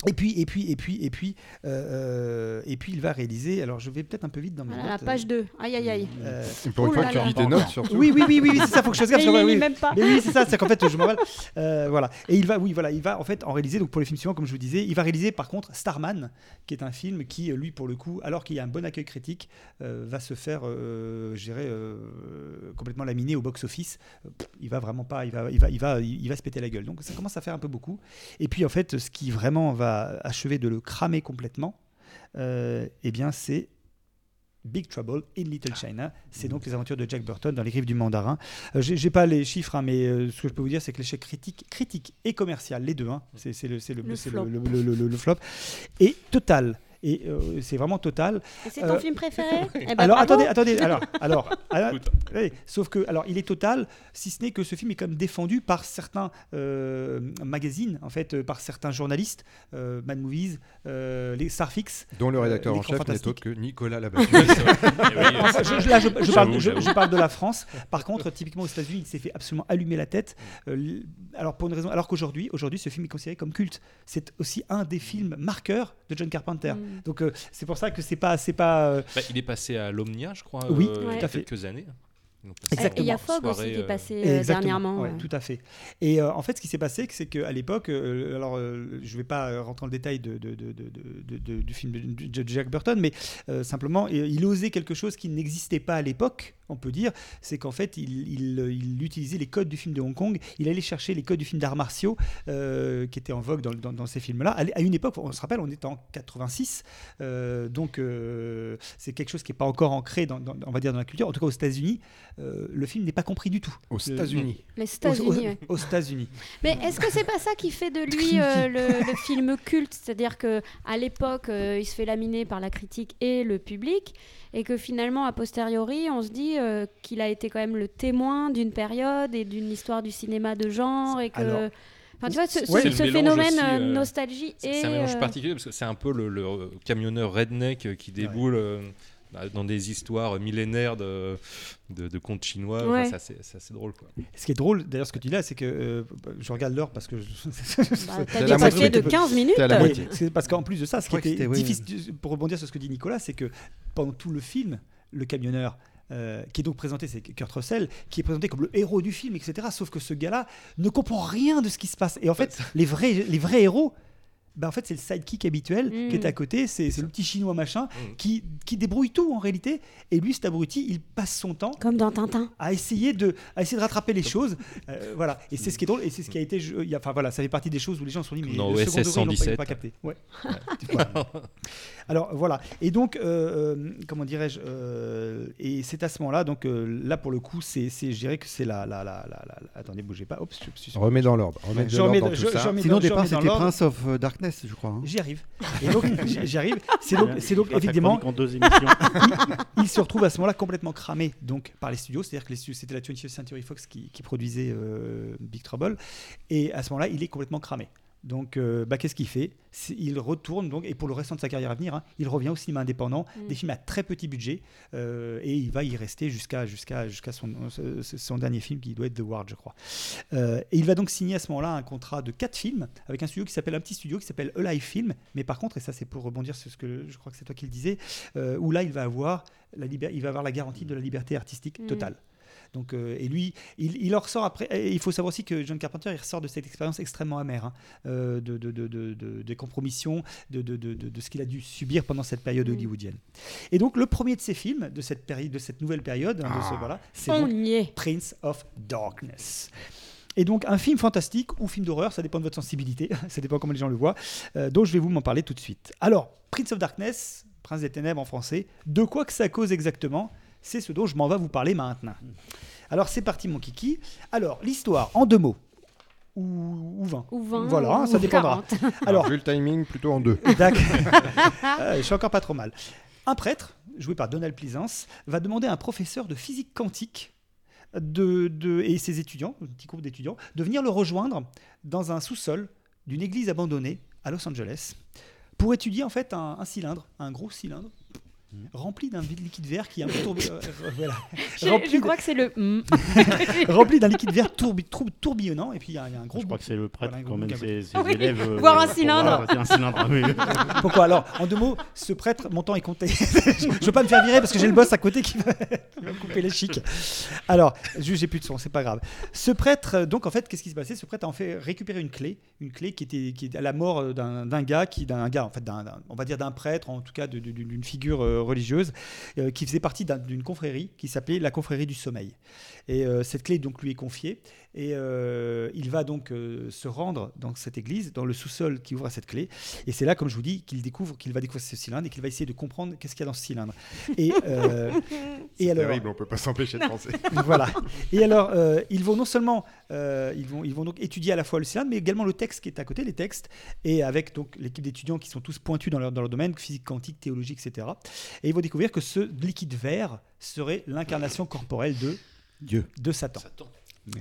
Et puis, et puis, et puis, et puis, euh, euh, et puis, il va réaliser. Alors, je vais peut-être un peu vite dans mes Voilà, la page 2. Aïe, aïe, aïe. Euh, Pour une fois que tu lis tes notes, surtout. oui, oui, oui, oui, oui, c'est ça, faut que je fasse gaffe. Mais il oui. lit même pas. Mais oui, c'est ça, c'est qu'en fait, je m'en. Euh, voilà. Et il va, oui, voilà, il va en fait en réaliser, donc pour les films suivants, comme je vous disais, il va réaliser par contre Starman, qui est un film qui, euh, lui, pour le coup, alors qu'il y a un bon accueil critique, euh, va se faire, euh, je dirais, euh, complètement laminé au box-office. Euh, Il va vraiment pas, il va, il va, il va, il va se péter la gueule. Donc ça commence à faire un peu beaucoup. Et puis en fait, ce qui vraiment va achever de le cramer complètement, euh, eh bien, c'est Big Trouble in Little China. C'est donc les aventures de Jack Burton dans les griffes du mandarin. Euh, j'ai j'ai pas les chiffres, hein, mais euh, ce que je peux vous dire, c'est que l'échec critique, critique et commercial, les deux, hein, c'est c'est le, c'est le, Le c'est flop. le- le- le- le- le flop, est total. Et euh, c'est vraiment total. Et c'est ton Euh, film préféré? Eh ben, alors attendez, attendez, alors, alors, alors, sauf que, alors, il est total, si ce n'est que ce film est quand même défendu par certains euh, magazines, en fait, par certains journalistes, euh, Mad Movies, euh, les Starfix, Dont le euh, rédacteur en chef n'est autre que Nicolas Labattu. Enfin, je, je- là, je, parle, je- parle de la France. Par contre, typiquement aux États-Unis, il s'est fait absolument allumer la tête. Euh, alors pour une raison, alors qu'aujourd'hui, aujourd'hui, ce film est considéré comme culte. C'est aussi un des films marqueurs de John Carpenter. Mm. Donc euh, c'est pour ça que c'est pas, c'est pas. euh, Bah, il est passé à l'Omnia, je crois, Oui, euh, il y a quelques années. Exactement. Et il y a Fogg aussi qui est euh, passé euh, dernièrement. Ouais, ouais. Tout à fait. Et euh, en fait, ce qui s'est passé, c'est qu'à l'époque, euh, alors euh, je ne vais pas rentrer dans le détail de, de- de- de- de- de- du film de, Jack Burton, mais euh, simplement, il osait quelque chose qui n'existait pas à l'époque on peut dire, c'est qu'en fait, il, il, il utilisait les codes du film de Hong Kong. Il allait chercher les codes du film d'arts martiaux euh, qui étaient en vogue dans, dans- dans ces films-là. À, à une époque, on se rappelle, on était en 86, euh, donc euh, c'est quelque chose qui n'est pas encore ancré, dans, dans- on va dire, dans la culture. En tout cas, aux États-unis, euh, le film n'est pas compris du tout. Aux Le- États-Unis. Les États-Unis, aux- États-Unis. Mais est-ce que c'est pas ça qui fait de lui euh, le, le film culte? C'est-à-dire que à l'époque, euh, il se fait laminer par la critique et le public, et que finalement, a posteriori, on se dit euh, qu'il a été quand même le témoin d'une période et d'une histoire du cinéma de genre, et que. Alors, Enfin, tu vois, ce, Ouais, phénomène aussi, euh, nostalgie C'est et. c'est un mélange particulier parce que c'est un peu le, le, camionneur redneck qui déboule euh, dans des histoires millénaires de, de, de contes chinois. Enfin, Ouais. c'est assez- drôle. Quoi. Ce qui est drôle, d'ailleurs, ce que tu dis là, c'est que euh, je regarde l'heure parce que. je- Bah, t'as moitié, de tu peux- 15 minutes. Oui, parce qu'en plus de ça, ce qui était oui, difficile, pour rebondir sur ce que dit Nicolas, c'est que pendant tout le film, le camionneur, euh, qui est donc présenté, c'est Kurt Russell, qui est présenté comme le héros du film, etc. Sauf que ce gars-là ne comprend rien de ce qui se passe. Et en fait, les vrais, les vrais héros. Ben en fait, c'est le sidekick habituel Mm. qui est à côté, c'est le petit chinois machin qui, qui débrouille tout en réalité. Et lui, cet abruti, il passe son temps Comme dans Tintin. à essayer de, à essayer de rattraper les choses. Euh, voilà. Et c'est ce qui est drôle. Et c'est ce qui a été. y a- Enfin voilà, ça fait partie des choses où les gens se sont dit, mais Dans le second OSS degré, ils l'ont pas- 117. pas capté. Ouais. Voilà. Alors voilà. Et donc, euh, euh, comment dirais-je euh, Et c'est à ce moment-là, donc euh, là pour le coup, c'est, c'est- je dirais que c'est la, la, la, la, la- la- Attendez, bougez pas. Sur- Remets dans l'ordre. Remets de Je remets l'ordre dans- remets Sinon, au départ, c'était l'ordre. Prince of euh, Je crois. hein. J'y arrive. Et donc, j'y j'y arrive. C'est donc, c'est donc en deux émissions. il se retrouve à ce moment-là complètement cramé donc par les studios, c'est-à-dire que les studios, c'était la 20th Century Fox qui, qui produisait euh, Big Trouble, et à ce moment-là, il est complètement cramé. Donc, euh, bah, qu'est-ce qu'il fait Il retourne donc, et pour le restant de sa carrière à venir, hein, il revient au cinéma indépendant, Mm. des films à très petit budget, euh, et il va y rester jusqu'à jusqu'à jusqu'à son, son dernier film qui doit être The Ward, je crois. Euh, et il va donc signer à ce moment-là un contrat de quatre films avec un studio qui s'appelle un petit studio qui s'appelle Alive Film, mais par contre, et ça c'est pour rebondir sur ce que je crois que c'est toi qui le disais, où là il va avoir la il va avoir la garantie de la liberté artistique Mm. totale. Donc, euh, et lui, il, il en ressort après. et il faut savoir aussi que John Carpenter, il ressort de cette expérience extrêmement amère, hein, euh, de, de, de, de- de- des compromissions, de, de, ce qu'il a dû subir pendant cette période Mm. hollywoodienne. Et donc, le premier de ces films, de cette, péri- de cette nouvelle période, hein, ce- Ah. voilà, c'est donc. Prince of Darkness. Et donc un film fantastique ou film d'horreur, ça dépend de votre sensibilité, ça dépend comment les gens le voient, euh, dont je vais vous m'en parler tout de suite. Alors, Prince of Darkness, Prince des Ténèbres en français, de quoi que ça cause exactement C'est ce dont je m'en vais vous parler maintenant. Alors c'est parti mon kiki. Alors, l'histoire en deux mots. Ou, ou 20. Ou 20. Voilà, hein, ça ou dépendra. 40. Alors, Alors, vu le timing, plutôt en deux. D'accord. Euh, je suis encore pas trop mal. Un prêtre, joué par Donald Pleasance, va demander à un professeur de physique quantique de, de- et ses étudiants, un petit groupe d'étudiants, de venir le rejoindre dans un sous-sol d'une église abandonnée à Los Angeles pour étudier en fait un, un cylindre, un gros cylindre rempli d'un liquide vert qui est un peu tourbi- voilà. Je, Rempli je de- crois que c'est le. rempli d'un liquide vert tourbi- tour- tourbillonnant et puis il y, a a un gros Je crois que c'est le prêtre Voilà, emmène bouquin. ses, ses Oui, élèves. euh, voir un cylindre. voir un cylindre, oui. Pourquoi alors En deux mots, ce prêtre, mon temps est compté. je ne veux pas me faire virer parce que j'ai le boss à côté qui va, qui va me couper les chics. Alors, juste, j'ai plus de son, c'est pas grave. Ce prêtre, euh, donc en fait, qu'est-ce qui se passait? Ce prêtre a en fait récupéré une clé, une clé qui était, qui est à la mort euh, d'un gars, qui, d'un gars, en fait, d'un, on va dire d'un prêtre, en tout cas d'une figure euh, religieuse, euh, qui faisait partie d'un- d'une confrérie qui s'appelait la confrérie du sommeil. Et euh, cette clé donc lui est confiée. Et euh, il va donc euh, se rendre dans cette église, dans le sous-sol qui ouvre à cette clé. Et c'est là, comme je vous dis, qu'il découvre, qu'il va découvrir ce cylindre et qu'il va essayer de comprendre qu'est-ce qu'il y a dans ce cylindre. Et, euh, et C'est alors, terrible, on peut pas s'empêcher de penser. voilà. Et alors, euh, ils vont non seulement, euh, ils vont, ils vont donc étudier à la fois le cylindre, mais également le texte qui est à côté, les textes, et avec donc l'équipe d'étudiants qui sont tous pointus dans leur, dans leur domaine, physique quantique, théologie, etc. Et ils vont découvrir que ce liquide vert serait l'incarnation corporelle de Dieu. de Satan. Satan.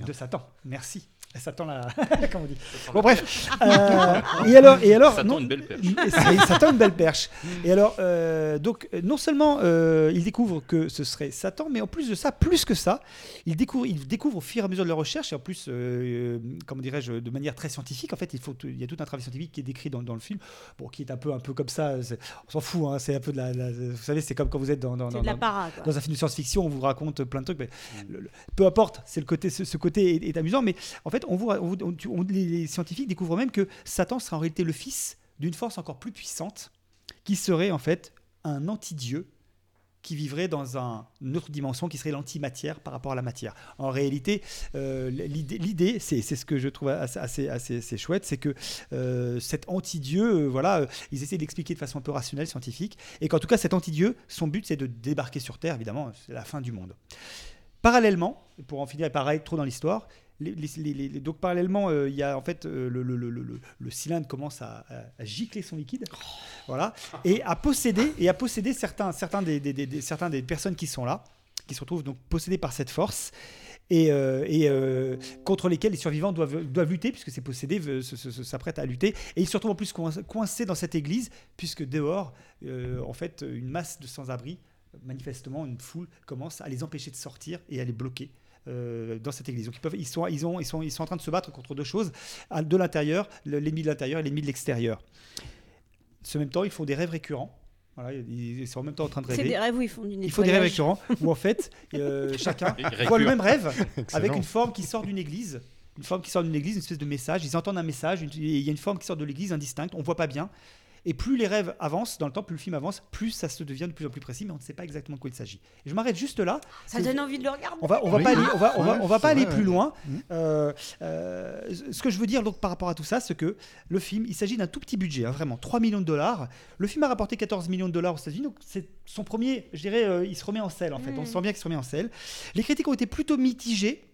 De Satan. Merci. Satan la. Comment on dit Bon bref. Euh, et alors, et alors, Satan, non- une belle perche. Satan une belle perche. Et alors, euh, donc, euh, non seulement euh, il découvre que ce serait Satan, mais en plus de ça, plus que ça, il découvre, il découvre au fur et à mesure de la recherche, et en plus, euh, comment dirais-je, de manière très scientifique. En fait, il faut, il y a tout un travail scientifique qui est décrit dans, dans le film, bon, qui est un peu, un peu comme ça. On s'en fout. hein, c'est un peu de la, la- vous savez, c'est comme quand vous êtes dans, dans, dans- de la dans- para, quoi. dans un film de science-fiction, on vous raconte plein de trucs. Mais le- le- peu importe, c'est le côté, ce, ce côté est, est amusant. Mais en fait, on on- les, scientifiques découvrent même que Satan sera en réalité le fils d'une force encore plus puissante, qui serait en fait un anti-dieu qui vivrait dans un- une autre dimension qui serait l'antimatière par rapport à la matière. En réalité, euh, l'idée, c'est, ce que je trouve assez, assez, assez- chouette, c'est que euh, cet anti-dieu, euh, voilà, ils essaient d'expliquer de façon un peu rationnelle, scientifique, et qu'en tout cas, cet anti-dieu, son but, c'est de débarquer sur Terre, évidemment, c'est la fin du monde. Parallèlement, pour en finir par aller trop dans l'histoire, donc parallèlement, euh, il y a en fait euh, le, cylindre commence à, gicler son liquide, voilà, et à posséder et à posséder certains certains des, personnes qui sont là, qui se retrouvent donc possédés par cette force. Et, euh, contre lesquels les survivants doivent, doivent lutter, puisque ces possédés s'apprêtent à lutter. Et ils se retrouvent en plus coin- coincés dans cette église, puisque dehors, en fait, une masse de sans-abri, manifestement une foule, commence à les empêcher de sortir et à les bloquer. Euh, dans cette église. Donc ils, peuvent, ils, sont, ils, ont, ils, sont, ils sont en train de se battre contre deux choses, de l'intérieur, le- l'ennemi de l'intérieur et l'ennemi de l'extérieur. En même temps, ils font des rêves récurrents. Voilà, ils, sont en même temps en train de C'est rêver. des rêves où ils font du Il faut des rêves nettoyage. récurrents où en fait euh, chacun voit le même rêve avec une forme qui sort d'une église. Une forme qui sort d'une église, une espèce de message. Ils entendent un message, une- il y a une forme qui sort de l'église indistincte, on voit pas bien. Et plus les rêves avancent dans le temps, plus le film avance, plus ça se devient de plus en plus précis, mais on ne sait pas exactement de quoi il s'agit. Et je m'arrête juste là. Ça donne envie de le regarder. on va, on va Oui. pas aller, on va, on va, Ouais, on va pas c'est aller vrai, plus ouais. loin. Mhm. Euh, euh, ce que je veux dire donc par rapport à tout ça, c'est que le film, il s'agit d'un tout petit budget, hein, vraiment 3 millions de dollars. Le film a rapporté 14 millions de dollars aux États-Unis, donc c'est son premier, je dirais, euh, il se remet en selle en fait. On sent bien qu'il se remet en selle. Les critiques ont été plutôt mitigées.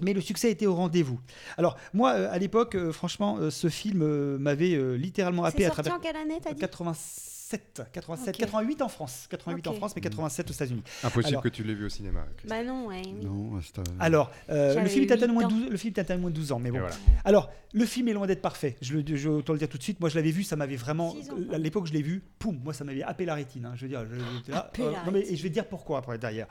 Mais le succès été au rendez-vous. Alors, moi, euh, à l'époque, euh, franchement, euh, ce film m'avait littéralement happé C'est à sorti travers. en quelle année, t'as dit 87, 87, Ok. 88 en France. 88 en Ok. France, mais 87 aux États-Unis. Impossible Alors- que tu l'aies vu au cinéma. Christophe. Bah non, ouais. oui. Non, c'est un- Alors, euh, le film à huit moins de ans. 12, le film date à moins de 12 ans, mais bon. Voilà. Alors, le film est loin d'être parfait. Je, le, je vais autant le dire tout de suite. Moi, je l'avais vu, ça m'avait vraiment. À l'époque, je l'ai vu, poum, moi, ça m'avait happé la rétine. hein. Je veux dire, je, là, euh, la non, mais, et je vais te dire pourquoi après derrière.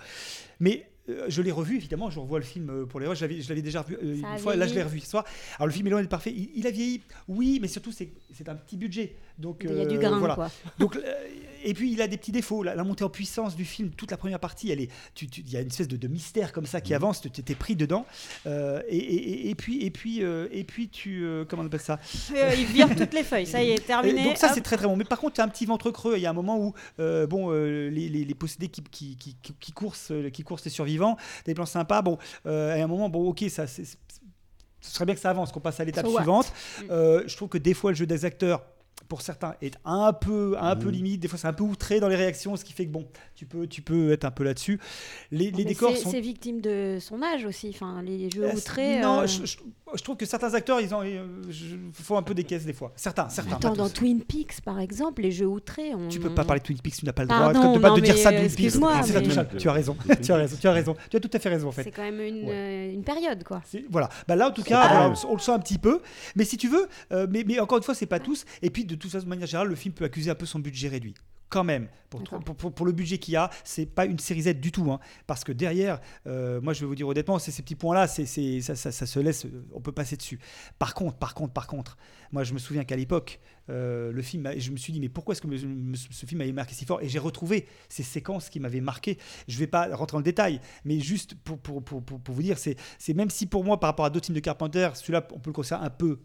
Mais je l'ai revu, évidemment. Je revois le film euh, pour les re- Je l'avais, déjà revu euh, une fois. Là, je l'ai revu ce soir. Alors, le film est loin d'être parfait. Il, il a vieilli, oui, mais surtout, c'est un petit budget. Donc, Il y a du euh, grain, voilà. quoi. Donc, euh, et puis il a des petits défauts. La, la montée en puissance du film, toute la première partie, elle est, tu- tu- il y a une espèce de, de mystère comme ça Mm. qui avance. Tu t'es pris dedans. Euh, et, et- et- et puis, et puis, euh, et puis tu, euh, comment on appelle ça? Euh, il vire toutes les feuilles, ça y est, terminé. Donc ça c'est très très bon. Mais par contre, tu as un petit ventre creux. Il y a un moment où, euh, bon, euh, les, les- les possédés qui, qui, qui, qui- coursent, qui coursent les survivants, des plans sympas. Bon, euh, à un moment, bon, ok, ça, c'est- ce serait bien que ça avance, qu'on passe à l'étape So suivante. Mm. Euh, je trouve que des fois le jeu des acteurs pour certains est un peu un peu Mm. limite des fois c'est un peu outré dans les réactions ce qui fait que bon tu peux tu peux être un peu là-dessus les, décors c'est- sont C'est victime de son âge aussi, enfin, les jeux Euh, outrés. non euh, je, je- je trouve que certains acteurs ils ont je- font un peu des caisses des fois certains certains Attends, dans tous. Twin Peaks, par exemple, les jeux outrés. On... Tu peux pas parler de Twin Peaks, tu n'as pas le droit Pardon, de, pas non, de dire ça de Twin Peaks. mais-. Tu as raison, tu as raison, tu as raison. Tu as tout à fait raison en fait. C'est quand même une, Ouais. euh, une période, quoi. Voilà. Bah là, en tout cas, on le sent un petit peu. Mais si tu veux, euh, mais, mais encore une fois, c'est pas tous. Et puis, de toute façon, de manière générale, le film peut accuser un peu son budget réduit. Quand même, pour, D'accord. pour, pour- pour le budget qu'il y a, c'est pas une série Z du tout. hein. parce que derrière, euh, moi je vais vous dire honnêtement, c'est ces petits points-là, c'est, c'est- ça, ça- ça se laisse, euh, on peut passer dessus. Par contre, par contre, par contre, moi je me souviens qu'à l'époque, euh, le film, je me suis dit, mais pourquoi est-ce que me- me- ce film m'avait marqué si fort? Et j'ai retrouvé ces séquences qui m'avaient marqué. Je vais pas rentrer dans le détail, mais juste pour vous dire, c'est, c'est même si pour moi, par rapport à d'autres films de Carpenter, celui-là, on peut le considérer un peu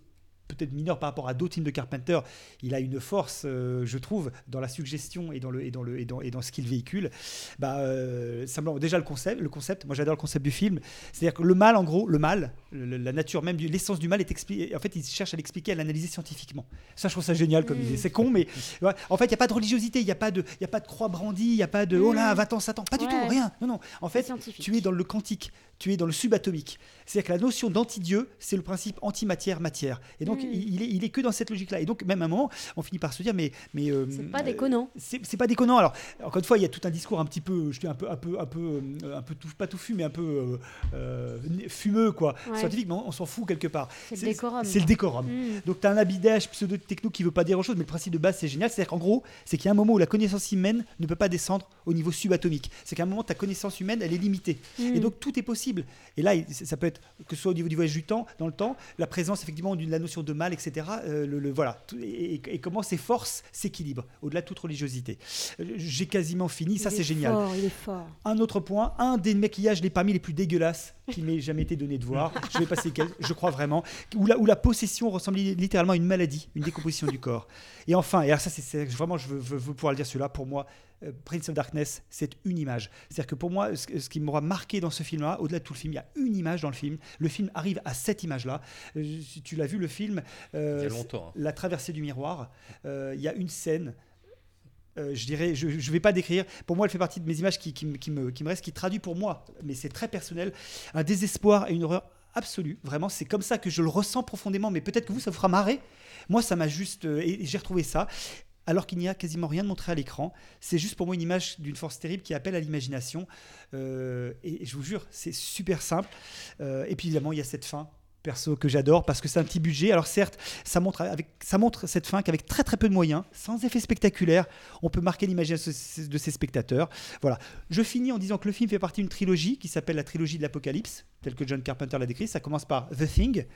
peut-être mineur par rapport à d'autres films de Carpenter, il a une force, euh, je trouve, dans la suggestion et dans, le, et dans, le, et dans, et dans ce qu'il véhicule. Bah, euh, simplement, déjà le concept, le concept, moi j'adore le concept du film, c'est-à-dire que le mal, en gros, le mal, le- la nature même, l'essence du mal est expliquée, en fait, il cherche à l'expliquer, à l'analyser scientifiquement. Ça, je trouve ça génial comme Mm. idée. C'est con, mais ouais, en fait, il n'y a pas de religiosité, il n'y a, pas de- y a pas de croix brandie, il n'y a pas de oh là, va-t'en Satan, pas du tout, rien. Non, non. En fait, tu es dans le quantique, tu es dans le subatomique. C'est-à-dire que la notion d'anti-dieu, c'est le principe antimatière-matière. Et donc, Mm. il, est, il est que dans cette logique-là. Et donc, même à un moment, on finit par se dire, mais. mais euh, C'est pas euh, déconnant. c'est c'est pas déconnant. Alors, encore une fois, il y a tout un discours un petit peu, je dis un peu, un peu, un peu, euh, un peu tout, pas touffu, mais un peu euh, euh, fumeux, quoi, Ouais. scientifique, mais on, on s'en fout quelque part. C'est le décorum, C'est le décorum. Mm. Donc, tu as un habillage pseudo-techno qui veut pas dire grand chose, mais le principe de base, c'est génial. C'est-à-dire qu'en gros, c'est qu'il y a un moment où la connaissance humaine ne peut pas descendre au niveau subatomique. C'est qu'à un moment, ta connaissance humaine, elle est limitée. Mm. Et donc, tout est possible. Et là, ça peut être, que ce soit au niveau du voyage du temps, dans le temps, la présence, effectivement, de la notion de mal, etc. euh, le, le- voilà. Et, comment ces forces s'équilibrent, au-delà de toute religiosité. Euh, J'ai quasiment fini, ça c'est est génial. fort, il est fort. Un autre point, un des maquillages les parmi les plus dégueulasses qui m'ait jamais été donné de voir. Je vais passer je crois vraiment, où la, où la possession ressemble li- littéralement à une maladie, une décomposition du corps. Et enfin, et alors ça c'est vraiment, je veux, veux- veux pouvoir le dire celui-là, pour moi, Prince of Darkness, c'est une image. C'est-à-dire que pour moi, ce, qui m'aura marqué dans ce film-là, au-delà de tout le film, il y a une image dans le film. Le film arrive à cette image-là. Euh, si tu l'as vu, le film, euh, Il y a longtemps, hein. La traversée du miroir, euh, il y a une scène. euh, je dirais, je ne vais pas décrire. Pour moi, elle fait partie de mes images qui, qui me- qui me, qui me restent, qui traduit pour moi, mais c'est très personnel, un désespoir et une horreur absolue. Vraiment, c'est comme ça que je le ressens profondément. Mais peut-être que vous, ça vous fera marrer. Moi, ça m'a juste. euh, et j'ai retrouvé ça. Alors qu'il n'y a quasiment rien de montré à l'écran. C'est juste pour moi une image d'une force terrible qui appelle à l'imagination. Euh, et je vous jure, c'est super simple. Euh, et puis évidemment, il y a cette fin perso que j'adore parce que c'est un petit budget. Alors certes, ça montre, avec, ça montre cette fin qu'avec très très peu de moyens, sans effet spectaculaire, on peut marquer l'imagination de ses spectateurs. Voilà. Je finis en disant que le film fait partie d'une trilogie qui s'appelle la trilogie de l'Apocalypse, telle que John Carpenter l'a décrit. Ça commence par The Thing,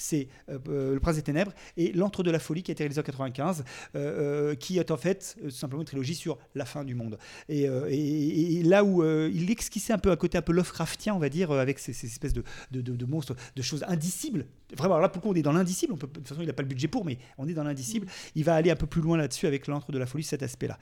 c'est euh, euh, Le Prince des Ténèbres, et L'Antre de la Folie qui a été réalisé en 95, euh, qui est en fait euh, simplement une trilogie sur la fin du monde. Et, et- et là où il esquissait un peu un côté un peu Lovecraftien, on va dire, avec ces, ces espèces de, de, de- de monstres, de choses indicibles. Vraiment, alors là, pour le coup, on est dans l'indicible? De toute façon, il n'a pas le budget pour, mais on est dans l'indicible. Il va aller un peu plus loin là-dessus avec L'Antre de la Folie, cet aspect-là.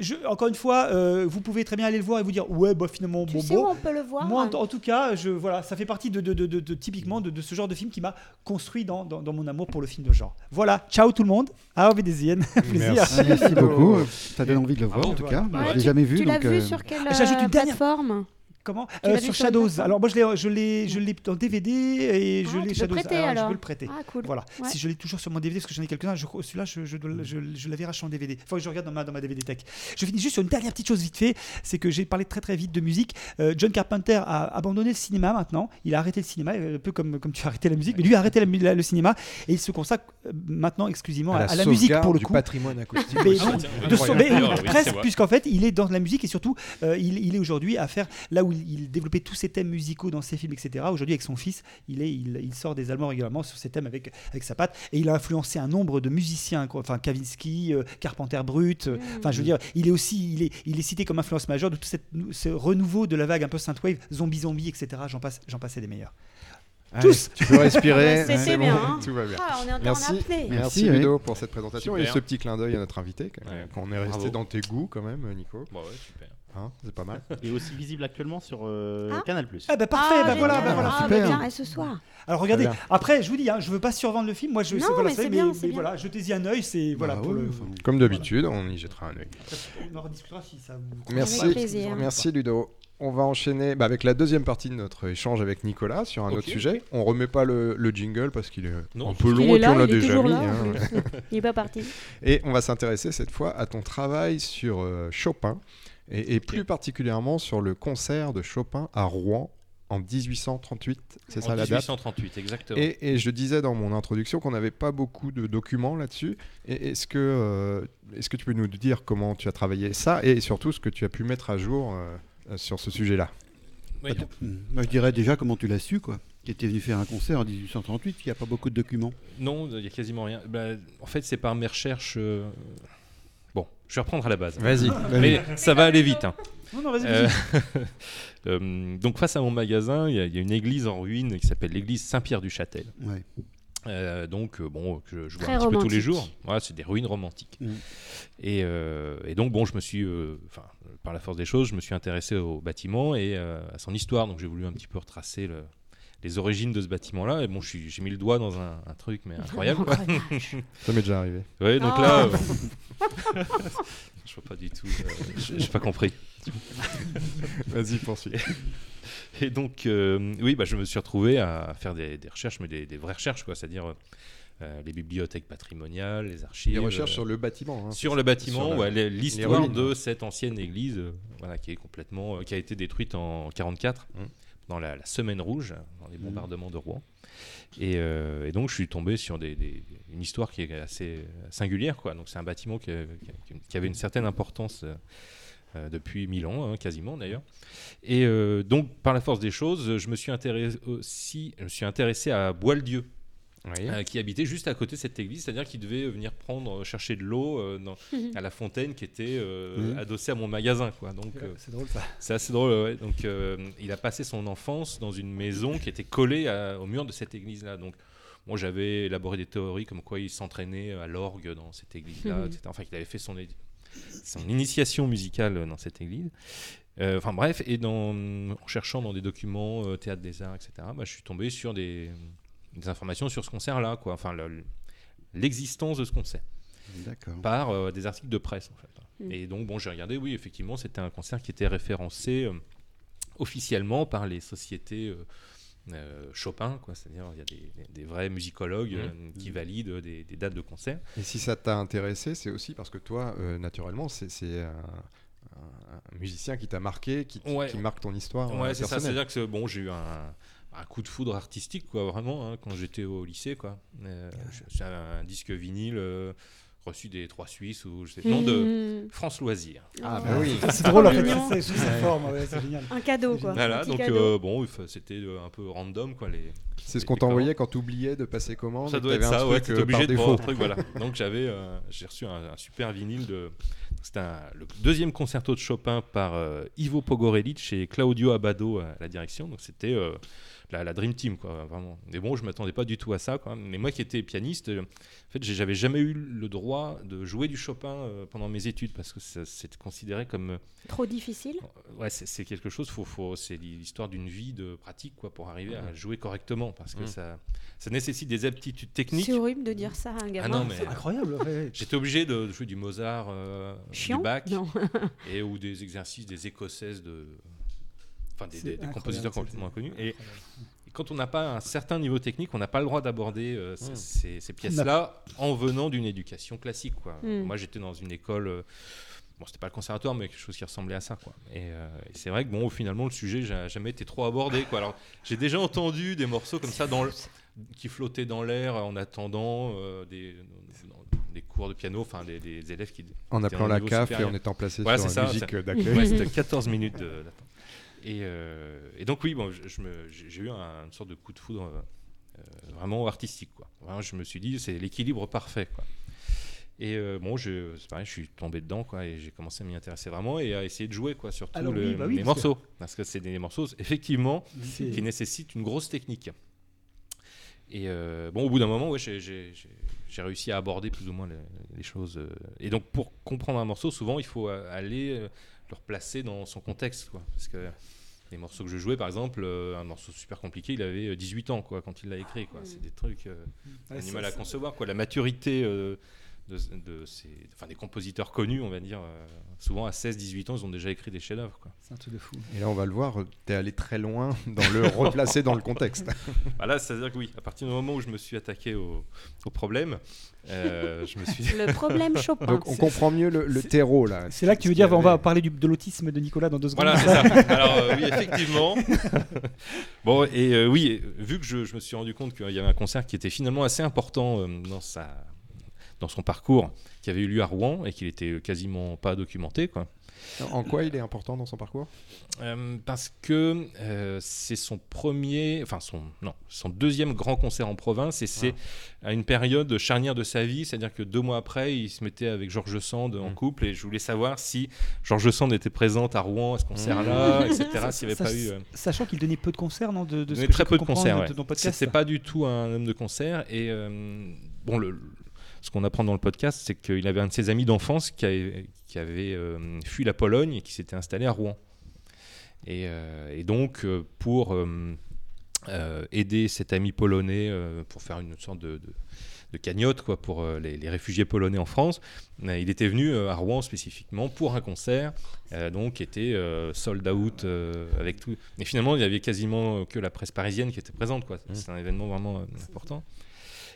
Je, encore une fois, euh, vous pouvez très bien aller le voir et vous dire ouais, bah finalement, Tu bon, sais bon. où on peut le voir Moi, en, hein en tout cas, je, voilà, ça fait partie de, de- de- de- de- typiquement de, de ce genre de film qui m'a construit dans, dans- dans mon amour pour le film de genre. Voilà, ciao tout le monde. À Wiedersehen. Plaisir. Merci, merci beaucoup. Ça donne envie de le voir, en tout cas. Voilà. Je l'ai jamais vu. Tu l'as vu euh, sur quelle une euh, dernière- plateforme? Comment Euh, Sur Shadows. Alors moi je l'ai, je l'ai, je l'ai en DVD et je Ah, l'ai Shadows. prêter, je alors. peux le prêter. Ah, cool. Voilà. Ouais. Si je l'ai toujours sur mon DVD parce que j'en ai quelques-uns, je, celui-là je, je, je, je l'avais racheté en DVD. Faut que je regarde dans ma, dans ma DVD tech. Je finis juste sur une dernière petite chose vite fait, c'est que j'ai parlé très très vite de musique. Euh, John Carpenter a abandonné le cinéma maintenant. Il a arrêté le cinéma, euh, un peu comme comme tu as arrêté la musique, mais lui a arrêté la mu- la- le cinéma et il se consacre maintenant exclusivement à, À la à la musique pour le du coup. patrimoine acoustique. Mais Ah, de son- mais. Oui, presque, puisqu'en fait, il est dans la musique et surtout, euh, il, il est aujourd'hui à faire là où il, il développait tous ses thèmes musicaux dans ses films, etc. Aujourd'hui, avec son fils, il, est, il, il sort des allemands régulièrement sur ses thèmes avec, avec sa patte et il a influencé un nombre de musiciens, quoi. enfin Kavinsky, euh, Carpenter Brut. euh, Enfin, je veux dire, il est aussi, il est, il est cité comme influence majeure de tout cette- ce renouveau de la vague un peu synthwave, zombie zombie, etc. J'en passe, j'en passais des meilleurs. Allez, Tous. Tu peux respirer. C'est bien, bon, hein. Tout va bien. Ah, on est Merci, merci, Ludo pour cette présentation Super. et ce petit clin d'œil à notre invité. quand- Ouais. On est resté Bravo. dans tes goûts quand même, Nico. Bon, ouais, super. Hein, c'est pas mal. Et aussi visible actuellement sur euh, Ah. Canal+. Ah bah parfait, Ah, bah voilà, bah voilà, Ah, super. bah bien, et ce soir. Alors regardez, après je vous dis, hein, je veux pas survendre le film, moi je Non, c'est- voilà, mais c'est- c'est bien, mais bien. voilà, jetez-y un œil, c'est voilà Bah pour le. enfin, Comme d'habitude, on y jettera un œil. On en rediscutera si ça vous. Merci, plaisir. merci Ludo. On va enchaîner bah, avec la deuxième partie de notre échange avec Nicolas sur un autre sujet. On remet pas le, le jingle parce qu'il est Non, un peu long et puis on l'a déjà mis. hein. plus. Il est pas parti. Et on va s'intéresser cette fois à ton travail sur euh, Chopin et, et plus particulièrement sur le concert de Chopin à Rouen en 1838. C'est ça la date 1838, exactement. Et, et je disais dans mon introduction qu'on n'avait pas beaucoup de documents là-dessus. Est-ce que, euh, est-ce que tu peux nous dire comment tu as travaillé ça et surtout ce que tu as pu mettre à jour euh, euh, sur ce sujet-là? Oui, bah, moi, je dirais déjà comment tu l'as su, quoi. Qui était venu faire un concert en 1838, il n'y a pas beaucoup de documents. Non, il n'y a quasiment rien. Bah, en fait, c'est par mes recherches. euh, je vais reprendre à la base. Vas-y. Mais ça va aller vite. hein. Non non vas-y. Euh, vas-y. euh, donc, face à mon magasin, il y, a- il y a une église en ruine qui s'appelle l'église Saint-Pierre-du-Châtel. Ouais. Euh, donc, bon, que je, je vois Très un petit peu tous les jours. Voilà, c'est des ruines romantiques. Mm. Et, euh, et donc, bon, je me suis, euh, enfin, par la force des choses, je me suis intéressé au bâtiment et euh, à son histoire. Donc, j'ai voulu un petit peu retracer le- les origines de ce bâtiment-là. Et bon, je suis- j'ai mis le doigt dans un, un truc, mais incroyable. quoi. Ça m'est déjà arrivé. Ouais, donc là, euh, je vois pas du tout. euh, j'ai pas compris. Vas-y, poursuis. Et donc, euh, oui, bah, je me suis retrouvé à faire des, des recherches, mais des, des vraies recherches, quoi. C'est-à-dire euh, les bibliothèques patrimoniales, les archives. Des recherches euh, sur le bâtiment. hein. sur le bâtiment, ouais, les- l'histoire de cette ancienne église, euh, voilà, qui est complètement, euh, qui a été détruite en 44 Mm. Dans la, la semaine rouge, dans les Mm. bombardements de Rouen. Et, euh, et donc je suis tombé sur des, des- une histoire qui est assez singulière, quoi. Donc c'est un bâtiment qui, avait une certaine importance. euh, euh, depuis mille ans, hein, quasiment d'ailleurs. Et euh, donc, par la force des choses, je me suis intéressé aussi, je me suis intéressé à Boieldieu, Oui. euh, qui habitait juste à côté de cette église, c'est-à-dire qu'il devait venir prendre, chercher de l'eau euh, dans- à la fontaine qui était euh, Mhm. adossée à mon magasin, quoi. Donc, euh, C'est drôle ça. c'est assez drôle, ouais. Donc, euh, il a passé son enfance dans une maison qui était collée à- au mur de cette église-là. Donc, moi, j'avais élaboré des théories comme quoi il s'entraînait à l'orgue dans cette église-là, Mhm. etc. Enfin, qu'il avait fait son, initiation musicale dans cette église. Euh, Enfin bref, et dans, en cherchant dans des documents, euh, théâtre des arts, etc., bah, je suis tombé sur des, des informations sur ce concert-là, quoi. Enfin, le- l'existence de ce concert. D'accord. Par euh, des articles de presse, en fait. Mm. Et donc, bon, j'ai regardé, oui, effectivement, c'était un concert qui était référencé euh, officiellement par les sociétés euh, euh, Chopin, quoi. C'est-à-dire, il y a des, vrais musicologues euh, qui valident des, des dates de concert. Et si ça t'a intéressé, c'est aussi parce que toi, euh, naturellement, c'est un, musicien qui t'a marqué, qui, qui- Ouais. qui marque ton histoire. Ouais, c'est ça. C'est-à-dire que bon, j'ai eu un, un coup de foudre artistique, quoi, vraiment, hein, quand j'étais au lycée, quoi. Euh, j'ai un, disque vinyle euh, reçu des Trois Suisses ou je sais non de Mmh. France Loisirs. Ah, bah oui. C'est drôle en Ah, fait, c'est sous cette forme, ouais, c'est génial. Un cadeau, quoi. Voilà, Un donc cadeau. euh, bon, c'était un peu random, quoi. Les, C'est ce qu'on t'envoyait quand tu oubliais de passer commande. Ça doit être ça, ouais, truc, t'es obligé de défaut. un truc, voilà. Donc j'avais, euh, j'ai reçu un, un super vinyle de. C'était le deuxième concerto de Chopin par euh, Ivo Pogorelic et Claudio Abbado à la direction. Donc c'était euh, la, la Dream Team, quoi, vraiment. Mais bon, je m'attendais pas du tout à ça, quoi. Mais moi qui étais pianiste, euh, en fait, j'avais jamais eu le droit de jouer du Chopin euh, pendant mes études parce que ça- c'est considéré comme. euh, Trop difficile? Ouais, c'est quelque chose, faut, faut, c'est l'histoire d'une vie de pratique quoi, pour arriver à jouer correctement parce que Mm. ça, ça nécessite des aptitudes techniques. C'est horrible de dire ça à un gamin. Ah non, mais C'est incroyable. ouais, j'étais obligé de jouer du Mozart, euh, du Bach et ou des exercices des écossaises de, enfin des, compositeurs complètement inconnus. Et, et quand on n'a pas un certain niveau technique, on n'a pas le droit d'aborder euh, ces- Mm. ces, ces pièces-là en venant d'une éducation classique. Quoi. Mm. Moi, j'étais dans une école. euh, Bon, c'était pas le conservatoire, mais quelque chose qui ressemblait à ça, quoi. Et, euh, et c'est vrai que bon, finalement, le sujet n'a jamais été trop abordé, quoi. Alors, j'ai déjà entendu des morceaux comme ça dans le- qui flottaient dans l'air en attendant euh, des, dans- des cours de piano, enfin des, des élèves qui En appelant la CAF et supérieur. en étant placé Voilà, sur la musique d'accueil. Ouais, c'était 14 minutes d'attente. Et, euh, et donc oui, bon, je, je me- j'ai eu un- une sorte de coup de foudre euh, euh, vraiment artistique. Quoi. Vraiment, je me suis dit, c'est l'équilibre parfait. Quoi. Et euh, bon, je, c'est pareil, je suis tombé dedans quoi, et j'ai commencé à m'y intéresser vraiment et à essayer de jouer quoi, surtout Alors le- oui, bah oui, les que- morceaux. Parce que c'est des morceaux, effectivement, qui nécessitent une grosse technique. Et euh, bon, au bout d'un moment, ouais, j'ai- réussi à aborder plus ou moins les, les choses. Et donc, pour comprendre un morceau, souvent, il faut aller le replacer dans son contexte. Quoi. Parce que les morceaux que je jouais, par exemple, euh, un morceau super compliqué, il avait euh, 18 ans quoi, quand il l'a écrit. quoi. C'est des trucs euh, on a Ouais, du ça- mal à concevoir. Quoi. La maturité euh, de, de ces, enfin, des compositeurs connus, on va dire, euh, souvent à 16-18 ans, ils ont déjà écrit des chefs-d'œuvre. quoi. C'est un truc de fou. Et là, on va le voir, tu es allé très loin dans le replacer dans le contexte. Voilà, c'est-à-dire que oui, à partir du moment où je me suis attaqué au, au problème, euh, je me suis Le problème Chopin. Donc, on comprend mieux le, le terreau là. C'est là que tu veux dire, on va parler du- de l'autisme de Nicolas dans deux secondes. Voilà, c'est ça. Alors euh, oui, effectivement. bon, et euh, oui, vu que je, je me suis rendu compte qu'il y avait un concert qui était finalement assez important euh, dans, sa, dans son parcours, qui avait eu lieu à Rouen et qu'il était quasiment pas documenté, quoi. En quoi il est important dans son parcours? Euh, parce que euh, c'est son premier, enfin son non, son deuxième grand concert en province et c'est à une période charnière de sa vie, c'est-à-dire que deux mois après, il se mettait avec Georges Sand en couple et je voulais savoir si Georges Sand était présente à Rouen à ce concert-là, etc. S'il n'y avait Sach- pas eu. euh, Sachant qu'il donnait peu de concerts, non de, de ce que très peu de concerts. ouais. C'était pas du tout un homme de concert. Et euh, bon, le, ce qu'on apprend dans le podcast, c'est qu'il avait un de ses amis d'enfance qui avait, qui avait euh, fui la Pologne et qui s'était installé à Rouen. Et, euh, et donc, euh, pour euh, aider cet ami polonais, pour faire une sorte de, de- de cagnotte quoi, pour les, les réfugiés polonais en France, il était venu à Rouen spécifiquement pour un concert, donc était sold out avec tout. Mais finalement, il y avait quasiment que la presse parisienne qui était présente. quoi. C'est un événement vraiment important.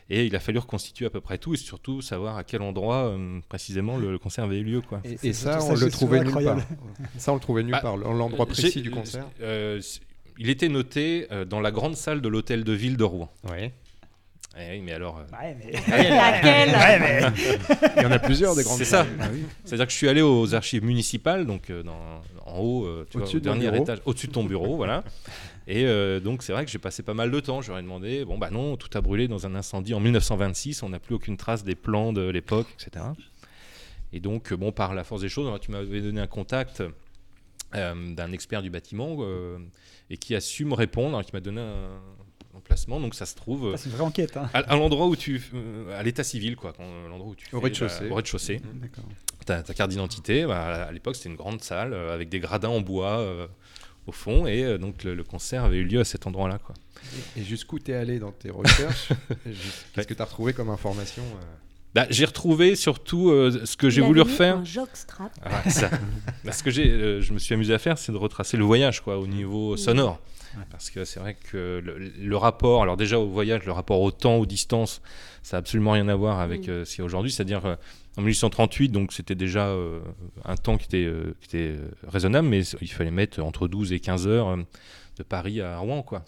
Et il a fallu reconstituer à peu près tout et surtout savoir à quel endroit euh, précisément le, le concert avait eu lieu. Quoi. Et, et ça, on le trouvait nulle part. Ça, on le trouvait nulle Bah, part. L'endroit précis du concert. euh, il était noté euh, dans la grande salle de l'hôtel de ville de Rouen. Oui. oui, mais alors. euh, Ouais, mais- Laquelle Ouais, mais- Il y en a plusieurs des grandes C'est ça. Ah oui. C'est-à-dire que je suis allé aux archives municipales, donc euh, dans, en haut, euh, tu vois, Au-dessus au de mon dernier bureau. étage, au-dessus de ton bureau, voilà. Et euh, donc c'est vrai que j'ai passé pas mal de temps. J'aurais demandé, bon bah non, tout a brûlé dans un incendie en 1926. On n'a plus aucune trace des plans de l'époque, etc. Et donc euh, bon, par la force des choses, alors, tu m'avais donné un contact euh, d'un expert du bâtiment euh, et qui a su me répondre, alors, qui m'a donné un, emplacement. Donc ça se trouve Ah, c'est une vraie enquête. Hein. à, à l'endroit où tu, euh, à l'état civil, quoi, quand- l'endroit où tu Au rez-de-chaussée. au rez-de-chaussée. D'accord. Ta, ta carte d'identité, bah, à l'époque c'était une grande salle euh, avec des gradins en bois euh, au fond, et euh, donc le, le concert avait eu lieu à cet endroit-là, quoi. Et jusqu'où t'es allé dans tes recherches Qu'est-ce que t'as retrouvé comme information euh Bah, j'ai retrouvé surtout euh, ce que j'ai voulu refaire. Un jockstrap. Ah, ouais, ça. Bah, ce que j'ai, euh, je me suis amusé à faire, c'est de retracer le voyage, quoi, au niveau sonore. Parce que c'est vrai que le, le rapport, alors déjà au voyage, le rapport au temps, aux distances, ça n'a absolument rien à voir avec Mm. euh, ce qu'il y a aujourd'hui. C'est-à-dire euh, en 1838, donc c'était déjà euh, un temps qui était, euh, euh, raisonnable, mais il fallait mettre entre 12 et 15 heures de Paris à Rouen, quoi.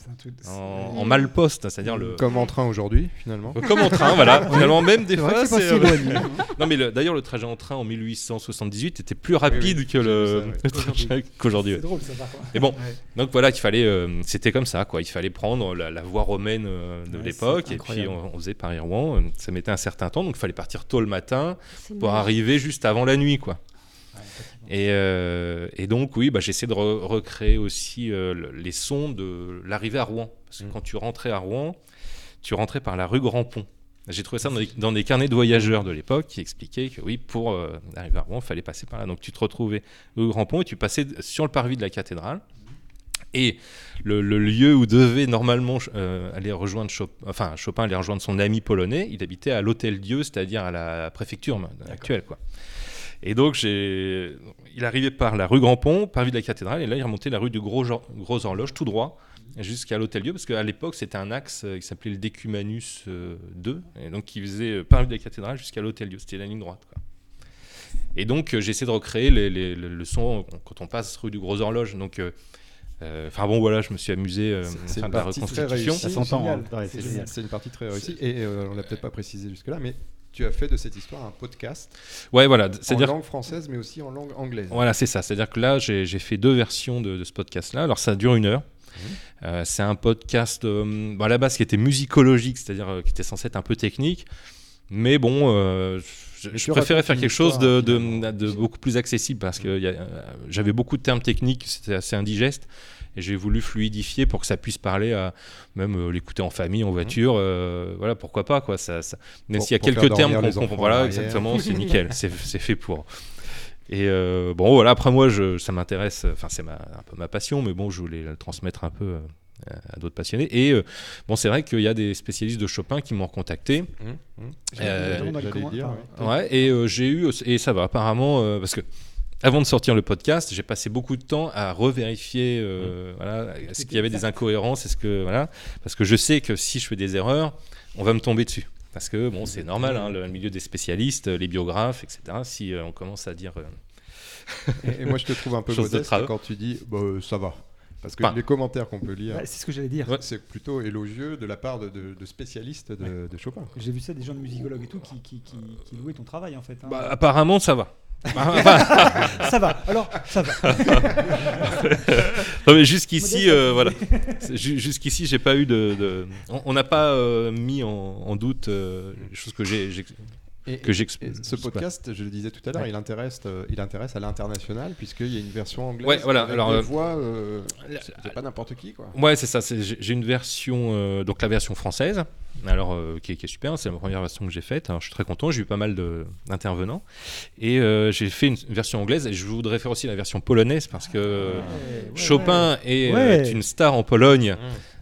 En, Mm. en malposte, c'est-à-dire le. Comme en train aujourd'hui, finalement. Euh, Comme en train, voilà. Finalement, même des fois, c'est pas c'est. si euh, non, mais le- d'ailleurs, le trajet en train en 1878 était plus rapide oui, que le, vu ça, ouais. le trajet qu'aujourd'hui. C'est drôle ça par contre. Mais bon, donc voilà, qu'il fallait, euh, c'était comme ça, quoi. Il fallait prendre la, la voie romaine euh, de Ouais, l'époque, et puis on, on faisait Paris-Rouen. Ça mettait un certain temps, donc il fallait partir tôt le matin pour arriver juste avant la nuit, quoi. Et, euh, et donc, oui, bah, j'essaie de re- recréer aussi euh, le- les sons de l'arrivée à Rouen. Parce que Mm. quand tu rentrais à Rouen, tu rentrais par la rue Grand Pont. J'ai trouvé ça dans des, dans des carnets de voyageurs de l'époque qui expliquaient que oui, pour euh, arriver à Rouen, il fallait passer par là. Donc tu te retrouvais rue Grand Pont et tu passais sur le parvis de la cathédrale. Et le, le lieu où devait normalement euh, aller rejoindre Chopin, enfin Chopin aller rejoindre son ami polonais, il habitait à l'Hôtel Dieu, c'est-à-dire à la préfecture actuelle, quoi. Et donc il arrivait par la rue Grand Pont, parvis de la cathédrale, et là il remontait la rue du Gros, Horloge tout droit jusqu'à l'Hôtel Dieu, parce qu'à l'époque c'était un axe euh, qui s'appelait le Décumanus euh, 2, et donc qui faisait euh, parvis de la cathédrale jusqu'à l'Hôtel Dieu, c'était la ligne droite. Quoi. Et donc euh, j'essaie de recréer les, les- le, le son quand on passe rue du Gros Horloge. Donc, euh, euh, enfin bon voilà, je me suis amusé euh, C'est- une de la partie très reconstitution. réussie. Ça s'entend. hein. Ouais. C'est une partie très réussie. Et euh, on l'a peut-être pas précisé jusque-là, mais tu as fait de cette histoire un podcast Ouais voilà, en c'est-à-dire langue française, mais aussi en langue anglaise. Voilà, c'est ça. C'est-à-dire que là, j'ai fait deux versions de, de ce podcast-là. Alors, ça dure une heure. Mmh. Euh, c'est un podcast euh, bon, à la base qui était musicologique, c'est-à-dire euh, qui était censé être un peu technique. Mais bon, je, préférais faire quelque chose de, de- finalement. de beaucoup plus accessible parce que euh, j'avais beaucoup de termes techniques, c'était assez indigeste. Et j'ai voulu fluidifier pour que ça puisse parler à même euh, l'écouter en famille, en voiture. euh, voilà, pourquoi pas quoi. Ça, ça- même Pour- s'il y a quelques termes qu'on comprend, voilà, derrière. exactement, c'est nickel, c'est c'est fait pour. Et euh, bon, voilà, après moi, je, ça m'intéresse, enfin, c'est ma, un peu ma passion, mais bon, je voulais le transmettre un peu à d'autres passionnés. Et euh, bon, c'est vrai qu'il y a des spécialistes de Chopin qui m'ont contacté. Euh, dire, ouais. Ouais, et euh, j'ai eu, et ça va apparemment, euh, parce que avant de sortir le podcast, j'ai passé beaucoup de temps à revérifier, euh, voilà, est-ce qu'il y avait des incohérences, est-ce que voilà, parce que je sais que si je fais des erreurs, on va me tomber dessus. Parce que bon, c'est normal, hein, le milieu des spécialistes, les biographes, etc. Si euh, on commence à dire euh, Et, et moi, je te trouve un peu modeste quand tu dis bah, euh, ça va. Parce que Enfin, les commentaires qu'on peut lire, ouais, c'est ce que j'allais dire. Ouais. c'est plutôt élogieux de la part de, de- de spécialistes de, de Chopin. J'ai vu ça des gens de musicologues et tout qui, qui, qui, qui louaient ton travail en fait. hein. bah, apparemment ça va. Ça va, alors ça va. non, mais jusqu'ici, euh, voilà. Jusqu'ici, j'ai pas eu de. de- On- n'a pas euh, mis en, en doute euh, les choses que j'ai. Et, Que j'exp- et ce podcast, je le disais tout à l'heure, Ouais. il, intéresse, euh, il intéresse à l'international, puisqu'il y a une version anglaise. Ouais, voilà, avec alors, euh, voix, euh, la- c'est pas n'importe qui, quoi. Ouais, c'est ça. c'est- J'ai une version, euh, donc la version française, alors euh, qui, est, qui est super. C'est la première version que j'ai faite. Alors, je suis très content. J'ai eu pas mal de- d'intervenants et euh, j'ai fait une version anglaise. Et je voudrais faire aussi la version polonaise parce que Chopin est une star en Pologne.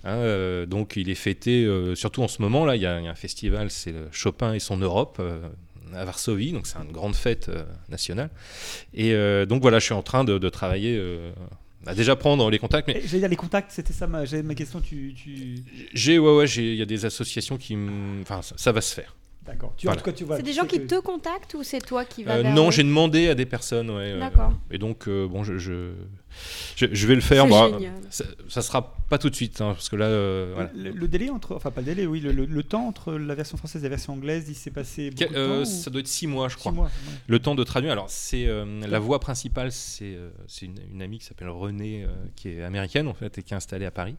Hein, euh, donc il est fêté, euh, surtout en ce moment là, il y, a il y a un festival, c'est Chopin et son Europe euh, à Varsovie, donc c'est une grande fête euh, nationale. Et euh, donc voilà, je suis en train de, de travailler, euh, à déjà prendre les contacts, mais J'allais dire les contacts, c'était ça ma, question. Tu, tu... j'ai, ouais, ouais, il y a des associations qui, enfin, ça, ça va se faire. D'accord. Tu, Voilà. En tout cas, tu vois. C'est des gens qui te contactent ou c'est toi qui vas Euh, vers non, j'ai demandé à des personnes, ouais. euh, D'accord. et donc euh, bon, je, je, je, je vais le faire. Génial. ça, ça sera pas tout de suite, hein, parce que là, euh, voilà. Le, le délai entre, enfin pas le délai, oui, le, le- le temps entre la version française et la version anglaise, il s'est passé beaucoup de Euh, temps. ça doit être six mois, je Six crois. mois, ouais. Le temps de traduire. Alors, c'est euh, la voix principale, c'est euh, c'est une, une amie qui s'appelle Renée, euh, qui est américaine en fait et qui est installée à Paris.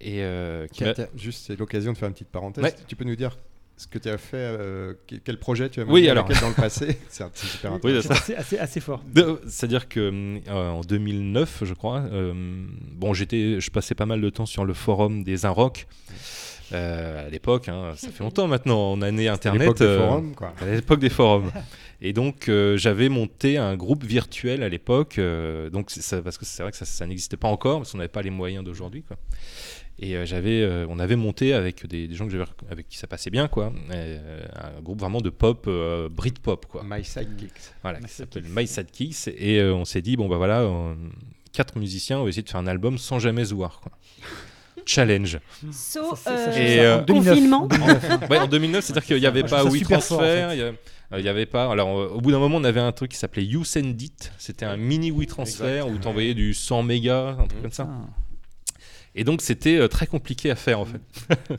Et euh, qui tiens, juste, c'est l'occasion de faire une petite parenthèse. Ouais. Tu peux nous dire ce que tu as fait, euh, que- quel projet tu as mené Oui, alors. dans le passé. C'est super Oui, intéressant. C'est assez, assez, assez fort. C'est-à-dire que euh, en 2009, je crois, euh, bon, j'étais, je passais pas mal de temps sur le forum des Inrock. Euh, à l'époque, hein, ça fait longtemps maintenant, en année internet. l'époque des forums, quoi. À l'époque des forums. Et donc, euh, j'avais monté un groupe virtuel à l'époque. euh, donc, ça- parce que c'est vrai que ça, ça n'existait pas encore, parce qu'on n'avait pas les moyens d'aujourd'hui, quoi. Et euh, j'avais, euh, on avait monté avec des, des gens que j'avais, avec qui ça passait bien, quoi, euh, un groupe vraiment de pop, euh, Britpop, quoi. My Sidekicks. Voilà, qui s'appelle My Sidekicks. Et euh, on s'est dit, bon, bah voilà, quatre musiciens, on va essayer de faire un album sans jamais se voir, quoi. Challenge. So, euh, Et, euh, en 2009. confinement. En 2009, hein. Ouais, en 2009, c'est-à-dire qu'il n'y avait je pas en transfert, fait. il avait pas. Alors, au bout d'un moment, on avait un truc qui s'appelait You Send It. C'était un mini WeTransfer où tu envoyais du 100 mégas, un truc comme ça. Ah. Et donc, c'était euh, très compliqué à faire en fait.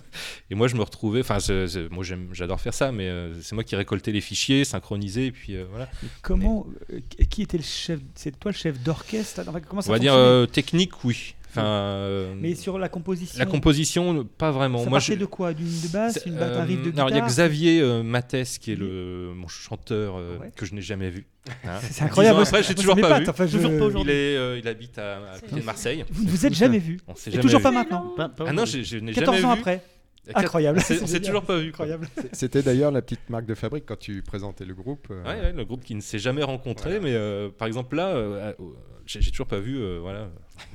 et moi, je me retrouvais. Enfin, moi, j'adore faire ça, mais euh, c'est moi qui récoltais les fichiers, synchronisais, et puis euh, voilà. Comment, qui était le chef C'est toi le chef d'orchestre? Enfin, On va dire euh, technique, oui. Enfin, euh, Mais sur la composition la composition, pas vraiment. Ça moi, partait je- de quoi? D'une de basse, une un Euh, riff de alors, il y a Xavier euh, Mathès qui est le, mon chanteur euh, que je n'ai jamais vu. Hein. C'est incroyable. Dix ans après, Moi, toujours pas vu. Enfin, je- Toujours pas Il, aujourd'hui. est, euh, il habite à, à côté de Marseille. Vous ne vous êtes jamais vu On s'est jamais toujours pas maintenant Pas- pas Ah non, je, je n'ai 14 jamais ans après. Incroyable. On s'est- C'est toujours pas vu. Incroyable. C'était d'ailleurs la petite marque de fabrique quand tu présentais le groupe. euh, Ouais, ouais, le groupe qui ne s'est jamais rencontré, mais euh, par exemple là, j'ai j'ai toujours pas vu, euh, voilà.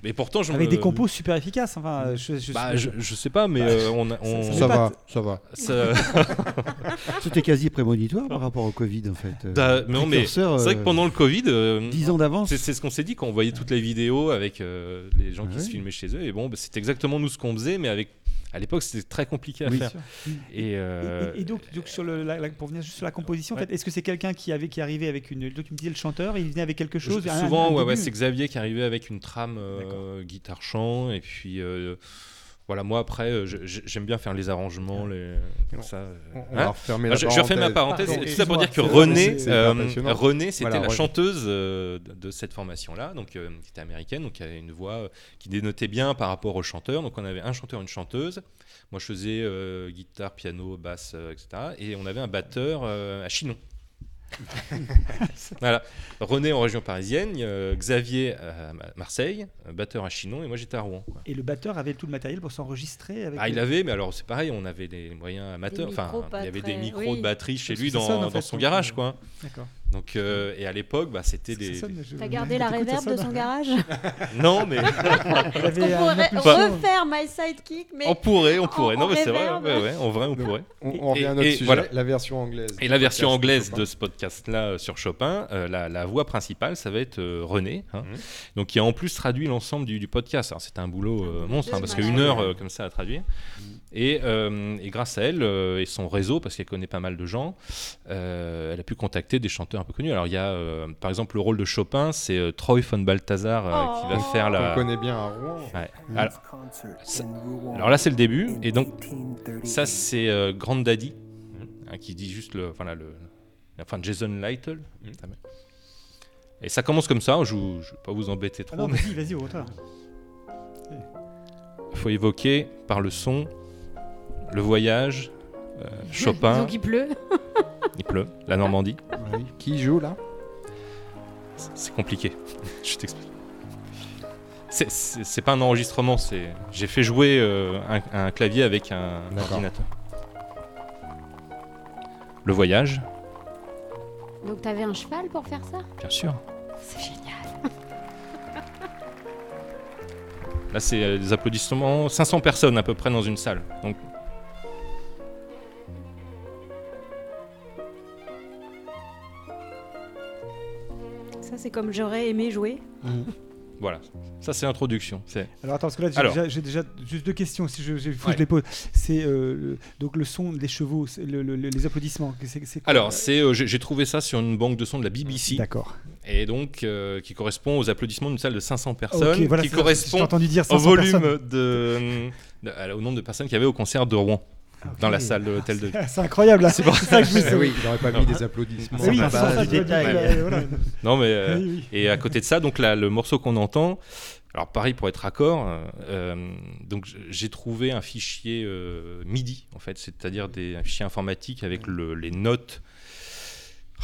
Mais pourtant, je Avec me- des compos super efficaces. Enfin, euh, je, je, Bah, je, je sais pas, mais Bah, euh, on, a- on- ça Ça va, ça va. ça- C'était quasi prémonitoire par rapport au Covid en fait. Euh, Bah, non, mais c'est vrai que euh, pendant le Covid, euh, 10 ans d'avance. c'est c'est ce qu'on s'est dit quand on voyait toutes les vidéos avec euh, les gens qui Ouais. se filmaient chez eux. Et bon, bah, c'est exactement nous ce qu'on faisait, mais avec à l'époque c'était très compliqué à Oui. faire. Et, euh, Et, et- et donc, donc sur le, la- la- pour venir juste sur la composition, en fait, est-ce que c'est quelqu'un qui avait qui arrivait avec une donc tu me disais le chanteur, il venait avec quelque chose Je- souvent, un ouais, ouais, c'est Xavier qui arrivait avec une trame euh, guitare-chant. Et puis, euh, voilà, moi après, euh, j'aime bien faire les arrangements, les, ça. On, hein va refermer Ah, la je, je refais ma parenthèse. Tout ça pour dire que René, euh, c'était Voilà, la René. chanteuse euh, de, cette formation-là, donc euh, qui était américaine, donc qui avait une voix qui dénotait bien par rapport au chanteur. Donc on avait un chanteur, une chanteuse. Moi, je faisais euh, guitare, piano, basse, euh, etc. Et on avait un batteur euh, à Chinon. voilà. René en région parisienne, euh, Xavier à Ma- Marseille, un batteur à Chinon, et moi j'étais à Rouen. quoi. Et le batteur avait tout le matériel pour s'enregistrer avec Ah, il avait, mais alors c'est pareil, on avait des moyens amateurs. Des Enfin, il y avait des micros oui. de batterie chez Parce lui ça dans, fait, son garage, euh, quoi. D'accord. Donc, euh, et à l'époque, bah, c'était des. Ça T'as gardé la réverb de son garage? Non, mais On pourrait refaire My Sidekick, mais on pourrait, on pourrait. en non, mais c'est vrai, ouais, ouais, en vrai, on pourrait. On, on revient à notre et sujet, voilà. la version anglaise. Et la version podcast anglaise de ce podcast-là euh, sur Chopin, euh, la, la voix principale, ça va être euh, René, hein, Mhm. donc qui a en plus traduit l'ensemble du, du podcast. Alors c'était un boulot euh, monstre, hein, parce qu'une heure euh, comme ça à traduire. Et, euh, et grâce à elle euh, et son réseau, parce qu'elle connaît pas mal de gens, euh, elle a pu contacter des chanteurs un peu connus. Alors il y a, euh, par exemple, le rôle de Chopin, c'est euh, Troy von Balthazar euh, qui va Oh. faire la. connaît bien à Rouen. Ouais. Alors, ça- alors là, c'est le début, et donc ça, c'est euh, Grand Daddy, hein, qui dit juste le, enfin, là, le, enfin Jason Lytle. Et ça commence comme ça. Je, ne vais pas vous embêter Ah trop, non, mais vas-y, vas-y, au il faut évoquer par le son le voyage, euh, Chopin, Donc il pleut. il pleut, la Normandie. Oui. Qui joue là? C'est compliqué. Je t'explique. C'est- pas un enregistrement, c'est j'ai fait jouer euh, un, un clavier avec un ordinateur. Le voyage, Donc t'avais un cheval pour faire ça? Bien sûr. C'est génial. Là, c'est euh, des applaudissements, 500 personnes à peu près dans une salle. Donc, c'est comme j'aurais aimé jouer. voilà. Ça, c'est l'introduction. Alors attends, parce que là j'ai Alors. déjà, juste deux questions, si je, je- faut que je les pose. C'est euh, le- donc le son des chevaux, c'est le- le- les applaudissements. Alors, c'est, euh, j'ai trouvé ça sur une banque de sons de la BBC. D'accord. Et donc, euh, qui correspond aux applaudissements d'une salle de 500 personnes. Ok, voilà, qui correspond entendu dire au 500 volume de- au nombre de personnes qu'il y avait au concert de Rouen. Dans la salle de l'hôtel de C'est incroyable, là. c'est ça que je me suis oui, il n'aurait pas mis des applaudissements. Oui, Ça détail. euh, voilà. Non, mais euh, Oui, oui. et à côté de ça, donc là, le morceau qu'on entend Alors pareil pour être raccord, euh, euh, donc j'ai trouvé un fichier euh, MIDI en fait, c'est-à-dire des un fichier informatique avec le- les notes.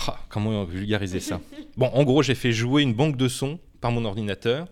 Ah, comment vulgariser ça? Bon, en gros, j'ai fait jouer une banque de sons par mon ordinateur.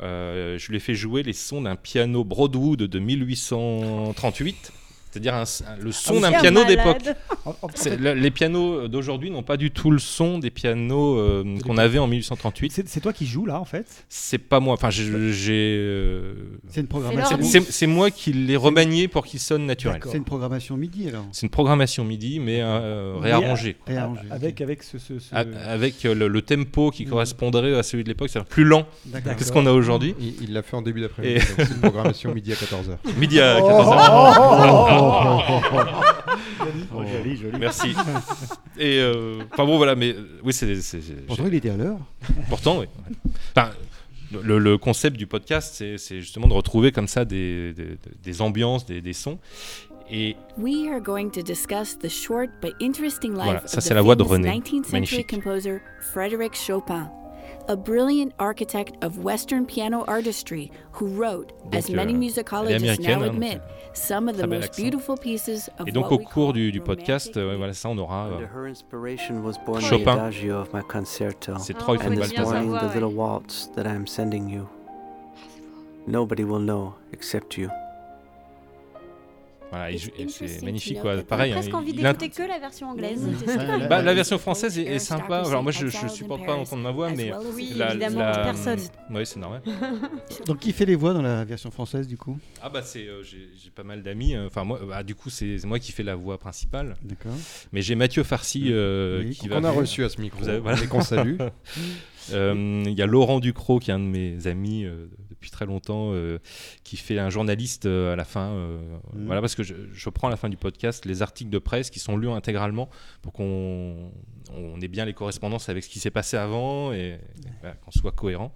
Euh, je lui ai fait jouer les sons d'un piano Broadwood de 1838. C'est-à-dire un- un- le son d'un piano d'époque. Les pianos d'aujourd'hui n'ont pas du tout le son des pianos euh, qu'on avait en 1838. C'est toi qui joues là en fait? C'est pas moi. Enfin, j'ai. euh, C'est une programmation. C'est moi qui l'ai remanié pour qu'il sonne naturel. C'est une programmation MIDI alors. C'est une programmation MIDI, mais euh, réarrangée. Réarrangé. Avec, avec ce. ce- ce- A- Avec euh, le, le tempo qui correspondrait à celui de l'époque, c'est-à-dire plus lent D'accord. que ce qu'on a aujourd'hui. Il l'a fait en début d'après-midi. Et- C'est une programmation midi à 14h. Midi à Oh. 14h. Oh, joli, joli. Merci. Et euh, enfin bon voilà, mais euh, oui c'est. Pourtant, il était à l'heure. Pourtant, oui. Enfin, le, le concept du podcast, c'est justement de retrouver comme ça des, des, des ambiances, des, des sons. Et We are going to discuss the short but interesting life Voilà, of ça, the c'est la voix de René. 19th century Magnifique. composer Frédéric Chopin, a brilliant architect of Western piano artistry who wrote, as Donc, many euh, musicologists elle est américaine, now hein, donc, admit, some of the très bel most accent. beautiful pieces of Et donc what au we cours call du, du podcast, euh, voilà, ça on aura euh, Under her inspiration was born the Chopin. adagio of my concerto. C'est trois, il faut and une this Balthazar. morning, Ouais, the ouais. little waltz that I am sending you. Nobody will know except you. Voilà, c'est magnifique quoi. Pareil, J'ai hein, presque envie d'écouter que la version anglaise. Bah, la version française est, est sympa. Alors moi je, je supporte pas entendre ma voix, mais Oui, la, évidemment, la- personne. Oui, c'est normal. Donc, qui fait les voix dans la version française du coup? Ah bah c'est, euh, j'ai pas mal d'amis. euh, Enfin moi, bah, du coup c'est moi qui fais la voix principale. D'accord. Mais j'ai Mathieu Farcy euh, Oui, qui qu'on a reçu à ce micro Vous avez- voilà. et qu'on salue. Euh, Il y a Laurent Ducrot qui est un de mes amis euh, depuis très longtemps, euh, qui fait un journaliste euh, à la fin. euh, Mhm. Voilà parce que je, je prends à la fin du podcast les articles de presse qui sont lus intégralement pour qu'on on ait bien les correspondances avec ce qui s'est passé avant et voilà, qu'on soit cohérent.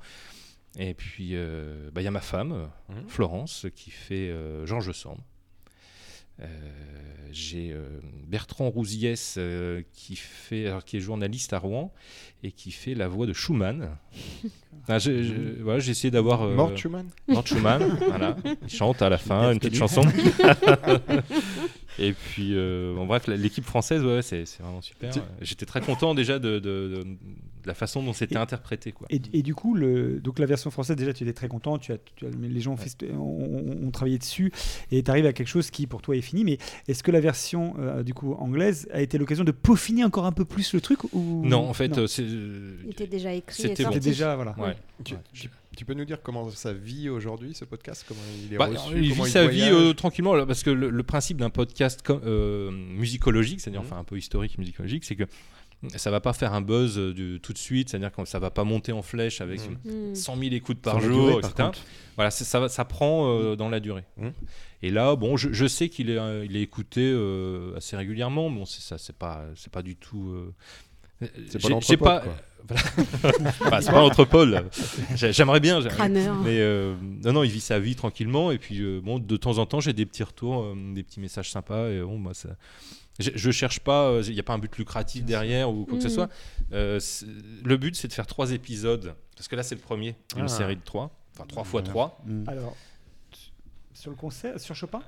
Et puis euh, bah, il y a ma femme, Mhm. Florence, qui fait euh, Georges Sand. Euh, j'ai euh, Bertrand Rousiès euh, qui fait alors, qui est journaliste à Rouen et qui fait la voix de Schumann. Enfin, je- je- voilà, j'ai essayé d'avoir euh, Mort Schumann Mort Schumann, voilà. Il chante à la fin une petite chanson. et puis euh, bon, bref, l'équipe française, ouais, ouais, c'est vraiment super. Tu- J'étais très content déjà de, de- de- de la façon dont c'était interprété quoi. Et, et du coup, le, donc la version française, déjà, tu étais très content. Tu as, tu as- les gens ont, fait- ont, ont- ont travaillé dessus et tu arrives à quelque chose qui, pour toi, est fini. Mais est-ce que la version euh, du coup anglaise a été l'occasion de peaufiner encore un peu plus le truc ou Non, en fait, euh, c'est euh, déjà écrit C'était. C'était déjà voilà. ouais. Tu, Ouais. tu- tu peux nous dire comment ça vit aujourd'hui ce podcast? Comment il est Bah, reçu? il comment vit sa vie euh, tranquillement là, parce que le, le principe d'un podcast euh, musicologique, c'est-à-dire Mhm. enfin un peu historique musicologique, c'est que ça va pas faire un buzz euh, du- tout de suite, c'est-à-dire que ça va pas monter en flèche avec Mhm. Mm. 100 000 écoutes par jour, durée, etc. Voilà, ça, prend euh, dans la durée. Et là, bon, je, je sais qu'il est, il est écouté euh, assez régulièrement. Bon, c'est ça, c'est pas, c'est pas du tout. euh, C'est pas l'entrepôt, pas- voilà. Bah, c'est pas l'entrepôt. J'ai- J'aimerais bien. Mais euh, non, non, il vit sa vie tranquillement. Et puis, euh, bon, de temps en temps, j'ai des petits retours, euh, des petits messages sympas. Et bon, moi, ça. Je, je cherche pas, euh, il n'y a pas un but lucratif derrière ou quoi que ce Mhm. soit. Euh, le but, c'est de faire trois épisodes. Parce que là, c'est le premier d'une Ah. série de trois. Enfin, trois fois Voilà. trois. Mm. Alors, sur le concert, sur Chopin?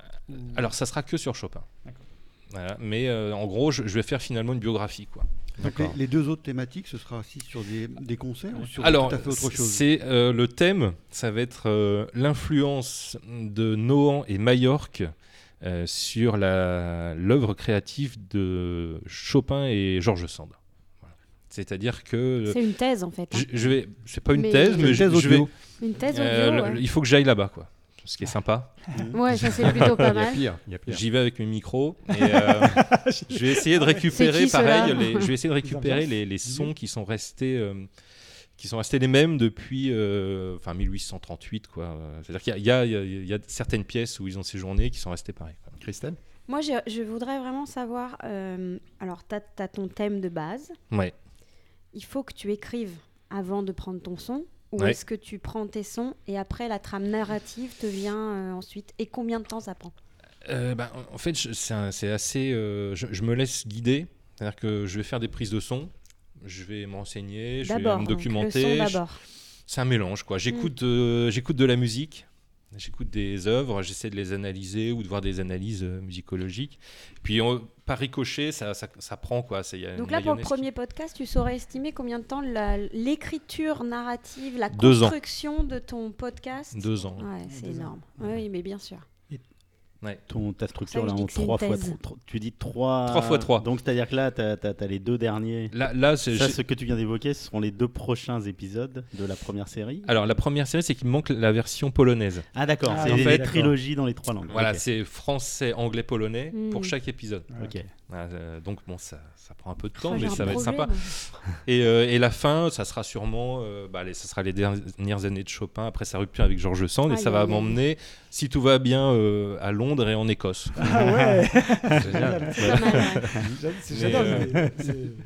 Alors, ça sera que sur Chopin. D'accord. Voilà. Mais euh, en gros, je, je vais faire finalement une biographie. Quoi. Donc, les, les deux autres thématiques, ce sera aussi sur des, des concerts ou sur Alors, tout à fait autre chose c'est euh, le thème, ça va être euh, l'influence de Nohant et Majorque euh, sur l'œuvre créative de Chopin et Georges Sand. Voilà. C'est-à-dire que C'est une thèse en fait. hein. je, je vais, c'est pas une Mais- thèse, mais une je, thèse je vais. audio. Une thèse euh, audio. ouais. Il faut que j'aille là-bas, quoi. Ce qui est sympa. Ouais, ça c'est plutôt pas mal. pire. Il y a pire. J'y vais avec mes micros et euh, je vais essayer de récupérer qui, ceux-là pareil. les- je vais essayer de récupérer les, les sons qui sont restés, euh, qui sont restés les mêmes depuis, euh, enfin 1838 quoi. Euh, C'est-à-dire qu'il y, a- il y a- il y a- certaines pièces où ils ont séjourné qui sont restées pareilles. quoi. Christelle? Moi, je, je voudrais vraiment savoir. euh, alors, tu as, ton thème de base. Ouais. Il faut que tu écrives avant de prendre ton son. Ou Ouais. est-ce que tu prends tes sons et après la trame narrative te vient euh, ensuite Et combien de temps ça prend? Euh, bah, en- fait, c'est assez. euh, je, je me laisse guider. C'est-à-dire que je vais faire des prises de son. Je vais me renseigner, je vais me documenter. c'est un mélange, quoi. J'écoute euh, j'écoute de la musique, j'écoute des œuvres, j'essaie de les analyser ou de voir des analyses euh, musicologiques. Puis, on- par ricochet, ça, ça, ça prend, quoi. Y a Donc là, pour le premier podcast, tu saurais estimer combien de temps l'écriture narrative, la Deux ans. construction de ton podcast? Deux ans. Ouais, c'est énorme. Oui, mais bien sûr. Ouais. Ton, ta structure Ça, là en que c'est une 3 fois thèse. 3, tu dis 3 Trois fois trois. Donc c'est à dire que là tu as, les deux derniers. Là, là c'est- Ça, ce que tu viens d'évoquer, ce seront les deux prochains épisodes de la première série. Alors, la première série, c'est qu'il me manque la version polonaise. Ah d'accord, Ah, c'est en fait, d'accord. trilogies dans les trois langues. Voilà, c'est français, anglais, polonais pour chaque épisode. Ok. Voilà, euh, donc bon, ça, ça prend un peu de temps, mais ça va être sympa. Et, euh, et la fin, ça sera sûrement, euh, bah, les, ça sera les dernières années de Chopin après sa rupture avec Georges Sand, et ça va m'emmener, si tout va bien, euh, à Londres et en Écosse. Ah ouais ouais.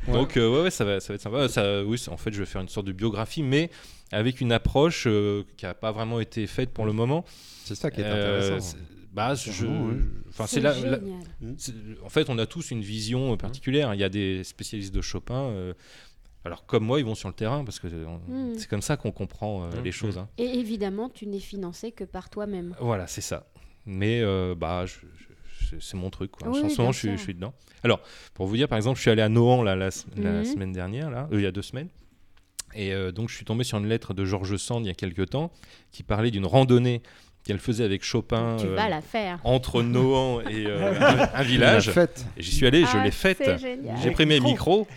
Donc euh, ouais, ouais, ça va, ça va être sympa. Ça, oui, c'est- en fait, je vais faire une sorte de biographie, mais avec une approche euh, qui n'a pas vraiment été faite pour le moment. C'est ça qui est Euh, intéressant. C'est- bah, je, enfin, C'est là, là- en fait, on a tous une vision euh, particulière. Il y a des spécialistes de Chopin. euh, alors comme moi, ils vont sur le terrain parce que euh, on- Mm. c'est comme ça qu'on comprend euh, Mm. les choses. hein. Et évidemment, tu n'es financé que par toi-même. Voilà, c'est ça. Mais euh, bah, je- c'est mon truc. Quoi. Oui, en ce moment, je suis, sûr. je suis dedans. Alors, pour vous dire, par exemple, je suis allé à Nohant là, la, semaine dernière, là, euh, il y a deux semaines. Et euh, donc, je suis tombé sur une lettre de Georges Sand il y a quelques temps qui parlait d'une randonnée qu'elle faisait avec Chopin Tu euh, vas la faire. entre Nohant et euh, un, un village. J'y suis allé, je Ah, l'ai faite. J'ai pris mes micros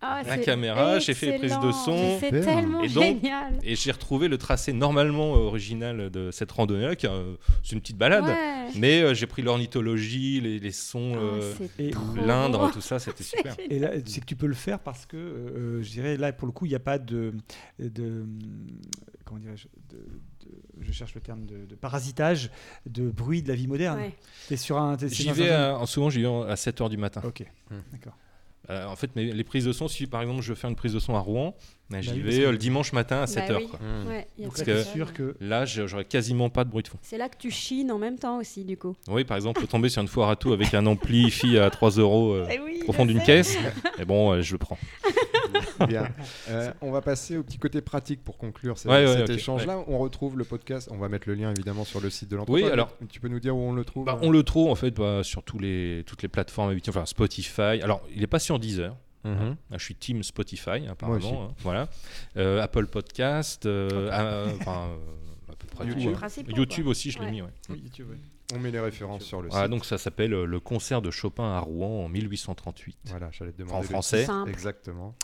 Ah, la caméra, j'ai fait les prises de son. C'est tellement Et donc, génial. et j'ai retrouvé le tracé normalement euh, original de cette randonnée-là, qui est un- c'est une petite balade. Ouais. Mais euh, j'ai pris l'ornithologie, les, les sons, Ah, euh, l'Indre, tout ça, c'était super. génial. Et là, c'est que tu peux le faire parce que, euh, je dirais, là, pour le coup, il n'y a pas de, de comment dirais-je, de- je cherche le terme de, de parasitage, de bruit de la vie moderne. Ouais. T'es sur un. c'est J'y vais un- à- souvent, j'y vais à 7h du matin. Ok, Hmm. d'accord. Euh, en fait, les prises de son, si par exemple je veux faire une prise de son à Rouen, bah, j'y vais parce que- euh, le dimanche matin à 7h. Bah oui. Ouais, ça là, que- t'es sûr que. Là, j'aurais quasiment pas de bruit de fond. C'est là que tu chines en même temps aussi, du coup. Oui, par exemple, tomber sur une foire à tout avec un ampli à 3 euros euh, Eh oui, au fond d'une caisse, et bon, euh, je le prends. Bien. Euh, on va passer au petit côté pratique pour conclure ce- Ouais, ouais, cet échange-là. On retrouve le podcast. On va mettre le lien évidemment sur le site de l'entreprise. Oui, alors- tu peux nous dire où on le trouve Bah, on le trouve en fait bah, sur tous les, toutes les plateformes enfin Spotify. Alors, il n'est pas sur Deezer. Mhm. hein. Je suis team Spotify aussi. apparemment. hein, voilà. Euh, Apple Podcast, euh, euh, enfin euh, à peu près YouTube. hein. aussi, je l'ai Ouais. mis. ouais. Oui, tu veux. On met les références sur le Voilà, site. donc ça s'appelle euh, le concert de Chopin à Rouen en 1838. Voilà, j'allais te En demander. le français. Exactement.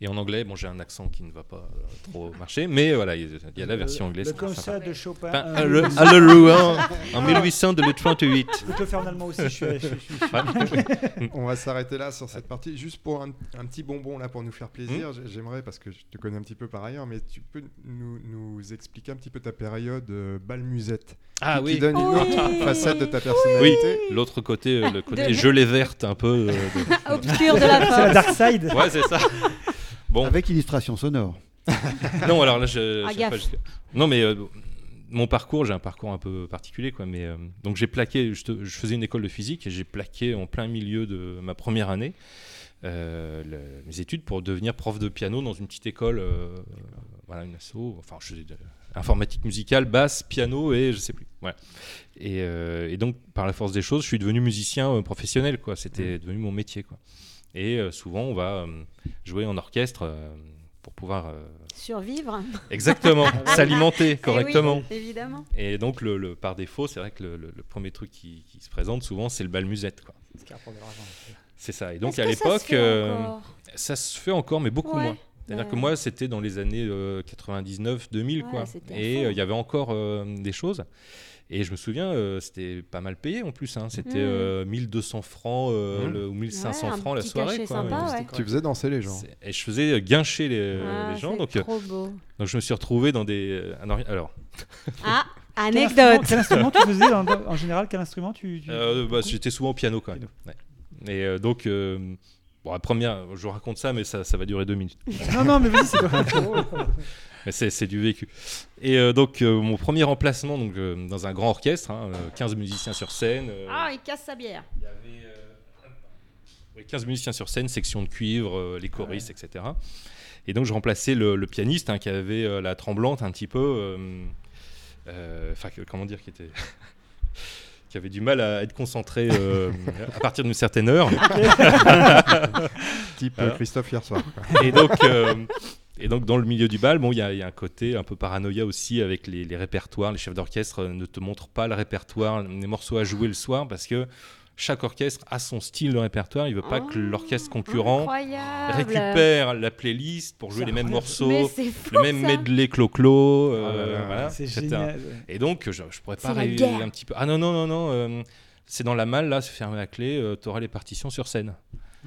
Et en anglais, bon, j'ai un accent qui ne va pas euh, trop marcher, mais voilà, il y a- il y a la version anglaise. Le concert de Chopin. Enfin, un à le, à le Rouen en 1838. Je peux faire en allemand aussi. Je suis. je suis- je suis- On va s'arrêter là sur cette partie. Juste pour un, un petit bonbon là pour nous faire plaisir, j'ai- j'aimerais, parce que je te connais un petit peu par ailleurs, mais tu peux nous, nous expliquer un petit peu ta période euh, bal musette Ah qui, oui. qui donne une Oui. autre facette de ta Oui, personnalité. l'autre côté, euh, le côté De- gelée verte un peu. euh, de- Obscur de la C'est la force. Dark Side. Ouais, c'est ça. Bon, Avec illustration sonore. non, alors là, je. Ah, pas Non, mais euh, mon parcours, j'ai un parcours un peu particulier, quoi. Mais euh, donc j'ai plaqué. Je, te- je faisais une école de physique et j'ai plaqué en plein milieu de ma première année euh, le- mes études pour devenir prof de piano dans une petite école. euh, voilà, une asso. Enfin, je faisais de informatique musicale, basse, piano et je sais plus. Voilà. Et, euh, et donc, par la force des choses, je suis devenu musicien professionnel, quoi. C'était devenu mon métier, quoi. Et euh, souvent, on va euh, jouer en orchestre euh, pour pouvoir euh, Survivre. exactement s'alimenter Eh oui, correctement. évidemment. Et donc, le, le- par défaut, c'est vrai que le, le- le premier truc qui, qui se présente souvent, c'est le bal musette, quoi. C'est ça. Et donc, à l'époque, euh, ça se fait encore, mais beaucoup Ouais. moins. C'est-à-dire Ouais. que moi, c'était dans les années 99-2000, Ouais, quoi. Et euh, il y avait encore euh, des choses. Et je me souviens, euh, c'était pas mal payé en plus. hein. C'était Mm. euh, 1200 francs euh, Mm. le- ou 1500 Ouais, un francs la soirée. quoi. sympa, ouais. Tu faisais danser les gens. Et je faisais euh, guincher les, Ah, les gens. c'est Donc, euh, trop beau. donc je me suis retrouvé dans des. euh, alors- Ah, Quel instrument- anecdote. Quel instrument tu faisais en, en général? Quel instrument tu. tu- euh, bah, j'étais souvent au piano quand même. Ouais. Et euh, donc, euh, bon, la première, je vous raconte ça, mais ça, ça va durer deux minutes. Non, non, mais vas-y, c'est Mais c'est, c'est du vécu. Et euh, donc, euh, mon premier remplacement donc, euh, dans un grand orchestre, hein, euh, 15 musiciens sur scène. euh, Ah, il casse sa bière. il y avait euh, oui, 15 musiciens sur scène, section de cuivre, euh, les choristes, etc. Et donc je remplaçais le, le pianiste hein, qui avait euh, la tremblante un petit peu. euh, euh, Enfin, comment dire, qui était. qui avait du mal à être concentré euh, à partir d'une certaine heure. Type, euh, Christophe hier soir, quoi. Et donc, euh, et donc, dans le milieu du bal, bon, il y, a- il y a un côté un peu paranoïa aussi avec les, les répertoires. Les chefs d'orchestre euh, ne te montrent pas le répertoire, les morceaux à jouer le soir parce que chaque orchestre a son style de répertoire. Il veut pas que l'orchestre concurrent incroyable. récupère la playlist pour jouer les mêmes morceaux, fou, le même ça. medley clo-clo. euh, Oh voilà, c'est etc. génial. Et donc, je, je pourrais pas un petit peu. Ah non, non, non, non. euh, c'est dans la malle, là, c'est fermé la clé, tu auras les partitions sur scène.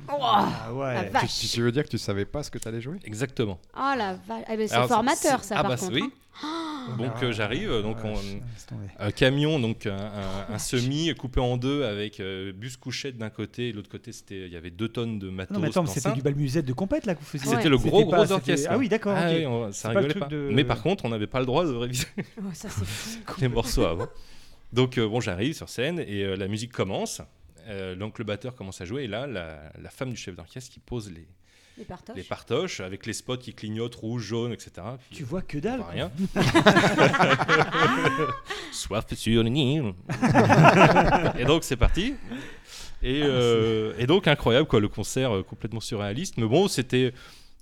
Ah ouais. La Tu, vache. tu- tu veux dire que tu savais pas ce que tu allais jouer? Exactement. Oh la vache. Eh ben, c'est Alors, formateur, ça, ah par bah, contre. oui. hein. Oh, Donc euh, j'arrive, euh, donc on- tomber. un camion, donc un, un- un semi coupé en deux avec euh, bus couchette d'un côté et de l'autre côté c'était il y avait deux tonnes de matos. Non, mais attends, mais c'était du bal musette de compète là que vous faisiez. C'était le gros pas- gros orchestre. Ah oui, d'accord. Ah oui, on- ça rigolait pas. de- Mais par contre, on n'avait pas le droit de réviser Oh, ça, les morceaux avant. Donc euh, bon, j'arrive sur scène et euh, la musique commence. Euh, donc le batteur commence à jouer et là, la, la femme du chef d'orchestre qui pose les, Les partoches. les partoches avec les spots qui clignotent rouge, jaune, etc. Puis, Tu vois que dalle. rien. Soif sur le Nil. et donc c'est parti. Et, euh, et donc incroyable quoi, le concert euh, complètement surréaliste. Mais bon, c'était,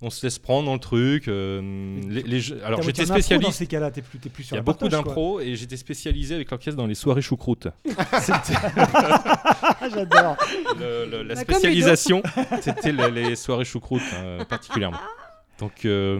on se laisse prendre dans le truc. euh, les, les jeux- alors j'étais impro Dans spécialiste. ces cas-là, t'es plus, t'es plus Il sur y a beaucoup d'impro et j'étais spécialisé avec l'orchestre dans les soirées choucroute. Ah, J'adore. Le- le- la Bah, spécialisation, c'était les, les soirées choucroute hein, particulièrement. Donc euh,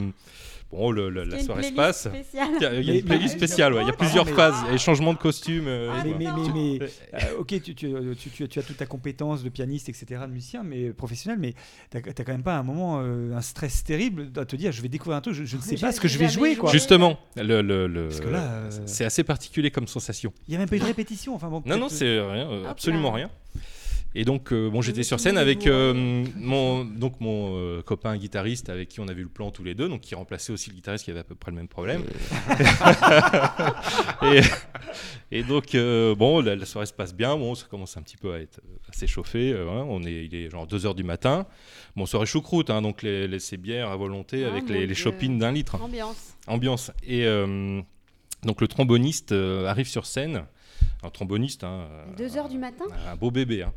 bon, le- le- la soirée se passe. Il y a, il y a Mais- une playlist spéciale, ouais. il y a Ah, plusieurs mais- phases et changements de costume. euh, Ah, mais, quoi. mais, mais, mais, euh, ok, tu, tu, tu, tu- tu as toute ta compétence de pianiste, etc., de musicien, mais professionnel, mais t'as as quand même pas un moment, euh, un stress terrible à te dire, je vais découvrir un truc, je, je ne sais pas ce que je vais jouer, quoi. Justement, le, le- le- Parce que là, euh, c'est assez particulier comme sensation. Il y a même pas eu de répétition, enfin bon. Non, non, c'est rien, euh, Hop absolument rien. Et donc, euh, bon, j'étais sur scène avec euh, mon, donc mon euh, copain guitariste avec qui on avait eu le plan tous les deux, donc qui remplaçait aussi le guitariste qui avait à peu près le même problème. et, et donc, euh, bon, la, la soirée se passe bien, bon, ça commence un petit peu à être à s'échauffer. euh, on est, il est genre 2h du matin. Bon, soirée choucroute, hein, donc les, les- ces bières à volonté Oh, avec les, les d'un litre Ambiance. ambiance. Et euh, donc le tromboniste euh, arrive sur scène. Un tromboniste, hein, euh, 2 heures du matin un beau bébé. hein.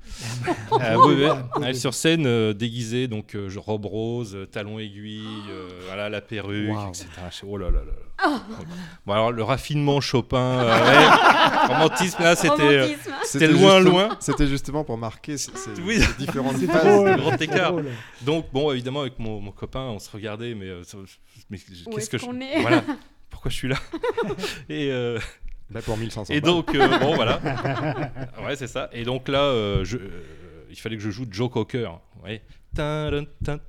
un beau bébé. Arrive sur scène euh, déguisé, donc euh, robe rose, euh, talons aiguilles, euh, voilà, la perruque, Wow. etc. Oh là là là. Bon alors le raffinement Chopin, euh, ouais, romantisme là, c'était euh, c'était loin loin. C'était justement pour marquer ces, ces- Oui. ces différentes phases. drôle. le grand écart. Donc bon, évidemment avec mon, mon copain, on se regardait, mais, euh, mais qu'est-ce est-ce que je, est? Voilà, pourquoi je suis là? Et euh, Là pour 1500 Et donc, euh, bon, voilà. Ouais, c'est ça. Et donc là, euh, je, euh, il fallait que je joue Joe Cocker. Ouais. Tin, tin,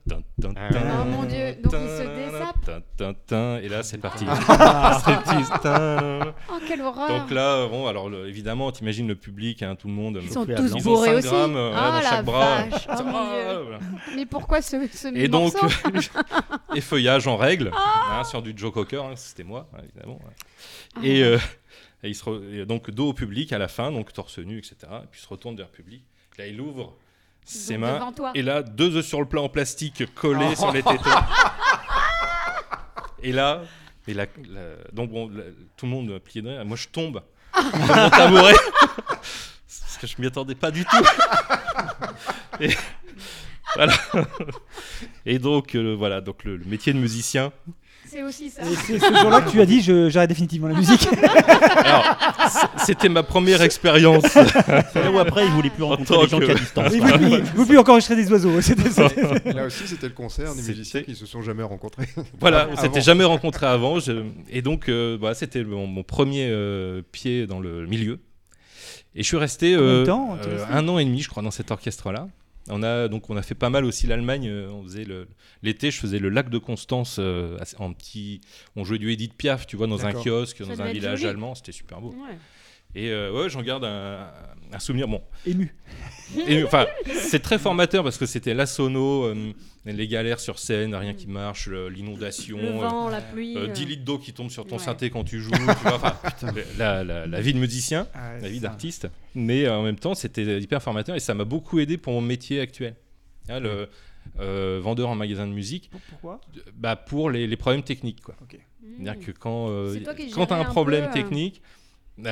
tin, tin, tin, Oh mon Dieu, donc il se tin. Et là, c'est parti. Ah. Striptease. Oh, quelle horreur. Donc là, bon, alors le- évidemment, t'imagines le public, hein, tout le monde. Ils sont Ils tous Ils ont bourrés 5 aussi. grammes euh, Ah, dans la chaque bras. vache. Oh, Ah, mon Dieu. voilà. Mais pourquoi ce, ce Et donc, morceau et feuillage en règle, Ah. hein, sur du Joe Cocker, hein, c'était moi, hein, évidemment. ouais. Ah. Et, euh, et il se re- et donc dos au public à la fin, donc torse nu, etc. Et puis il se retourne vers le public. Là, il ouvre ses Donc, mains. Et là, deux œufs sur le plat en plastique collés Oh. sur les tétons. et là, et là- donc bon, tout le monde plié de. Moi, je tombe mon tabouret. Parce que je m'y attendais pas du tout. Et, voilà. Et donc, euh, voilà, donc le, le métier de musicien. C'est aussi ça. Et c'est ce jour-là que tu as dit, je- j'arrête définitivement la musique. Alors, c'était ma première expérience. C'est là où après, il voulait plus En rencontrer les gens que- qui à distance. Il ne veut plus- plus encore enregistrer des oiseaux. C'était- c'était- Là aussi, c'était le concert des musiciens qui se sont jamais rencontrés. Voilà, on s'était jamais rencontrés avant. je- Et donc, euh, bah, c'était mon, mon premier euh, pied dans le milieu. Et je suis resté euh, temps, euh, resté? un an et demi, je crois, dans cet orchestre-là. On a donc on a fait pas mal aussi l'Allemagne. euh, On faisait l'été, je faisais le lac de Constance euh, en petit. On jouait du Edith Piaf, tu vois, dans un kiosque, Ça dans un village joli. allemand. C'était super beau. Ouais. Et euh, ouais, j'en garde un, un souvenir. Bon, Ému. enfin, c'est très formateur parce que c'était la sono, euh, les galères sur scène, rien qui marche, l'inondation, Le euh, vent, la pluie. euh, euh, 10 litres d'eau qui tombent sur ton Ouais. synthé quand tu joues. tu vois, enfin, la, la- la vie de musicien, Ah la vie d'artiste. Mais euh, en même temps, c'était hyper formateur et ça m'a beaucoup aidé pour mon métier actuel. Hein, le- euh, vendeur en magasin de musique. Pourquoi? Bah, Pour les, les problèmes techniques. quoi. C'est-à-dire que quand, euh, quand tu as un un problème peu, euh. technique,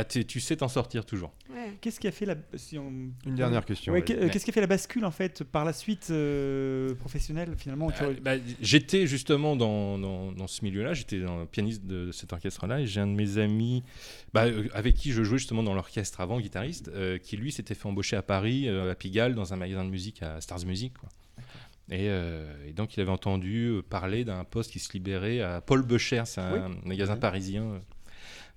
t'es- tu sais t'en sortir toujours. Qu'est-ce qui a fait la si on- Une dernière question, Ouais, ouais. qu'est- Qu'est-ce qui a fait la bascule en fait par la suite euh, professionnelle finalement tu Euh, vois- bah, j'étais justement dans, dans, dans ce milieu-là, j'étais dans- pianiste de cet orchestre-là, et j'ai un de mes amis bah, euh, avec qui je jouais justement dans l'orchestre avant, guitariste, euh, qui lui s'était fait embaucher à Paris, euh, à Pigalle, dans un magasin de musique à Stars Music. quoi. Et, euh, et donc il avait entendu parler d'un poste qui se libérait à Paul Becher, c'est un Oui. magasin parisien.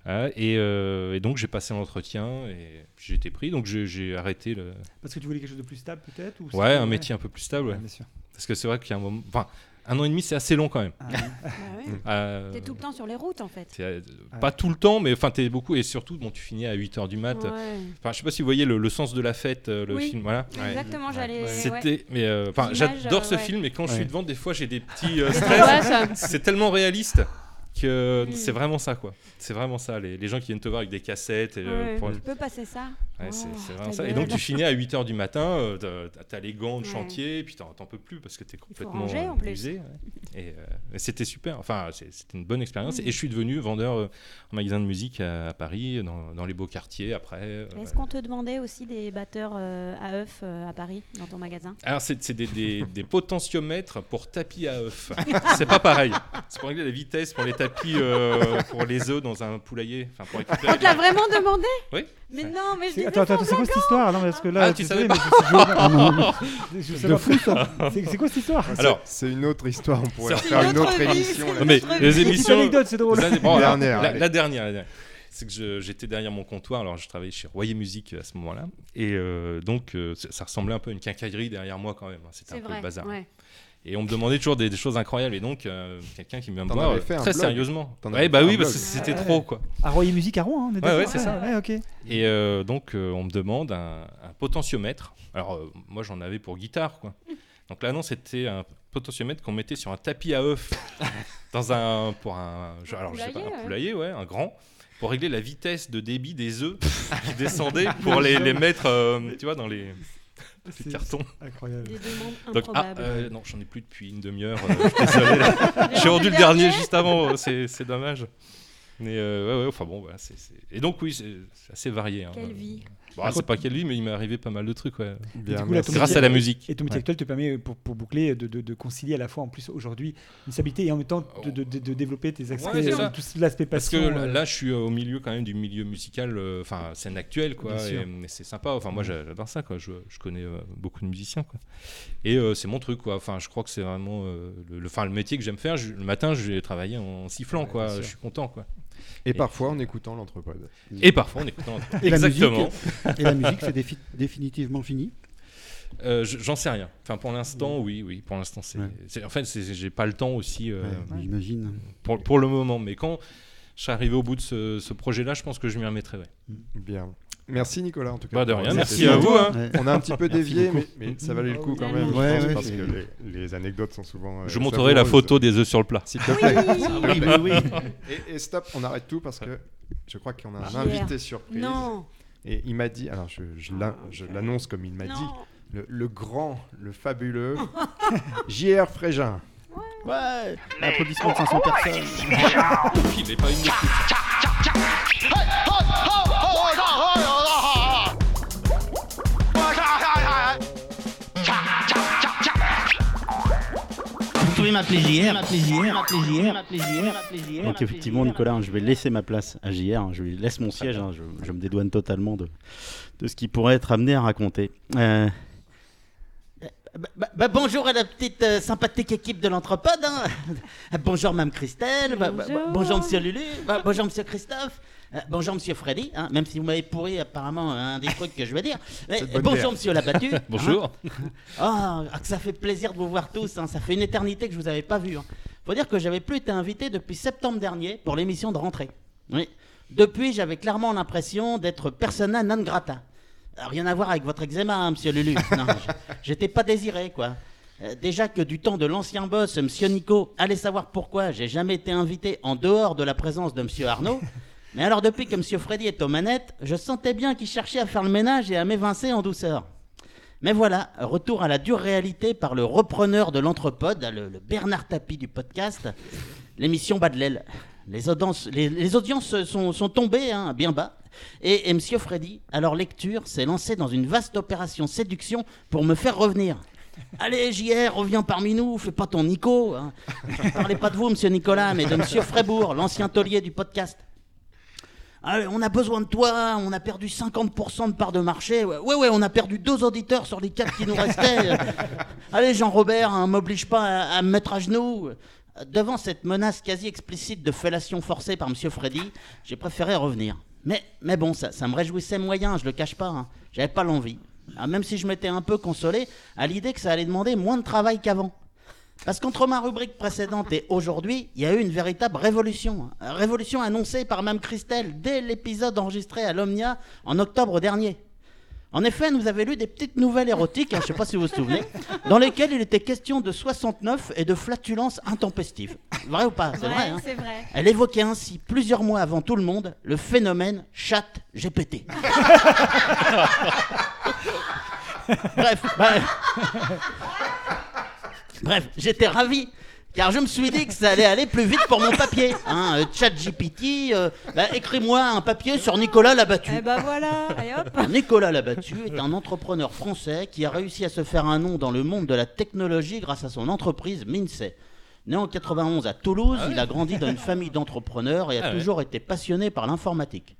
Euh, et, euh, et donc j'ai passé l'entretien et j'ai été pris, donc j'ai- arrêté le, Parce que tu voulais quelque chose de plus stable peut-être ou Ouais, un métier un peu plus stable. ouais. Ouais, bien sûr. Parce que c'est vrai qu'il y a un moment. Enfin, un an et demi, c'est assez long quand même. Bah ouais. Euh, T'es tout le temps sur les routes en fait. euh, Pas tout le temps, mais enfin, t'es beaucoup. Et surtout, bon, tu finis à 8h du mat. Ouais. Enfin, je sais pas si vous voyez le, le sens de la fête, euh, le Oui, film. Voilà. exactement, j'allais- C'était. ouais. Mais euh, enfin, j'adore euh, ce ouais. film, et quand je Ouais. suis devant, des fois, j'ai des petits euh, stress. angoisses. c'est tellement réaliste. Que Mm. c'est vraiment ça, quoi. C'est vraiment ça. Les, les gens qui viennent te voir avec des cassettes. Et, euh, Ouais, pour- Tu peux passer ça Ouais, Oh, c'est vraiment ça. Et donc tu finis à 8h du matin, euh, t'as- les gants de Ouais. chantier, et puis t'en peux plus parce que t'es complètement usé. ouais. Et, euh, et c'était super, enfin c'était une bonne expérience. Mm. Et je suis devenu vendeur euh, en magasin de musique à, à Paris, dans, dans les beaux quartiers après. euh, Est-ce qu'on te demandait aussi des batteurs à œufs à Paris dans ton magasin? Alors, c'est des, des- des potentiomètres pour tapis à œufs. c'est pas pareil. C'est pour régler la vitesse pour les tapis, pour les œufs dans un poulailler. Enfin, pour récupérer On te l'a vraiment demandé? Oui. Mais non, mais je dis Attends, attends, c'est quoi cette histoire? Non, parce que là, Ah, tu savais pas mais je- je- Ah, je- De fou, ça. C'est quoi cette histoire? Alors, c'est une autre histoire. On pourrait faire une autre émission. Non, mais les émissions. anecdote, c'est drôle. La, dernière, la dernière. C'est que j'étais derrière mon comptoir. Alors, je travaillais chez Royer Musique à ce moment-là. Et euh, donc, euh, ça ça ressemblait un peu à une quincaillerie derrière moi quand même. hein. C'était un C'est peu vrai, le bazar. ouais. Et on me demandait toujours des, des choses incroyables. Et donc, euh, quelqu'un qui vient me voir euh, un très blog. sérieusement. Ouais, bah oui, un parce que c'était Ouais. trop, quoi. À Royer Musique à Rouen, hein, on est Ouais, ouais, d'accord c'est ça. Ouais. Et euh, donc, euh, on me demande un, un potentiomètre. Alors, euh, moi, j'en avais pour guitare, quoi. Donc, l'annonce, c'était un potentiomètre qu'on mettait sur un tapis à œufs dans un. Pour un. je- alors, je sais pas, un poulailler, ouais, un grand. Pour régler la vitesse de débit des œufs qui descendaient pour les, les mettre, euh, tu vois, dans les, cartons. c'est Incroyable. Des demandes Donc, ah, improbables. euh, non, j'en ai plus depuis une demi-heure. euh, désolé. J'ai rendu le dernier juste avant. euh, C'est c'est dommage. Mais euh, ouais, ouais, enfin bon, voilà, c'est- c'est- Et donc, oui, c'est assez varié. hein. Quelle vie. Bon, c'est pas quelle vie, mais il m'est arrivé pas mal de trucs, ouais. Et du coup, là, ton Grâce à la musique. Et ton métier Ouais. actuel te permet, pour, pour boucler, de, de- de concilier à la fois en plus aujourd'hui une stabilité et en même temps de, de- de- de développer tes aspects, Ouais, c'est ça. tout l'aspect Parce passion. que là, euh, là, je suis au milieu quand même du milieu musical, euh, enfin scène actuelle, quoi. Bien Et, c'est sympa. Enfin, moi, j'a- j'adore ça, quoi. Je, je connais euh, beaucoup de musiciens, quoi. Et euh, c'est mon truc, quoi. Enfin, je crois que c'est vraiment euh, le, le, enfin, le métier que j'aime faire. Je- le matin, je vais travailler en sifflant, quoi. Je suis content, quoi. Et parfois en écoutant l'entrepode. Et parfois en écoutant l'entrepode. Et la Exactement. musique, et la musique, c'est défi- définitivement fini? Euh, je- J'en sais rien. Enfin, pour l'instant, oui, oui. Pour l'instant, c'est. Ouais. En fait, j'ai pas le temps aussi. euh, Ouais, J'imagine. pour, pour le moment. Mais quand je serai arrivé au bout de ce, ce projet-là, je pense que je m'y remettrai. ouais. Bien. Merci Nicolas en tout cas. Bah, de rien, merci à vous, hein. Ouais. On a un petit peu dévié, mais, ça valait le coup quand Ouais, même. ouais, pense, ouais, parce que les, les anecdotes sont souvent. euh, Je montrerai la photo des œufs sur le plat. S'il te plaît. Oui, oui, oui. Et, et stop, on arrête tout parce que je crois qu'on a un invité surprise. Non. Et il m'a dit, alors je, je l'an- je l'annonce comme il m'a dit, le, le grand, le fabuleux J.R. Frégin. Ouais, applaudissements de 500 personnes. Il n'est pas une JR, m'appeler JR, m'appeler JR, m'appeler JR. Donc effectivement, Nicolas, hein, je vais laisser ma place à JR. hein, je lui laisse mon siège. hein, je, je me dédouane totalement de, de ce qui pourrait être amené à raconter. Euh, Bah, bah, bah, bonjour à la petite euh, sympathique équipe de l'Anthropode. hein. bonjour Mme Christelle. Bah, bah, bah, Bonjour. bonjour Monsieur Lulu. Bah, bonjour Monsieur Christophe. Euh, bonjour Monsieur Freddy. hein, même si vous m'avez pourri apparemment un des trucs que je vais dire. Mais, bonjour. Monsieur Labattu. Bonjour. Ah, que ça fait plaisir de vous voir tous. hein. Ça fait une éternité que je vous avais pas vu. hein. Faut dire que j'avais plus été invité depuis septembre dernier pour l'émission de rentrée. Oui. Depuis, j'avais clairement l'impression d'être persona non grata. Euh, Rien à voir avec votre eczéma, hein, monsieur Lulu. Non, j'étais pas désiré, quoi. Euh, déjà que du temps de l'ancien boss, monsieur Nico, allez savoir pourquoi j'ai jamais été invité en dehors de la présence de monsieur Arnaud. Mais alors, depuis que monsieur Freddy est aux manettes, je sentais bien qu'il cherchait à faire le ménage et à m'évincer en douceur. Mais voilà, retour à la dure réalité par le repreneur de l'entrepode, le, le Bernard Tapie du podcast, l'émission bat de l'aile. Les audiences, les, les audiences sont, sont tombées hein, bien bas. Et, et Monsieur Freddy, à leur lecture, s'est lancé dans une vaste opération séduction pour me faire revenir. Allez, JR, reviens parmi nous, fais pas ton Nico. Hein. Je ne parlais pas de vous, monsieur Nicolas, mais de monsieur Frébourg, l'ancien taulier du podcast. Allez, on a besoin de toi, on a perdu 50% de part de marché. Ouais, ouais, on a perdu deux auditeurs sur les quatre qui nous restaient. Allez, Jean-Robert, hein, m'oblige pas à, à me mettre à genoux. Devant cette menace quasi explicite de fellation forcée par monsieur Freddy, j'ai préféré revenir. Mais, mais bon, ça, ça me réjouissait moyen, je le cache pas. hein. J'avais pas l'envie. Ah, même si je m'étais un peu consolé à l'idée que ça allait demander moins de travail qu'avant. Parce qu'entre ma rubrique précédente et aujourd'hui, il y a eu une véritable révolution. hein. Révolution annoncée par Mme Christelle dès l'épisode enregistré à l'Omnia en octobre dernier. En effet, nous avait lu des petites nouvelles érotiques, hein, je ne sais pas si vous vous souvenez, dans lesquelles il était question de 69 et de flatulences intempestives. Vrai ou pas? C'est vrai. hein c'est vrai. Elle évoquait ainsi, plusieurs mois avant tout le monde, le phénomène chat GPT. Bref, bref. Bref, j'étais ravi. Car je me suis dit que ça allait aller plus vite pour mon papier. Hein, euh, chat GPT, euh, bah, écris-moi un papier sur Nicolas Labattu. Eh ben voilà, allez hop. Nicolas Labattu est un entrepreneur français qui a réussi à se faire un nom dans le monde de la technologie grâce à son entreprise Minsay. Né en 91 à Toulouse, Ah ouais il a grandi dans une famille d'entrepreneurs et a Ah ouais. toujours été passionné par l'informatique.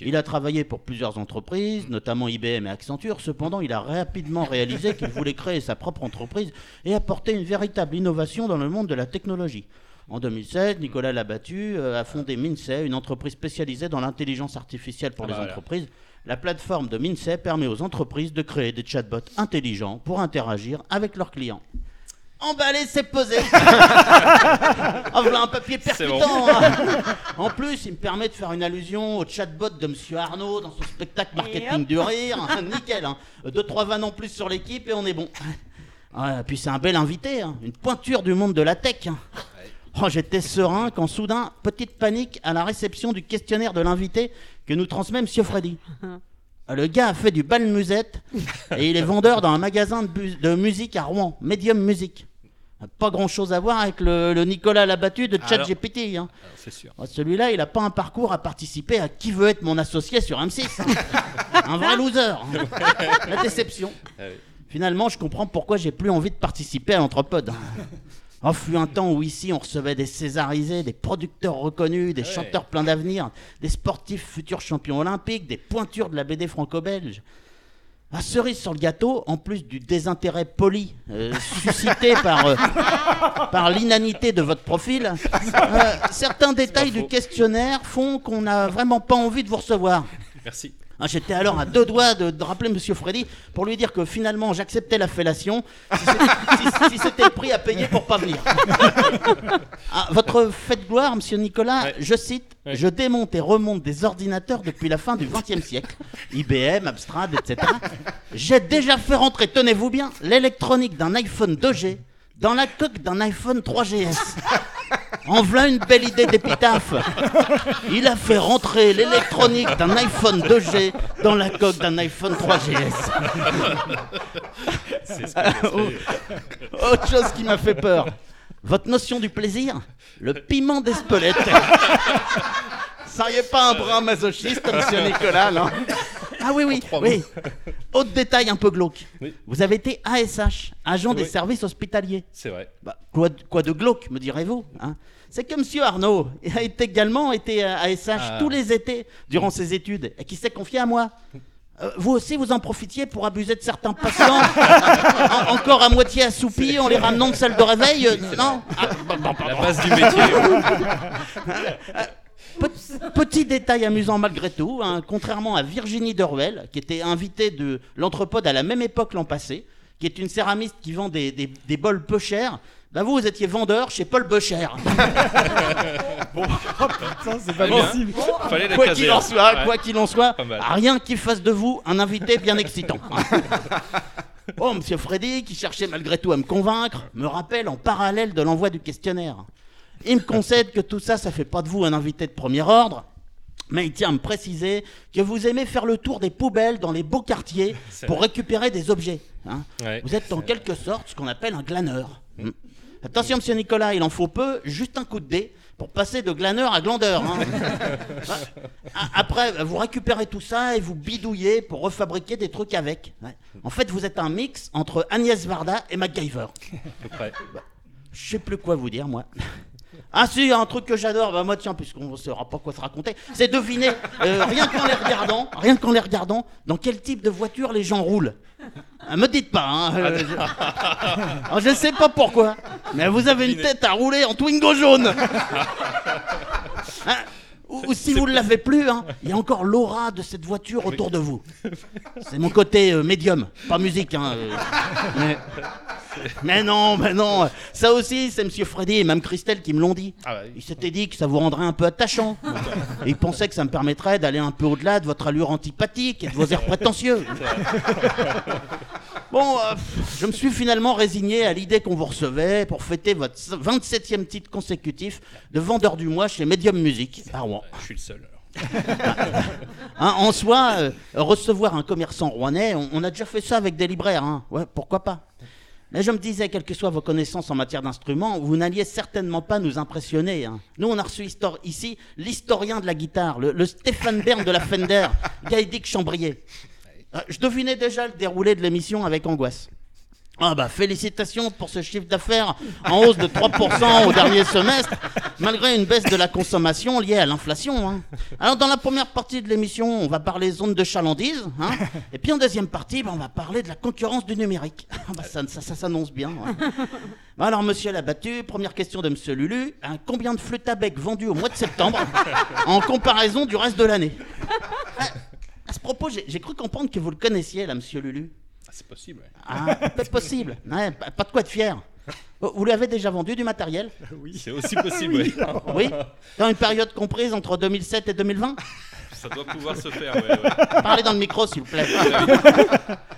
Il a travaillé pour plusieurs entreprises, notamment IBM et Accenture. Cependant, il a rapidement réalisé qu'il voulait créer sa propre entreprise et apporter une véritable innovation dans le monde de la technologie. En 2007, Nicolas Labattu euh, a fondé Minsay, une entreprise spécialisée dans l'intelligence artificielle pour Ah les bah voilà. entreprises. La plateforme de Minsay permet aux entreprises de créer des chatbots intelligents pour interagir avec leurs clients. Emballé, c'est posé. Ah, voilà un papier percutant. hein. En plus, il me permet de faire une allusion au chatbot de Monsieur Arnaud dans son spectacle Marketing du rire. Nickel. Hein. Deux, trois vannes en plus sur l'équipe et on est bon. Ouais, puis c'est un bel invité, hein. une pointure du monde de la tech. hein. Oh, J'étais serein quand soudain, petite panique à la réception du questionnaire de l'invité que nous transmet Monsieur Freddy. Le gars a fait du bal musette et il est vendeur dans un magasin de, de musique à Rouen, Medium Music. Pas grand chose à voir avec le, le Nicolas Labattu de. ChatGPT. Hein. Celui-là, il a pas un parcours à participer à qui veut être mon associé sur M6. hein. un vrai loser. hein. La déception. Ah oui. Finalement, je comprends pourquoi j'ai plus envie de participer à l'entrepode. Oh, fut un temps où ici on recevait des césarisés, des producteurs reconnus, des Ouais. chanteurs pleins d'avenir, des sportifs futurs champions olympiques, des pointures de la BD franco-belge. À cerise sur le gâteau, en plus du désintérêt poli euh, suscité par, euh, par l'inanité de votre profil, euh, certains détails du questionnaire font qu'on n'a vraiment pas envie de vous recevoir. Merci. Ah, J'étais alors à deux doigts de, de rappeler Monsieur Freddy pour lui dire que finalement j'acceptais la fellation si c'est- si- si c'était le prix à payer pour pas venir. Ah, votre fête gloire, Monsieur Nicolas, Ouais. je cite Ouais. Je démonte et remonte des ordinateurs depuis la fin du XXe siècle. IBM, Amstrad, etc. J'ai déjà fait rentrer, tenez-vous bien, l'électronique d'un iPhone 2G dans la coque d'un iPhone 3GS. En voilà une belle idée d'épitaphe. Il a fait rentrer l'électronique d'un iPhone 2G dans la coque d'un iPhone 3GS. C'est ce que j'ai fait. Autre chose qui m'a fait peur. Votre notion du plaisir Le piment d'Espelette. Ça y est pas un brin masochiste, monsieur Nicolas, non? Ah oui, oui, oui. Autre détail un peu glauque. Oui. Vous avez été ASH, agent des services hospitaliers. C'est vrai. Bah, quoi, de- quoi de glauque, me direz-vous hein C'est que monsieur Arnaud a été également été ASH Ah. tous les étés durant ses études et qui s'est confié à moi. Euh, vous aussi, vous en profitiez pour abuser de certains patients, en- encore à moitié assoupis, en les ramenant de salle de réveil euh, Non Ah, bon, bon, La base du métier. Pe- Petit détail amusant malgré tout, hein, contrairement à Virginie Dorwell, qui était invitée de l'Entrepode à la même époque l'an passé, qui est une céramiste qui vend des, des- des bols peu chers, bah vous, vous étiez vendeur chez Paul Becher. Ça, c'est pas Eh bien, possible. Fallait la Quoi qu'il en hein. soit, Ouais. quoi qu'il en soit, rien qui fasse de vous un invité bien excitant. Oh, monsieur Freddy, qui cherchait malgré tout à me convaincre, me rappelle en parallèle de l'envoi du questionnaire. Il me concède que tout ça, ça fait pas de vous un invité de premier ordre. Mais il tient à me préciser que vous aimez faire le tour des poubelles dans les beaux quartiers pour vrai. récupérer des objets. hein. Ouais, vous êtes en quelque sorte ce qu'on appelle un glaneur. Mm. Attention, monsieur Nicolas, il en faut peu, juste un coup de dé pour passer de glaneur à glandeur. hein. Après, vous récupérez tout ça et vous bidouillez pour refabriquer des trucs avec. Ouais. En fait, vous êtes un mix entre Agnès Varda et MacGyver. Je sais plus quoi vous dire, moi. Ah si, il y a un truc que j'adore, bah moi tiens, puisqu'on ne saura pas quoi se raconter, c'est deviner, euh, rien qu'en les regardant, rien qu'en les regardant, dans quel type de voiture les gens roulent. Ah, me dites pas, hein, euh, je... Alors, je sais pas pourquoi, mais vous avez une tête à rouler en Twingo jaune. Hein, ou, ou si vous ne l'avez plus, hein, il y a encore l'aura de cette voiture autour de vous. C'est mon côté euh, médium, pas musique. Hein, euh, mais... mais non, mais non, ça aussi, c'est Monsieur Freddy et Mme Christelle qui me l'ont dit. Ah bah oui. Ils s'étaient dit que ça vous rendrait un peu attachant. Et ils pensaient que ça me permettrait d'aller un peu au-delà de votre allure antipathique et de vos airs prétentieux. Bon, euh, je me suis finalement résigné à l'idée qu'on vous recevait pour fêter votre 27e titre consécutif de vendeur du mois chez Medium Music à Rouen. Je suis le seul. alors. Hein, en soi, euh, recevoir un commerçant rouennais, on, on a déjà fait ça avec des libraires. hein. Ouais, pourquoi pas Mais je me disais, quelles que soient vos connaissances en matière d'instruments, vous n'alliez certainement pas nous impressionner. hein. Nous, on a reçu ici l'historien de la guitare, le, le Stéphane Bern de la Fender, Gaëdic Chambrier. Euh, Je devinais déjà le déroulé de l'émission avec angoisse. Ah bah félicitations pour ce chiffre d'affaires en hausse de 3% au dernier semestre, malgré une baisse de la consommation liée à l'inflation. hein. Alors dans la première partie de l'émission, on va parler zone de chalandise, hein. et puis en deuxième partie, bah, on va parler de la concurrence du numérique. Ah bah, ça, ça- s'annonce bien. Alors monsieur Labattu, première question de monsieur Lulu, hein, combien de flûtes à bec vendues au mois de septembre en comparaison du reste de l'année? Ah, À ce propos, j'ai j'ai cru comprendre que vous le connaissiez là, monsieur Lulu. Ah, c'est possible. ouais. Ah, peut-être possible. Ouais, pas, de quoi être fier. Vous lui avez déjà vendu du matériel? C'est aussi possible. oui. Oui Dans une période comprise entre 2007 et 2020 Ça doit pouvoir se faire. ouais, ouais. Parlez dans le micro, s'il vous plaît.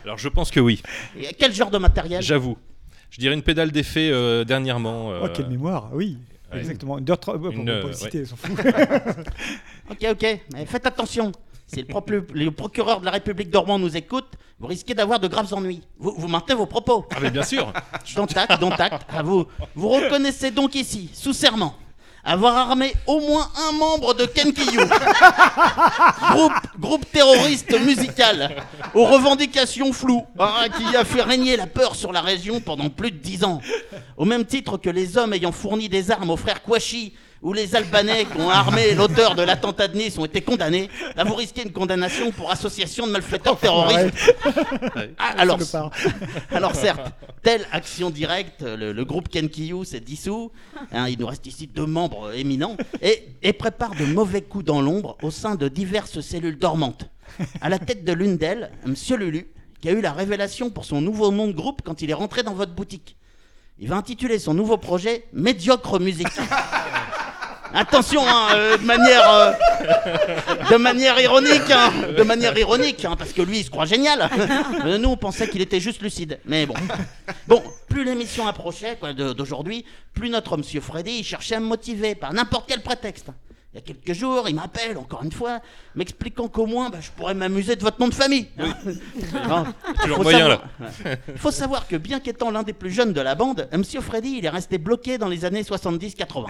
Alors je pense que oui. Et quel genre de matériel? J'avoue. Je dirais une pédale d'effet euh, dernièrement. Oh, quelle euh, mémoire, oui. ouais. Exactement. Une Une, peut euh, pas le citer, s'en fout. Ok, ok. Mais faites attention. Si le, propre- le procureur de la République d'Ormont nous écoute, vous risquez d'avoir de graves ennuis. Vous, vous maintenez vos propos. Ah mais bien sûr. Dont acte, dont acte. À vous. Vous reconnaissez donc ici, sous serment, avoir armé au moins un membre de Kenkiyu, groupe, groupe terroriste musical aux revendications floues, hein, qui a fait régner la peur sur la région pendant plus de dix ans. Au même titre que les hommes ayant fourni des armes aux frères Kouachi ou les Albanais qui ont armé l'auteur de l'attentat de Nice ont été condamnés, là vous risquez une condamnation pour association de malfaiteurs terroristes. Ah, alors, certes, telle action directe, le, le groupe Kenkiyu s'est dissous, hein, il nous reste ici deux membres éminents, et, et prépare de mauvais coups dans l'ombre au sein de diverses cellules dormantes. À la tête de l'une d'elles, Monsieur Lulu, qui a eu la révélation pour son nouveau nom de groupe quand il est rentré dans votre boutique. Il va intituler son nouveau projet Médiocre Musique. Attention, hein, euh, de manière, euh, de manière ironique, hein, de manière ironique, hein, parce que lui, il se croit génial. Euh, nous, on pensait qu'il était juste lucide, mais bon. Bon, plus l'émission approchait quoi, de- d'aujourd'hui, plus notre Monsieur Freddy il cherchait à me motiver par n'importe quel prétexte. Il y a quelques jours, il m'appelle encore une fois, m'expliquant qu'au moins, bah, je pourrais m'amuser de votre nom de famille. Non, Toujours faut moyen, savoir- là. Ouais. Il faut savoir que bien qu'étant l'un des plus jeunes de la bande, Monsieur Freddy, il est resté bloqué dans les années 70-80.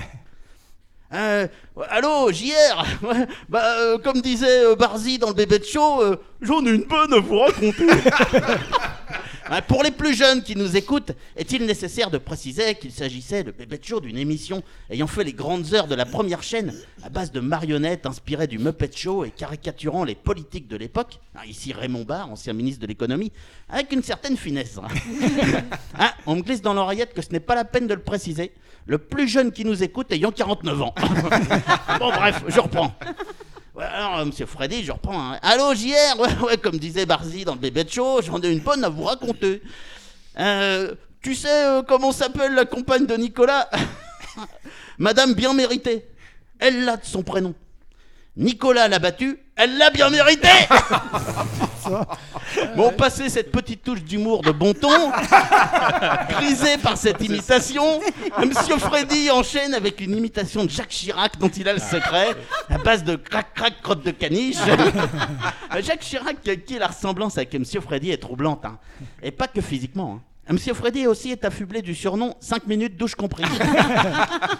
Euh, allô, JR Ouais, Bah, euh, comme disait euh, Barzy dans le bébé de show, euh, j'en ai une bonne à vous raconter. Ouais, Pour les plus jeunes qui nous écoutent, est-il nécessaire de préciser qu'il s'agissait de Bébé de Show, d'une émission ayant fait les grandes heures de la première chaîne à base de marionnettes inspirées du Muppet Show et caricaturant les politiques de l'époque? Ah, Ici Raymond Barre, ancien ministre de l'économie, avec une certaine finesse. Ah, on me glisse dans l'oreillette que ce n'est pas la peine de le préciser. Le plus jeune qui nous écoute ayant 49 ans. bon, bref, je reprends. Alors, euh, monsieur Freddy, je reprends. hein. Allô, JR ouais, ouais, comme disait Barzy dans le bébé de show, j'en ai une bonne à vous raconter. Euh, tu sais euh, comment s'appelle la compagne de Nicolas? Madame bien méritée. Elle l'a de son prénom. Nicolas l'a battu, elle l'a bien mérité Bon, passé cette petite touche d'humour de bon ton, grisé par cette imitation, Monsieur Freddy enchaîne avec une imitation de Jacques Chirac dont il a le secret, à base de crac-crac crotte de caniche. Jacques Chirac, qui la ressemblance avec Monsieur Freddy est troublante, hein. et pas que physiquement. hein. Monsieur Freddy aussi est affublé du surnom 5 minutes douche comprise.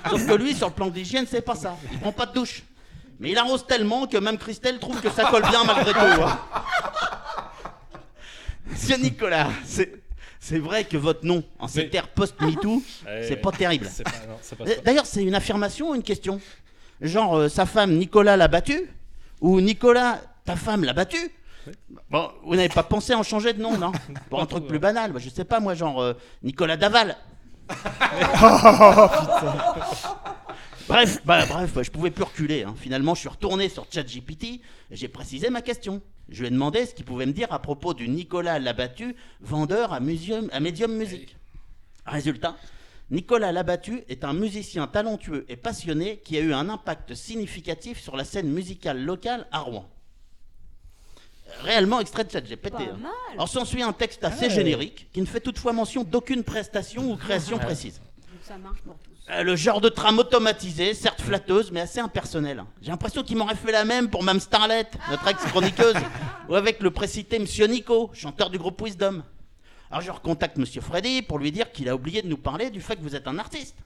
Sauf que lui, sur le plan d'hygiène, c'est pas ça. Il prend pas de douche. Mais il arrose tellement que même Christelle trouve que ça colle bien malgré tout. hein. Monsieur Nicolas, c'est. C'est vrai que votre nom, en ces terres post-MeToo, Ouais, c'est pas terrible. pas. D'ailleurs, c'est une affirmation ou une question? Genre, euh, sa femme, Nicolas, l'a battu Ou Nicolas, ta femme, l'a battu Bon, vous n'avez pas pensé à en changer de nom, non? Pour un truc plus banal, bah, je sais pas, moi, genre euh, Nicolas Daval. Bref, bah, bref, bah, je pouvais plus reculer. hein. Finalement, je suis retourné sur ChatGPT et j'ai précisé ma question. Je lui ai demandé ce qu'il pouvait me dire à propos du Nicolas Labattu, vendeur à, museum, à Medium Music. Résultat, Nicolas Labattu est un musicien talentueux et passionné qui a eu un impact significatif sur la scène musicale locale à Rouen. Réellement extrait de ChatGPT. Hein. Alors s'ensuit un texte assez Ouais. générique qui ne fait toutefois mention d'aucune prestation ou création Ouais. précise. Donc ça marche pour tous. Euh, le genre de trame automatisée, certes flatteuse, mais assez impersonnelle. J'ai l'impression qu'il m'aurait fait la même pour Mme Starlet, notre ex-chroniqueuse, ou avec le précité Monsieur Nico, chanteur du groupe Wisdom. Alors je recontacte Monsieur Freddy pour lui dire qu'il a oublié de nous parler du fait que vous êtes un artiste.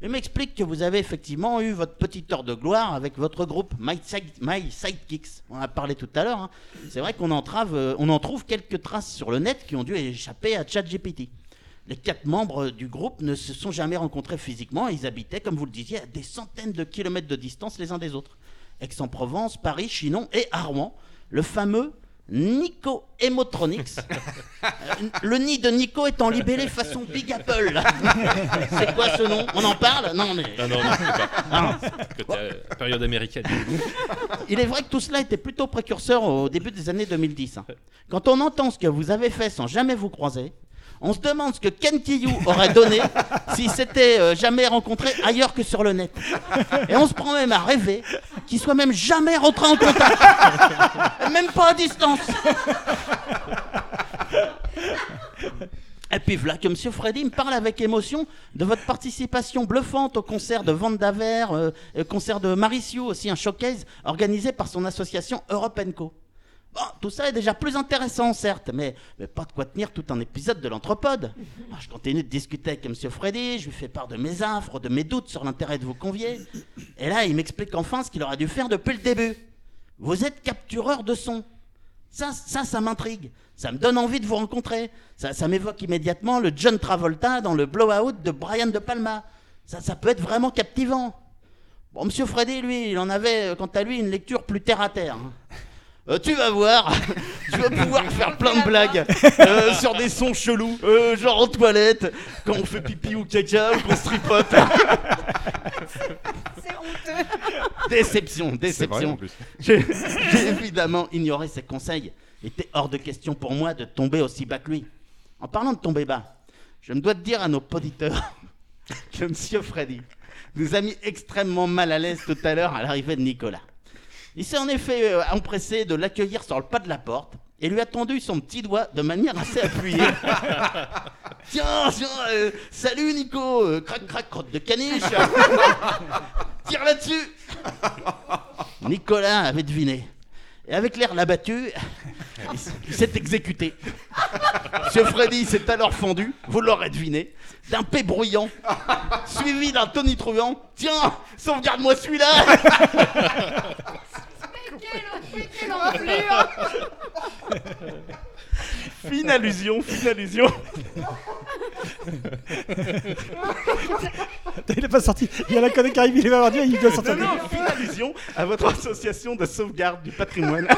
Il m'explique que vous avez effectivement eu votre petite heure de gloire avec votre groupe My, Side- My Sidekicks. On en a parlé tout à l'heure. hein. C'est vrai qu'on entrave, euh, on en trouve quelques traces sur le net qui ont dû échapper à ChatGPT. Les quatre membres du groupe ne se sont jamais rencontrés physiquement. Ils habitaient, comme vous le disiez, à des centaines de kilomètres de distance les uns des autres. Aix-en-Provence, Paris, Chinon et à Rouen. Le fameux Nico Emotronics. Euh, le nid de Nico est en libellé façon Big Apple. C'est quoi ce nom? On en parle? Non, mais. Non, non, non, pas. Ah. Côté, euh, période américaine. Il est vrai que tout cela était plutôt précurseur au début des années 2010. hein. Quand on entend ce que vous avez fait sans jamais vous croiser, on se demande ce que Ken Kiyou aurait donné s'il s'était euh, jamais rencontré ailleurs que sur le net. Et on se prend même à rêver qu'il soit même jamais rentré en contact. même pas à distance. Et puis voilà que M. Freddy me parle avec émotion de votre participation bluffante au concert de Vanda Vert, euh, euh, concert de Mauricio, aussi un showcase organisé par son association Europe Co. Bon, tout ça est déjà plus intéressant, certes, mais, pas de quoi tenir tout un épisode de l'Anthropode. Alors, Je continue de discuter avec M. Freddy, je lui fais part de mes affres, de mes doutes sur l'intérêt de vous convier. Et là, il m'explique enfin ce qu'il aurait dû faire depuis le début. Vous êtes captureur de son. Ça, ça, m'intrigue. Ça me donne envie de vous rencontrer. Ça, ça m'évoque immédiatement le John Travolta dans le Blowout de Brian De Palma. Ça, ça peut être vraiment captivant. Bon, Monsieur Freddy, lui, il en avait, euh, quant à lui, une lecture plus terre à terre. hein. Euh, tu vas voir, tu vas pouvoir faire plein de blagues euh, sur des sons chelous, euh, genre en toilette, quand on fait pipi ou caca ou qu'on se tripote. C'est honteux. Déception, vrai, déception. j'ai évidemment ignoré ses conseils. Il était hors de question pour moi de tomber aussi bas que lui. En parlant de tomber bas, je me dois de dire à nos auditeurs que Monsieur Freddy nous a mis extrêmement mal à l'aise tout à l'heure à l'arrivée de Nicolas. Il s'est en effet euh, empressé de l'accueillir sur le pas de la porte et lui a tendu son petit doigt de manière assez appuyée. tiens, tiens, euh, salut Nico, euh, crac crac crotte de caniche. Tire là-dessus. Nicolas avait deviné. Et avec l'air l'abattu, il s'est exécuté. Monsieur Freddy s'est alors fendu, vous l'aurez deviné, d'un paix bruyant, suivi d'un tonitruant. Tiens, sauvegarde-moi celui-là Quelle enflure Fine allusion, fine allusion. Il n'est pas sorti. Il y a la connerie qui arrive, il est pas parti, il doit sortir. Non, non, fine allusion à votre association de sauvegarde du patrimoine.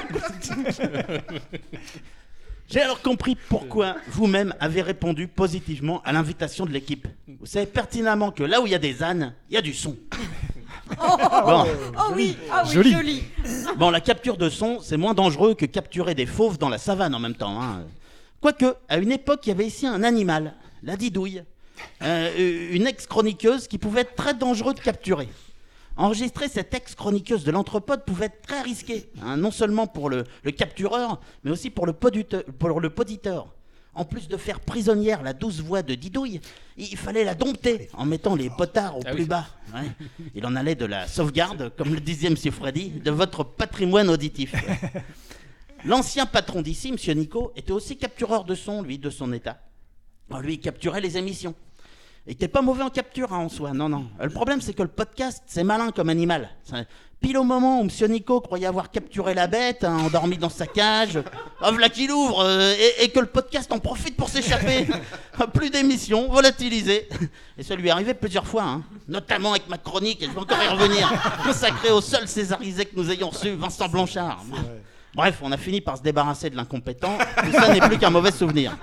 J'ai alors compris pourquoi vous-même avez répondu positivement à l'invitation de l'équipe. Vous savez pertinemment que là où il y a des ânes, il y a du son. Oh, Bon. oh oui, ah oui, Joli. joli. Bon, la capture de son, c'est moins dangereux que capturer des fauves dans la savane en même temps. hein. Quoique, à une époque, il y avait ici un animal, la didouille, Euh, une ex-chroniqueuse qui pouvait être très dangereux de capturer. Enregistrer cette ex-chroniqueuse de l'anthropode pouvait être très risqué, hein, non seulement pour le, le captureur, mais aussi pour le, pour le poditeur. En plus de faire prisonnière la douce voix de Didouille, il fallait la dompter en mettant les potards au Ah plus oui. bas. Ouais. Il en allait de la sauvegarde, comme le disait M. Freddy, de votre patrimoine auditif. L'ancien patron d'ici, M. Nico, était aussi captureur de son, lui, de son état. Alors, lui, il capturait les émissions. Il n'était pas mauvais en capture hein, en soi, non, non. Le problème, c'est que le podcast, c'est malin comme animal. Pile au moment où M. Nico croyait avoir capturé la bête, hein, endormi dans sa cage, oh, voilà qu'il ouvre, euh, et, et que le podcast en profite pour s'échapper. Plus d'émissions, volatilisées. Et ça lui est arrivé plusieurs fois, hein. notamment avec ma chronique, et je vais encore y revenir, consacrée au seul césarisé que nous ayons reçu, Vincent Blanchard. Bref, on a fini par se débarrasser de l'incompétent. Tout ça n'est plus qu'un mauvais souvenir.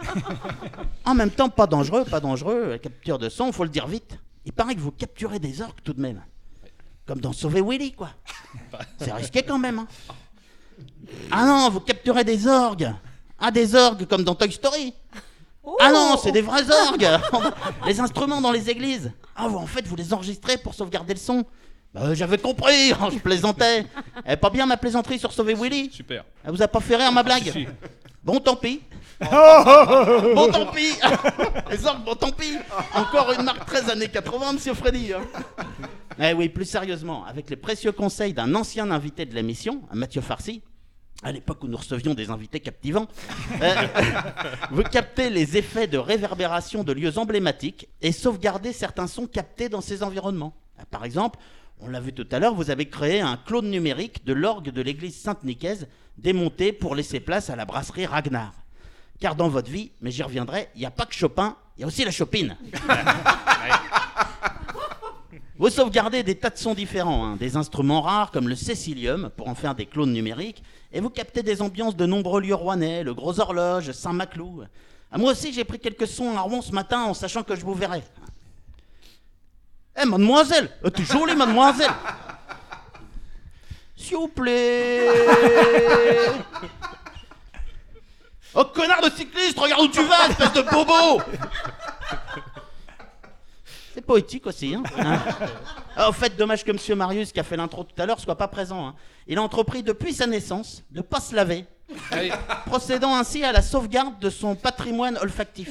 En même temps, pas dangereux, pas dangereux. La capture de son, faut le dire vite. Il paraît que vous capturez des orques tout de même. Comme dans Sauver Willy, quoi. C'est risqué quand même. hein. Ah non, vous capturez des orgues. Ah, des orgues comme dans Toy Story. Ah non, c'est des vrais orgues. les instruments dans les églises. Ah, vous, en fait, vous les enregistrez pour sauvegarder le son. Bah, J'avais compris, je plaisantais. Elle est pas bien ma plaisanterie sur Sauver Willy Super. Elle vous a pas fait rire ma blague Si. Bon, tant pis. bon, tant pis. Les orques, bon, tant pis. Encore une marque 13 années 80, monsieur Freddy. hein. Eh oui, plus sérieusement, avec les précieux conseils d'un ancien invité de l'émission, Mathieu Farcy, à l'époque où nous recevions des invités captivants, euh, vous captez les effets de réverbération de lieux emblématiques et sauvegardez certains sons captés dans ces environnements. Euh, Par exemple, on l'a vu tout à l'heure, vous avez créé un clone numérique de l'orgue de l'église Sainte-Nicaise démonté pour laisser place à la brasserie Ragnar. Car dans votre vie, mais j'y reviendrai, il n'y a pas que Chopin, il y a aussi la Chopine. Vous sauvegardez des tas de sons différents, hein, des instruments rares comme le cécilium pour en faire des clones numériques, et vous captez des ambiances de nombreux lieux rouennais, le Gros Horloge, Saint-Maclou. Ah, moi aussi, j'ai pris quelques sons à Rouen ce matin en sachant que je vous verrais. Eh, mademoiselle, euh, t'es jolie, mademoiselle. S'il vous plaît. Oh, connard de cycliste, regarde où tu vas, espèce de bobo C'est poétique aussi. Hein Hein Ah, Au fait, dommage que Monsieur Marius, qui a fait l'intro tout à l'heure, soit pas présent. hein. Il a entrepris depuis sa naissance de pas se laver, procédant ainsi à la sauvegarde de son patrimoine olfactif.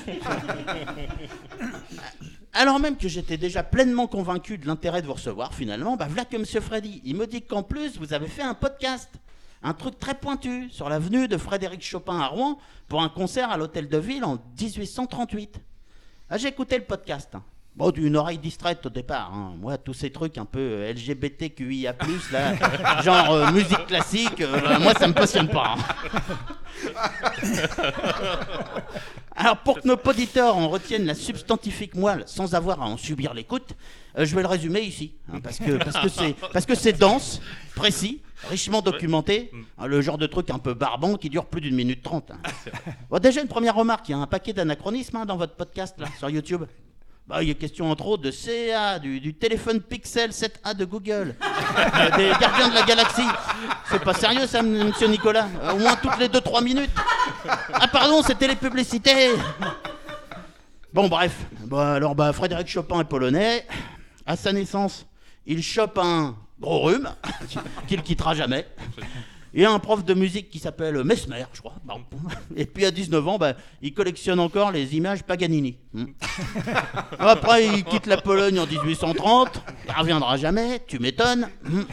Alors même que j'étais déjà pleinement convaincu de l'intérêt de vous recevoir, finalement, bah voilà que Monsieur Freddy, il me dit qu'en plus, vous avez fait un podcast. Un truc très pointu sur l'avenue de Frédéric Chopin à Rouen pour un concert à l'hôtel de ville en 1838. Ah, j'ai écouté le podcast. hein. Bon, d'une oreille distraite au départ. hein. Moi, tous ces trucs un peu euh, LGBTQIA, là, genre euh, musique classique, euh, moi, ça me passionne pas. hein. Alors, pour que nos auditeurs en retiennent la substantifique moelle sans avoir à en subir l'écoute, euh, je vais le résumer ici. hein, parce que parce que c'est parce que c'est dense, précis, richement documenté, hein, le genre de truc un peu barbant qui dure plus d'une minute trente. hein. Bon, déjà, une première remarque il y a un paquet d'anachronismes hein, dans votre podcast là, sur YouTube. Bah, il y a question entre autres de CA, du, du téléphone Pixel 7A de Google, euh, des gardiens de la galaxie. C'est pas sérieux ça, monsieur Nicolas Euh, Au moins toutes les 2-3 minutes. Ah pardon, c'était les publicités. Bon bref, Bon, alors bah, Frédéric Chopin est polonais. À sa naissance, il chope un gros rhume qu'il quittera jamais. Il y a un prof de musique qui s'appelle Mesmer, je crois. Et puis à 19 ans, bah, il collectionne encore les images Paganini. Hmm. Après, il quitte la Pologne en 1830. Il reviendra jamais, tu m'étonnes. Hmm.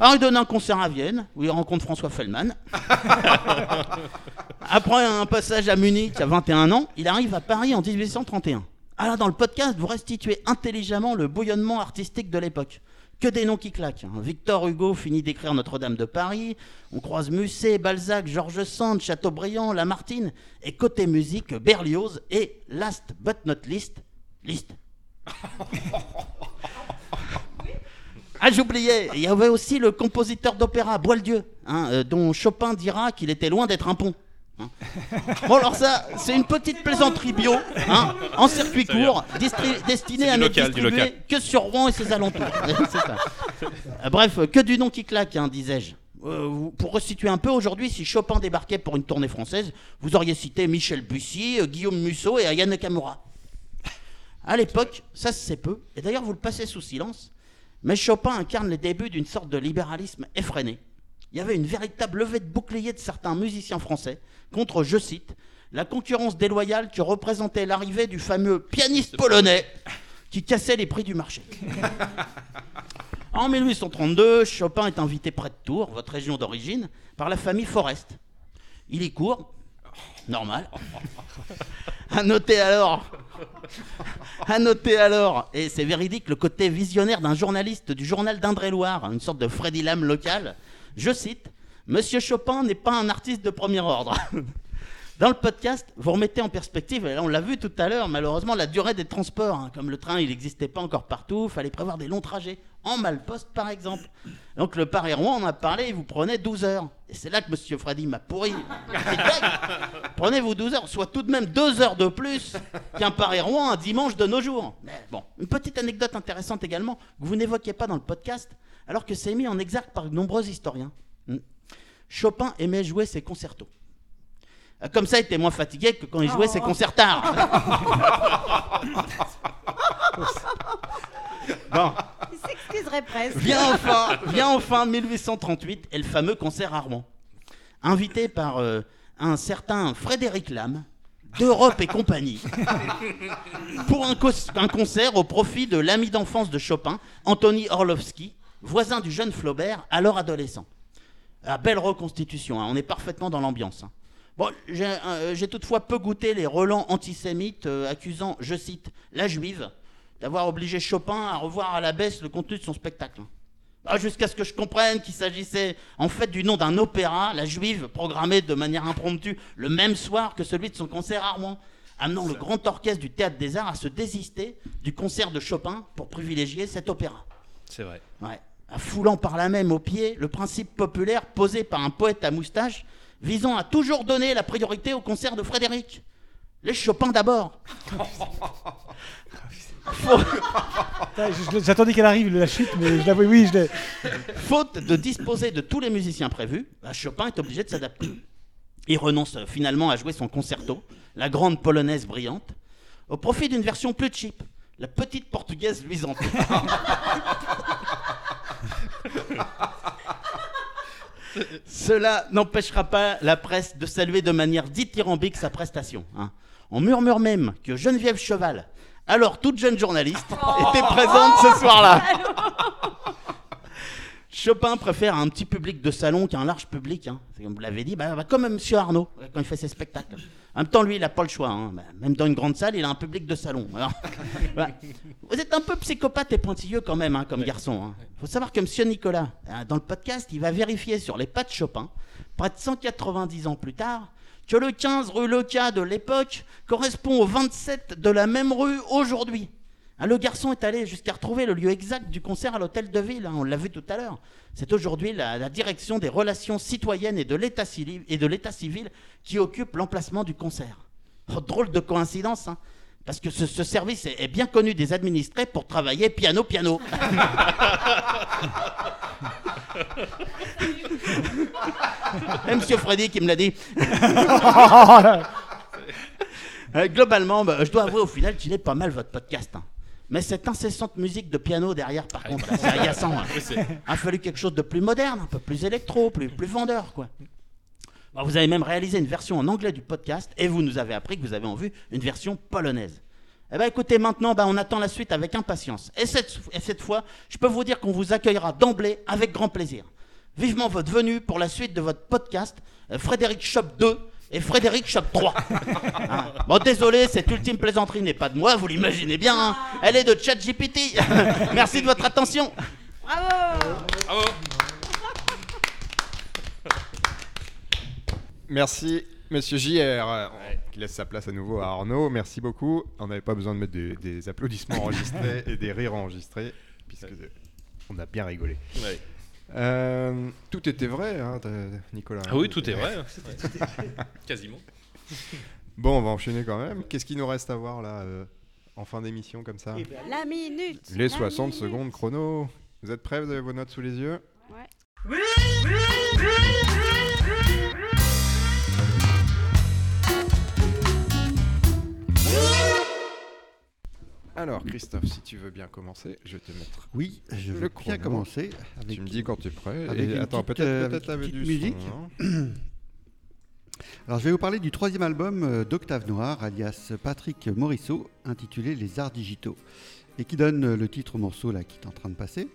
Alors, il donne un concert à Vienne, où il rencontre François Fellman. Après un passage à Munich à 21 ans, il arrive à Paris en 1831. Alors, dans le podcast, vous restituez intelligemment le bouillonnement artistique de l'époque. Que des noms qui claquent. hein. Victor Hugo finit d'écrire Notre-Dame de Paris. On croise Musset, Balzac, Georges Sand, Chateaubriand, Lamartine. Et côté musique, Berlioz. Et last but not least, list. Ah, j'oubliais, il y avait aussi le compositeur d'opéra, Boieldieu, hein, euh, dont Chopin dira qu'il était loin d'être un pont. Hein. Bon, alors ça, c'est une petite plaisanterie bio, hein, en circuit court, destinée C'est à ne local, distribuer que sur Rouen et ses alentours. C'est ça. Euh, Bref, que du nom qui claque, hein, disais-je. Euh, pour restituer un peu, aujourd'hui, si Chopin débarquait pour une tournée française, vous auriez cité Michel Bussy, euh, Guillaume Musso et Ayane Nakamura. À l'époque, ça se sait peu, et d'ailleurs vous le passez sous silence, Mais Chopin incarne les débuts d'une sorte de libéralisme effréné. Il y avait une véritable levée de bouclier de certains musiciens français contre, je cite, la concurrence déloyale que représentait l'arrivée du fameux pianiste polonais qui cassait les prix du marché. En 1832, Chopin est invité près de Tours, votre région d'origine, par la famille Forest. Il y court, normal. À noter alors, à noter alors, et c'est véridique, le côté visionnaire d'un journaliste du journal d'Indre-et-Loire, une sorte de Freddy Lam local. Je cite Monsieur Chopin n'est pas un artiste de premier ordre. Dans le podcast, vous remettez en perspective, et là on l'a vu tout à l'heure, malheureusement, la durée des transports. hein. Comme le train, il n'existait pas encore partout, il fallait prévoir des longs trajets, en malposte par exemple. Donc le Paris-Rouen, on a parlé, il vous prenait 12 heures. Et c'est là que Monsieur Freddy m'a pourri. Prenez-vous 12 heures, soit tout de même 2 heures de plus qu'un Paris-Rouen un dimanche de nos jours. Mais bon, une petite anecdote intéressante également, que vous n'évoquiez pas dans le podcast, alors que c'est mis en exergue par de nombreux historiens. Hmm. Chopin aimait jouer ses concertos. Euh, Comme ça, il était moins fatigué que quand il jouait ses concertards. bon. Il s'excuserait presque. Vient enfin, vient enfin 1838 et le fameux concert Armand. Invité par euh, un certain Frédéric Lamy d'Europe et compagnie pour un, concert au profit de l'ami d'enfance de Chopin, Anthony Orlovsky, voisin du jeune Flaubert, alors adolescent. La belle reconstitution, hein, on est parfaitement dans l'ambiance. hein. Bon, j'ai euh, j'ai toutefois peu goûté les relents antisémites euh, accusant, je cite, la juive d'avoir obligé Chopin à revoir à la baisse le contenu de son spectacle. Ah, Jusqu'à ce que je comprenne qu'il s'agissait en fait du nom d'un opéra, la juive, programmé de manière impromptue le même soir que celui de son concert Armand, amenant le grand orchestre du Théâtre des Arts à se désister du concert de Chopin pour privilégier cet opéra. C'est vrai. Ouais. Foulant par là même au pied le principe populaire posé par un poète à moustache visant à toujours donner la priorité au concert de Frédéric. Les Chopin d'abord. J'attendais qu'elle arrive, la chute, mais je oui, je l'ai. Faute de disposer de tous les musiciens prévus, bah, Chopin est obligé de s'adapter. Il renonce euh, finalement à jouer son concerto, la grande polonaise brillante, au profit d'une version plus cheap, la petite portugaise luisante. Cela n'empêchera pas la presse de saluer de manière dithyrambique sa prestation. hein. On murmure même que Geneviève Cheval, alors toute jeune journaliste, était présente ce soir-là. Chopin préfère un petit public de salon qu'un large public. Hein. C'est Comme vous l'avez dit, bah, bah, comme M. Arnaud, euh, quand il fait ses spectacles. En même temps, lui, il n'a pas le choix. hein. Bah, même dans une grande salle, il a un public de salon. Alors, voilà. Vous êtes un peu psychopathe et pointilleux quand même, hein, comme garçon. Il faut savoir que M. Nicolas, hein, dans le podcast, il va vérifier sur les pas de Chopin, près de 190 ans plus tard, que le 15 rue Leca de l'époque correspond au 27 de la même rue aujourd'hui. Hein, le garçon est allé jusqu'à retrouver le lieu exact du concert à l'hôtel de ville, hein, on l'a vu tout à l'heure. C'est aujourd'hui la, la direction des relations citoyennes et de l'état civil, et de l'état civil qui occupe l'emplacement du concert. Oh, drôle de coïncidence, hein, parce que ce, ce service est, est bien connu des administrés pour travailler piano-piano. Et Monsieur Freddy qui me l'a dit. Euh, globalement, bah, je dois avouer au final qu'il est pas mal votre podcast. hein. Mais cette incessante musique de piano derrière, par contre, là, c'est agaçant. hein. Oui, a fallu quelque chose de plus moderne, un peu plus électro, plus, plus vendeur, quoi. Bah, vous avez même réalisé une version en anglais du podcast et vous nous avez appris que vous avez en vue une version polonaise. Eh ben écoutez, maintenant, bah, on attend la suite avec impatience. Et cette, et cette fois, je peux vous dire qu'on vous accueillera d'emblée avec grand plaisir. Vivement votre venue pour la suite de votre podcast, euh, Frédéric Shop 2 et Frédéric Shop 3. Hein. Bon, désolé, cette ultime plaisanterie n'est pas de moi, vous l'imaginez bien. hein. Elle est de ChatGPT. Merci de votre attention. Bravo Merci, monsieur JR, qui laisse sa place à nouveau à Arnaud. Merci beaucoup. On n'avait pas besoin de mettre des, des applaudissements enregistrés et des rires enregistrés, puisque on a bien rigolé. Ouais. Euh, tout était vrai, hein, Nicolas. Ah oui, tout est vrai. Quasiment. Bon, on va enchaîner quand même. Qu'est-ce qu'il nous reste à voir là, euh, en fin d'émission comme ça? La minute Les la 60 minute. secondes chrono. Vous êtes prêts Vous avez vos notes sous les yeux? Ouais. Alors, Christophe, si tu veux bien commencer, je vais te mettre. Oui, je veux bien commencer. Tu me dis quand tu es prêt. avec Et attends, peut-être euh, peut-être avec avec du son, musique. hein. Alors, je vais vous parler du troisième album euh, d'Octave Noir, alias Patrick Morisseau, intitulé Les Arts Digitaux, et qui donne euh, le titre au morceau là, qui est en train de passer.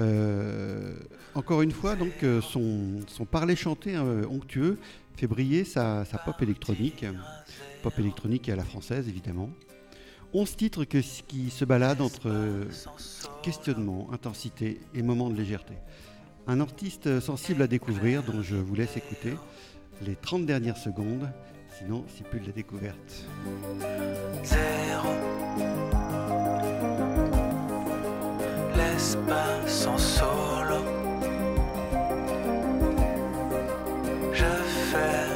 Euh, encore une fois, donc, son, son parler chanté euh, onctueux fait briller sa, sa pop électronique, pop électronique et à la française évidemment. 11 titres que- qui se baladent entre euh, questionnement, intensité et moments de légèreté. Un artiste sensible à découvrir dont je vous laisse écouter les 30 dernières secondes, sinon c'est plus de la découverte. Zéro. L'espace en solo. Je fais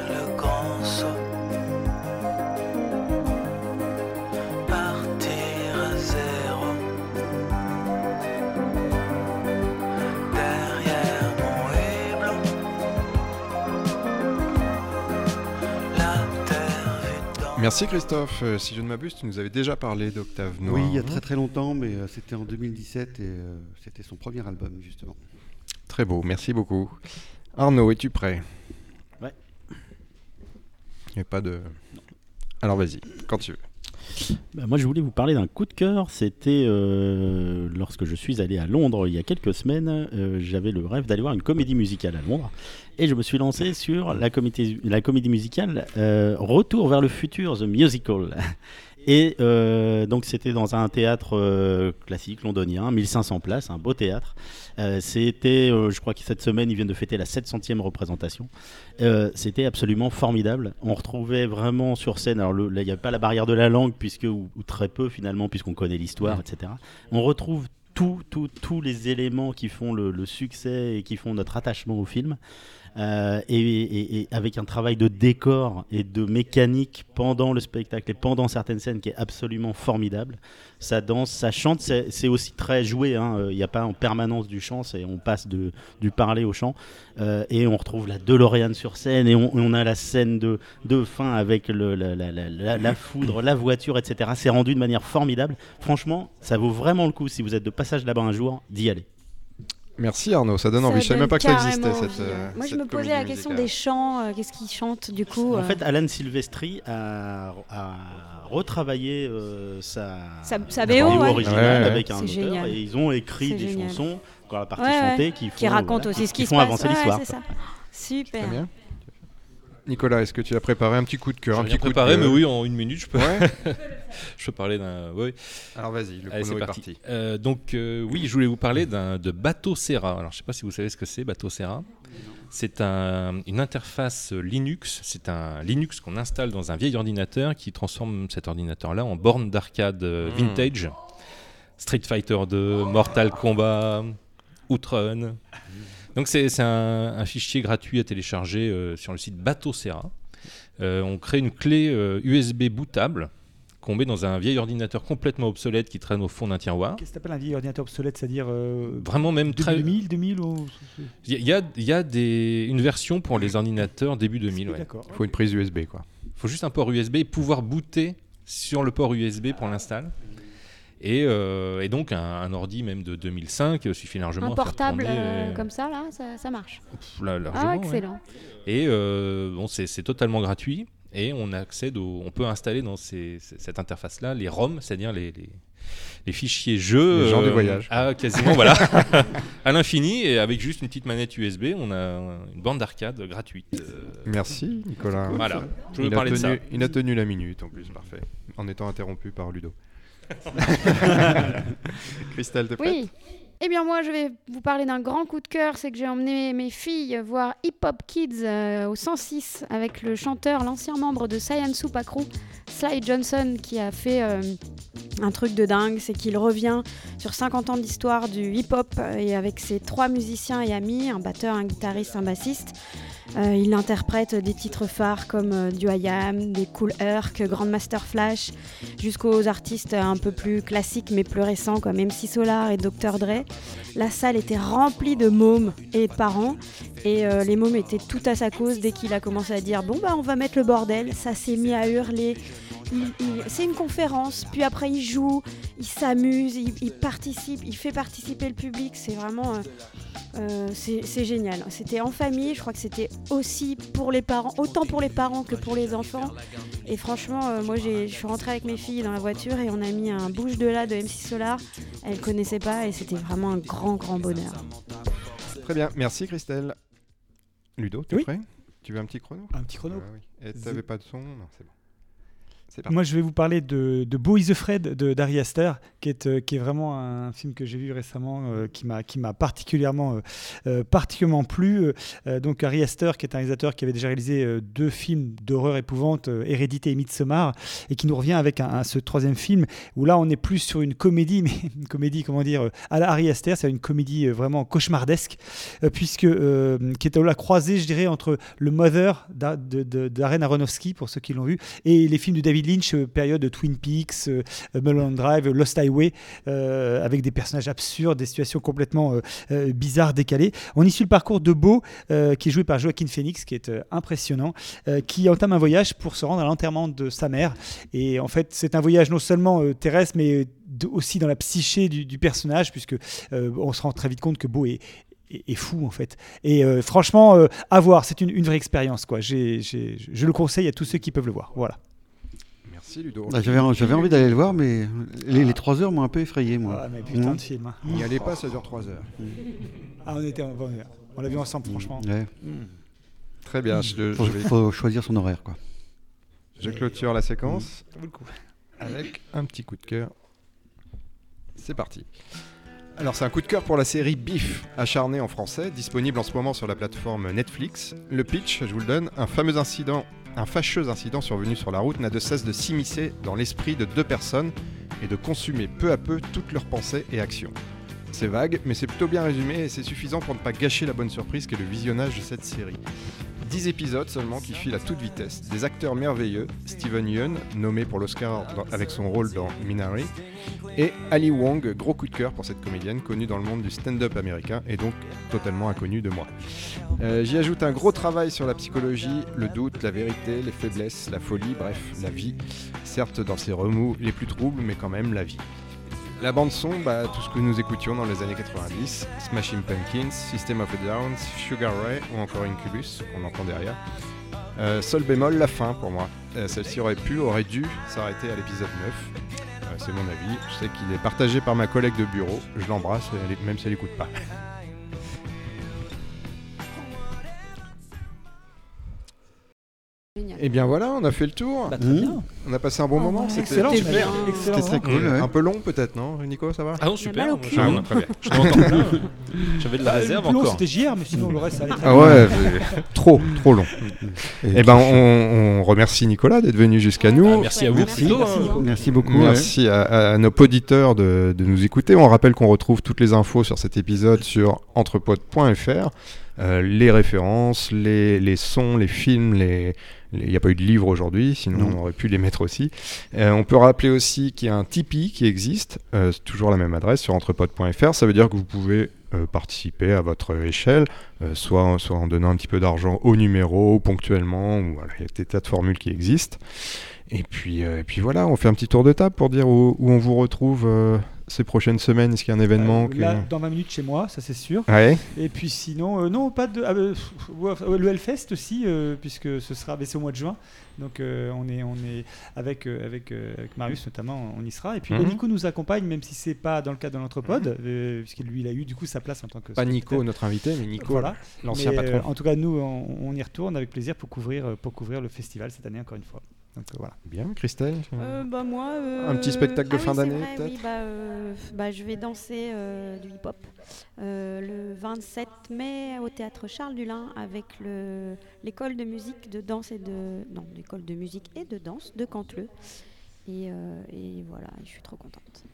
Merci Christophe. Euh, si je ne m'abuse, tu nous avais déjà parlé d'Octave Noir. Oui, il y a très très longtemps, mais euh, c'était en 2017 et euh, c'était son premier album justement. Très beau, merci beaucoup. Arnaud, es-tu prêt? Ouais. Il n'y a pas de. Alors vas-y, quand tu veux. Bah, moi, je voulais vous parler d'un coup de cœur. C'était euh, lorsque je suis allé à Londres il y a quelques semaines. euh, J'avais le rêve d'aller voir une comédie musicale à Londres. Et je me suis lancé sur la comédie, la comédie musicale euh, Retour vers le futur, The Musical. Et euh, donc, c'était dans un théâtre euh, classique londonien, 1500 places, un beau théâtre. Euh, c'était, je crois que cette semaine, ils viennent de fêter la 700e représentation. C'était absolument formidable. On retrouvait vraiment sur scène, alors le- là, il n'y a pas la barrière de la langue, puisque, ou, ou très peu finalement, puisqu'on connaît l'histoire, etc. On retrouve tout- tout- tous les éléments qui font le, le succès et qui font notre attachement au film. Euh, et, avec un travail de décor et de mécanique pendant le spectacle et pendant certaines scènes qui est absolument formidable. Ça danse, ça chante, c'est aussi très joué. hein. Euh, Il n'y a pas en permanence du chant, on passe du parler au chant. Euh, et on retrouve la DeLorean sur scène et on, a la scène de, fin avec la foudre, la voiture, etc. C'est rendu de manière formidable. Franchement, ça vaut vraiment le coup si vous êtes de passage là-bas un jour, d'y aller. Merci Arnaud, ça donne envie. Ça Je savais même pas que ça existait cette. envie, euh, hein. Moi, je cette me posais la question musicale. des chants. euh, Qu'est-ce qu'ils chantent du coup En euh, fait, Alan Silvestri a, a retravaillé euh, sa, Sa- BO, ouais. originale Ouais, ouais. avec un auteur génial. et ils ont écrit des génial. chansons, encore la partie Ouais, chantée, qui, qui font, racontent voilà, aussi qui- ce qui, qui se font passe. avancer Ouais, l'histoire. c'est ça. Super. Nicolas, est-ce que tu as préparé un petit coup de cœur, un petit coup de préparé, mais oui, en une minute, je peux. Ouais. je peux parler d'un. Alors vas-y, le Allez, c'est est parti. parti. Euh, donc, euh, oui, je voulais vous parler d'un, de Bateau Serra. Alors, je ne sais pas si vous savez ce que c'est, Bateau Serra. C'est un- une interface Linux. C'est un Linux qu'on installe dans un vieil ordinateur qui transforme cet ordinateur-là en borne d'arcade euh, Hmm. vintage. Street Fighter 2, Mortal Kombat, Outrun. Donc c'est un, un fichier gratuit à télécharger euh, sur le site Bateau Serra. Euh, on crée une clé euh, USB bootable qu'on met dans un vieil ordinateur complètement obsolète qui traîne au fond d'un tiroir. Qu'est-ce que t'appelles un vieil ordinateur obsolète? C'est-à-dire. euh, Vraiment même très... 2000, 2000 ou... Il y a, il y a- il y a des, une version pour les ordinateurs début 2000. Ouais. D'accord. Il faut une prise USB quoi. Il faut juste un port USB et pouvoir booter sur le port USB pour l'install. Et, euh, et donc un, un ordi même de 2005 euh, suffit largement Un à faire portable tourner, euh, comme ça, là, ça, ça marche. pff, là, largement, Ah, ouais. excellent. Et euh, bon, c'est totalement gratuit. Et on accède au, on peut installer dans ces- cette interface-là les ROM, c'est-à-dire les, les, les fichiers jeux. Les gens du voyage. À quasiment, voilà. à l'infini. Et avec juste une petite manette USB, on a une bande d'arcade gratuite. euh, Merci Nicolas. Voilà. Je il, parler de tenu, ça. il a tenu la minute en plus, parfait. En étant interrompu par Ludo. Christelle, t'es prête Oui. Eh bien, moi, je vais vous parler d'un grand coup de cœur. C'est que j'ai emmené mes filles voir Hip Hop Kids euh, au 106 avec le chanteur, l'ancien membre de Science Soup Crew, Sly Johnson, qui a fait euh, un truc de dingue. C'est qu'il revient sur 50 ans d'histoire du hip hop euh, et avec ses trois musiciens et amis, un batteur, un guitariste, un bassiste. Euh, il interprète des titres phares comme euh, du IAM, des Cool Herc, Grandmaster Flash, jusqu'aux artistes un peu plus classiques mais plus récents comme MC Solar et Dr. Dre. La salle était remplie de mômes et parents Et euh, les mômes étaient tout à sa cause dès qu'il a commencé à dire bon bah on va mettre le bordel. Ça s'est mis à hurler. C'est une conférence, puis après il joue, il s'amuse, il, il participe, il fait participer le public. C'est vraiment, euh, euh, c'est génial. C'était en famille, je crois que c'était aussi pour les parents, autant pour les parents que pour les enfants. Et franchement, euh, moi j'ai- je suis rentrée avec mes filles dans la voiture et on a mis un bouge de là de MC Solar. Elles connaissaient pas et c'était vraiment un grand grand bonheur. Très bien, merci Christelle. Ludo, tu es Oui. prêt? Tu veux un petit chrono? Un petit chrono. Ah oui. Et t'avais pas de son? Non, c'est bon. Moi, je vais vous parler de, de the Fred de d'Ari Aster, qui est, euh, qui est vraiment un film que j'ai vu récemment, euh, qui m'a particulièrement euh, particulièrement plu. Euh, donc Ari Aster, qui est un réalisateur qui avait déjà réalisé deux films d'horreur épouvante, Hérédité et Midsommar, et qui nous revient avec un, un- ce troisième film où là, on est plus sur une comédie, mais une comédie, comment dire, à la Ari Aster, c'est une comédie vraiment cauchemardesque, puisque qui est à la croisée, je dirais, entre le Mother d'A- de- de- d'Darren Aronofsky pour ceux qui l'ont vu et les films de David Lynch, euh, période de Twin Peaks, euh, euh, Mulholland Drive, Lost Highway, avec des personnages absurdes, des situations complètement bizarres, décalées. On y suit le parcours de Beau, qui est joué par Joaquin Phoenix, qui est impressionnant, qui entame un voyage pour se rendre à l'enterrement de sa mère. Et en fait, c'est un voyage non seulement terrestre, mais aussi dans la psyché du, personnage, puisque on se rend très vite compte que Beau est fou en fait. Et franchement, à voir, c'est une, vraie expérience quoi. Je le conseille à tous ceux qui peuvent le voir. Voilà. Merci Ludo. Bah, J'avais j'avais envie d'aller le voir, mais les, les trois heures m'ont un peu effrayé, moi. Ah, mais putain Mmh. de film. hein. N'y allez pas, ça dure 3 heures. Ah, on était, on, on l'a vu ensemble, franchement. Ouais. Mmh. Très bien, je, Faut, je vais- faut choisir son horaire, quoi. je clôture la séquence avec un petit coup de cœur. C'est parti. Alors c'est un coup de cœur pour la série Beef, acharné en français, disponible en ce moment sur la plateforme Netflix. Le pitch, je vous le donne, un fameux incident, un fâcheux incident survenu sur la route n'a de cesse de s'immiscer dans l'esprit de deux personnes et de consumer peu à peu toutes leurs pensées et actions. C'est vague, mais c'est plutôt bien résumé et c'est suffisant pour ne pas gâcher la bonne surprise qu'est le visionnage de cette série. 10 épisodes seulement qui filent à toute vitesse, des acteurs merveilleux, Steven Yeun, nommé pour l'Oscar avec son rôle dans Minari, et Ali Wong, gros coup de cœur pour cette comédienne connue dans le monde du stand-up américain et donc totalement inconnue de moi. Euh, J'y ajoute un gros travail sur la psychologie, le doute, la vérité, les faiblesses, la folie, bref, la vie. Certes dans ses remous les plus troubles, mais quand même la vie. La bande son, bah, tout ce que nous écoutions dans les années 90, Smashing Pumpkins, System of a Down, Sugar Ray ou encore Incubus, qu'on entend derrière. Euh, sol bémol, la fin pour moi. Euh, Celle-ci aurait pu, aurait dû s'arrêter à l'épisode 9. Euh, C'est mon avis. Je sais qu'il est partagé par ma collègue de bureau. Je l'embrasse, même si elle n'écoute pas. Et bien voilà, on a fait le tour. Bah, très bien. On a passé un bon Oh, moment. ouais. C'était Excellent, super. C'était très cool. ouais. Un peu long peut-être, non Nico, ça va Ah non, mal super. au cul. Je- Ah, très bien. je m'entends plein. J'avais de la Bah, réserve le plus long, encore. C'était JR, mais sinon le reste ça allait très Ah ouais, trop, trop long. Eh ben, on, on remercie Nicolas d'être venu jusqu'à nous. Ah, merci à vous Merci. plutôt. Merci hein. beaucoup. Merci beaucoup. ouais. Merci à, à nos auditeurs de, de nous écouter. On rappelle qu'on retrouve toutes les infos sur cet épisode sur entrepode.fr. Euh, les références, les, les sons, les films, les... Il n'y a pas eu de livre aujourd'hui, sinon Non. on aurait pu les mettre aussi. Euh, on peut rappeler aussi qu'il y a un Tipeee qui existe, euh, toujours la même adresse sur entrepode.fr. Ça veut dire que vous pouvez euh, participer à votre échelle, soit, soit en donnant un petit peu d'argent au numéro, ponctuellement, ou voilà, il y a des tas de formules qui existent. Et puis, et puis voilà, on fait un petit tour de table pour dire où, où on vous retrouve ces prochaines semaines. Est-ce qu'il y a un événement Euh, qui- Là, dans 20 minutes chez moi, ça c'est sûr. Ouais. Et puis sinon, euh, non, pas de. ah, euh, enfin, le Hellfest aussi, euh, puisque ce sera, mais c'est au mois de juin. Donc euh, on est, on est avec, euh, avec, euh, avec Marius notamment, on y sera. Et puis Mhm. bah, Nico nous accompagne, même si c'est pas dans le cadre de l'anthropode, euh, puisque lui il a eu du coup sa place en tant que. Pas Nico, notre invité, mais Nico, Voilà. l'ancien euh, patron. en tout cas, nous, on, on y retourne avec plaisir pour couvrir, pour couvrir le festival cette année encore une fois. Donc voilà. Bien, Christelle Euh, bah, moi, euh, Un petit spectacle de ah fin oui, d'année, peut-être oui, bah, euh, bah, Je vais danser euh, du hip-hop euh, le 27 mai au théâtre Charles Dulin avec le- l'école de musique de danse et de non l'école de musique et de danse de Cantleux. Et, euh, et voilà, je suis trop contente.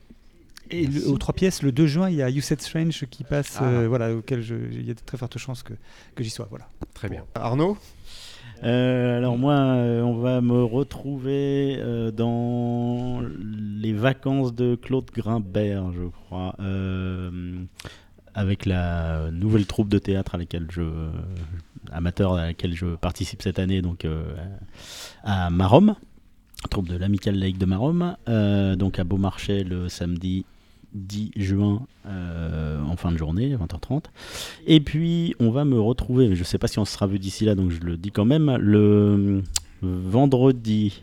Et le- aux trois pièces, le 2 juin, il y a You Said Strange qui passe, Ah. euh, voilà, auquel je- il y a de très fortes chances que, que j'y sois. Voilà. Très bien. Arnaud? Euh, alors moi, euh, on va me retrouver euh, dans les vacances de Claude Grimbert, je crois. Avec la nouvelle troupe de théâtre à laquelle je amateur à laquelle je participe cette année, donc à Marom, troupe de l'Amical Lake de Marom, donc à Beaumarchais le samedi 10 juin euh, en fin de journée, 20h30. Et puis on va me retrouver, mais je ne sais pas si on se sera vu d'ici là, donc je le dis quand même, le vendredi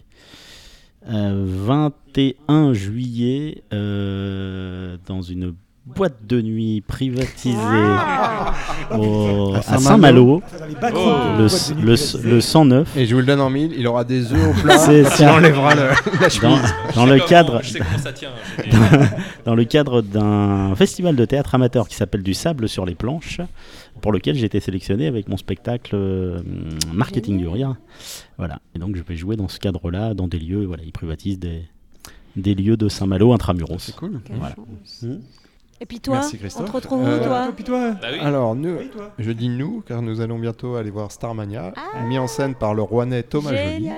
euh, 21 juillet euh, dans une boîte de nuit privatisée Ah au- À Saint-Malo. Dans backroom le, de boîte de nuit le- privatisée. le 109. Et je vous le donne en mille, il aura des œufs au plat. C'est il enlèvera le- la dans, chemise. dans Je le sais cadre dans, dans le cadre d'un festival de théâtre amateur qui s'appelle du sable sur les planches pour lequel j'ai été sélectionné avec mon spectacle euh, marketing du rire voilà et donc je vais jouer dans ce cadre là dans des lieux voilà ils privatisent des des lieux de Saint-Malo intramuros c'est cool voilà. Et puis toi, Merci Christophe. on te retrouve où, Euh, toi Puis toi Bah oui. Alors, nous, je dis nous, car nous allons bientôt aller voir Starmania, mis en scène par le Rouennais Thomas Joly.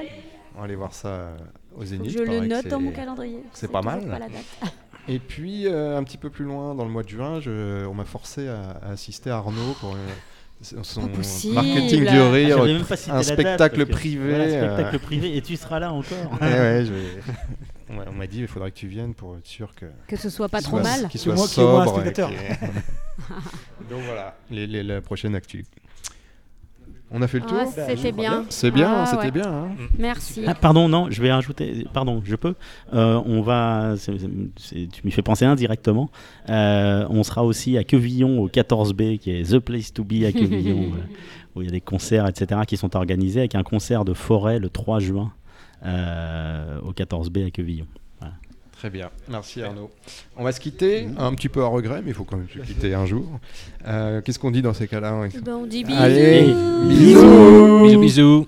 On va aller voir ça euh, au Zénith. Je le note dans mon calendrier. C'est pas mal. pas la date. Et puis, euh, un petit peu plus loin, dans le mois de juin, je- on m'a forcé à, à assister à Arnaud pour euh, son marketing du Ah, rire, un date, spectacle privé. voilà, euh, spectacle privé et tu seras là encore Eh ouais, je vais- Ouais, on m'a dit il faudrait que tu viennes pour être sûr que Que ce soit pas trop soit- mal. qu'il soit moi- sobre. et spectateur. qu'il- Donc voilà, les, les- la prochaine actu. On a fait le tour Ah, c'était bien. C'est bien, Ah, c'était ouais. bien. hein. Merci. Ah, pardon, non, je vais rajouter. Pardon, je peux. Euh, on va. tu m'y fais penser indirectement. Euh, on sera aussi à Quevillon au 14B, qui est The Place to Be à Quevillon, euh, où il y a des concerts, etc., qui sont organisés avec un concert de forêt le 3 juin au 14B à Quevillon. Voilà. Très bien, merci Arnaud. On va se quitter, un petit peu à regret, mais il faut quand même se quitter un jour. Euh, Qu'est-ce qu'on dit dans ces cas-là Eh ben, on dit Allez, bisous. bisous Bisous,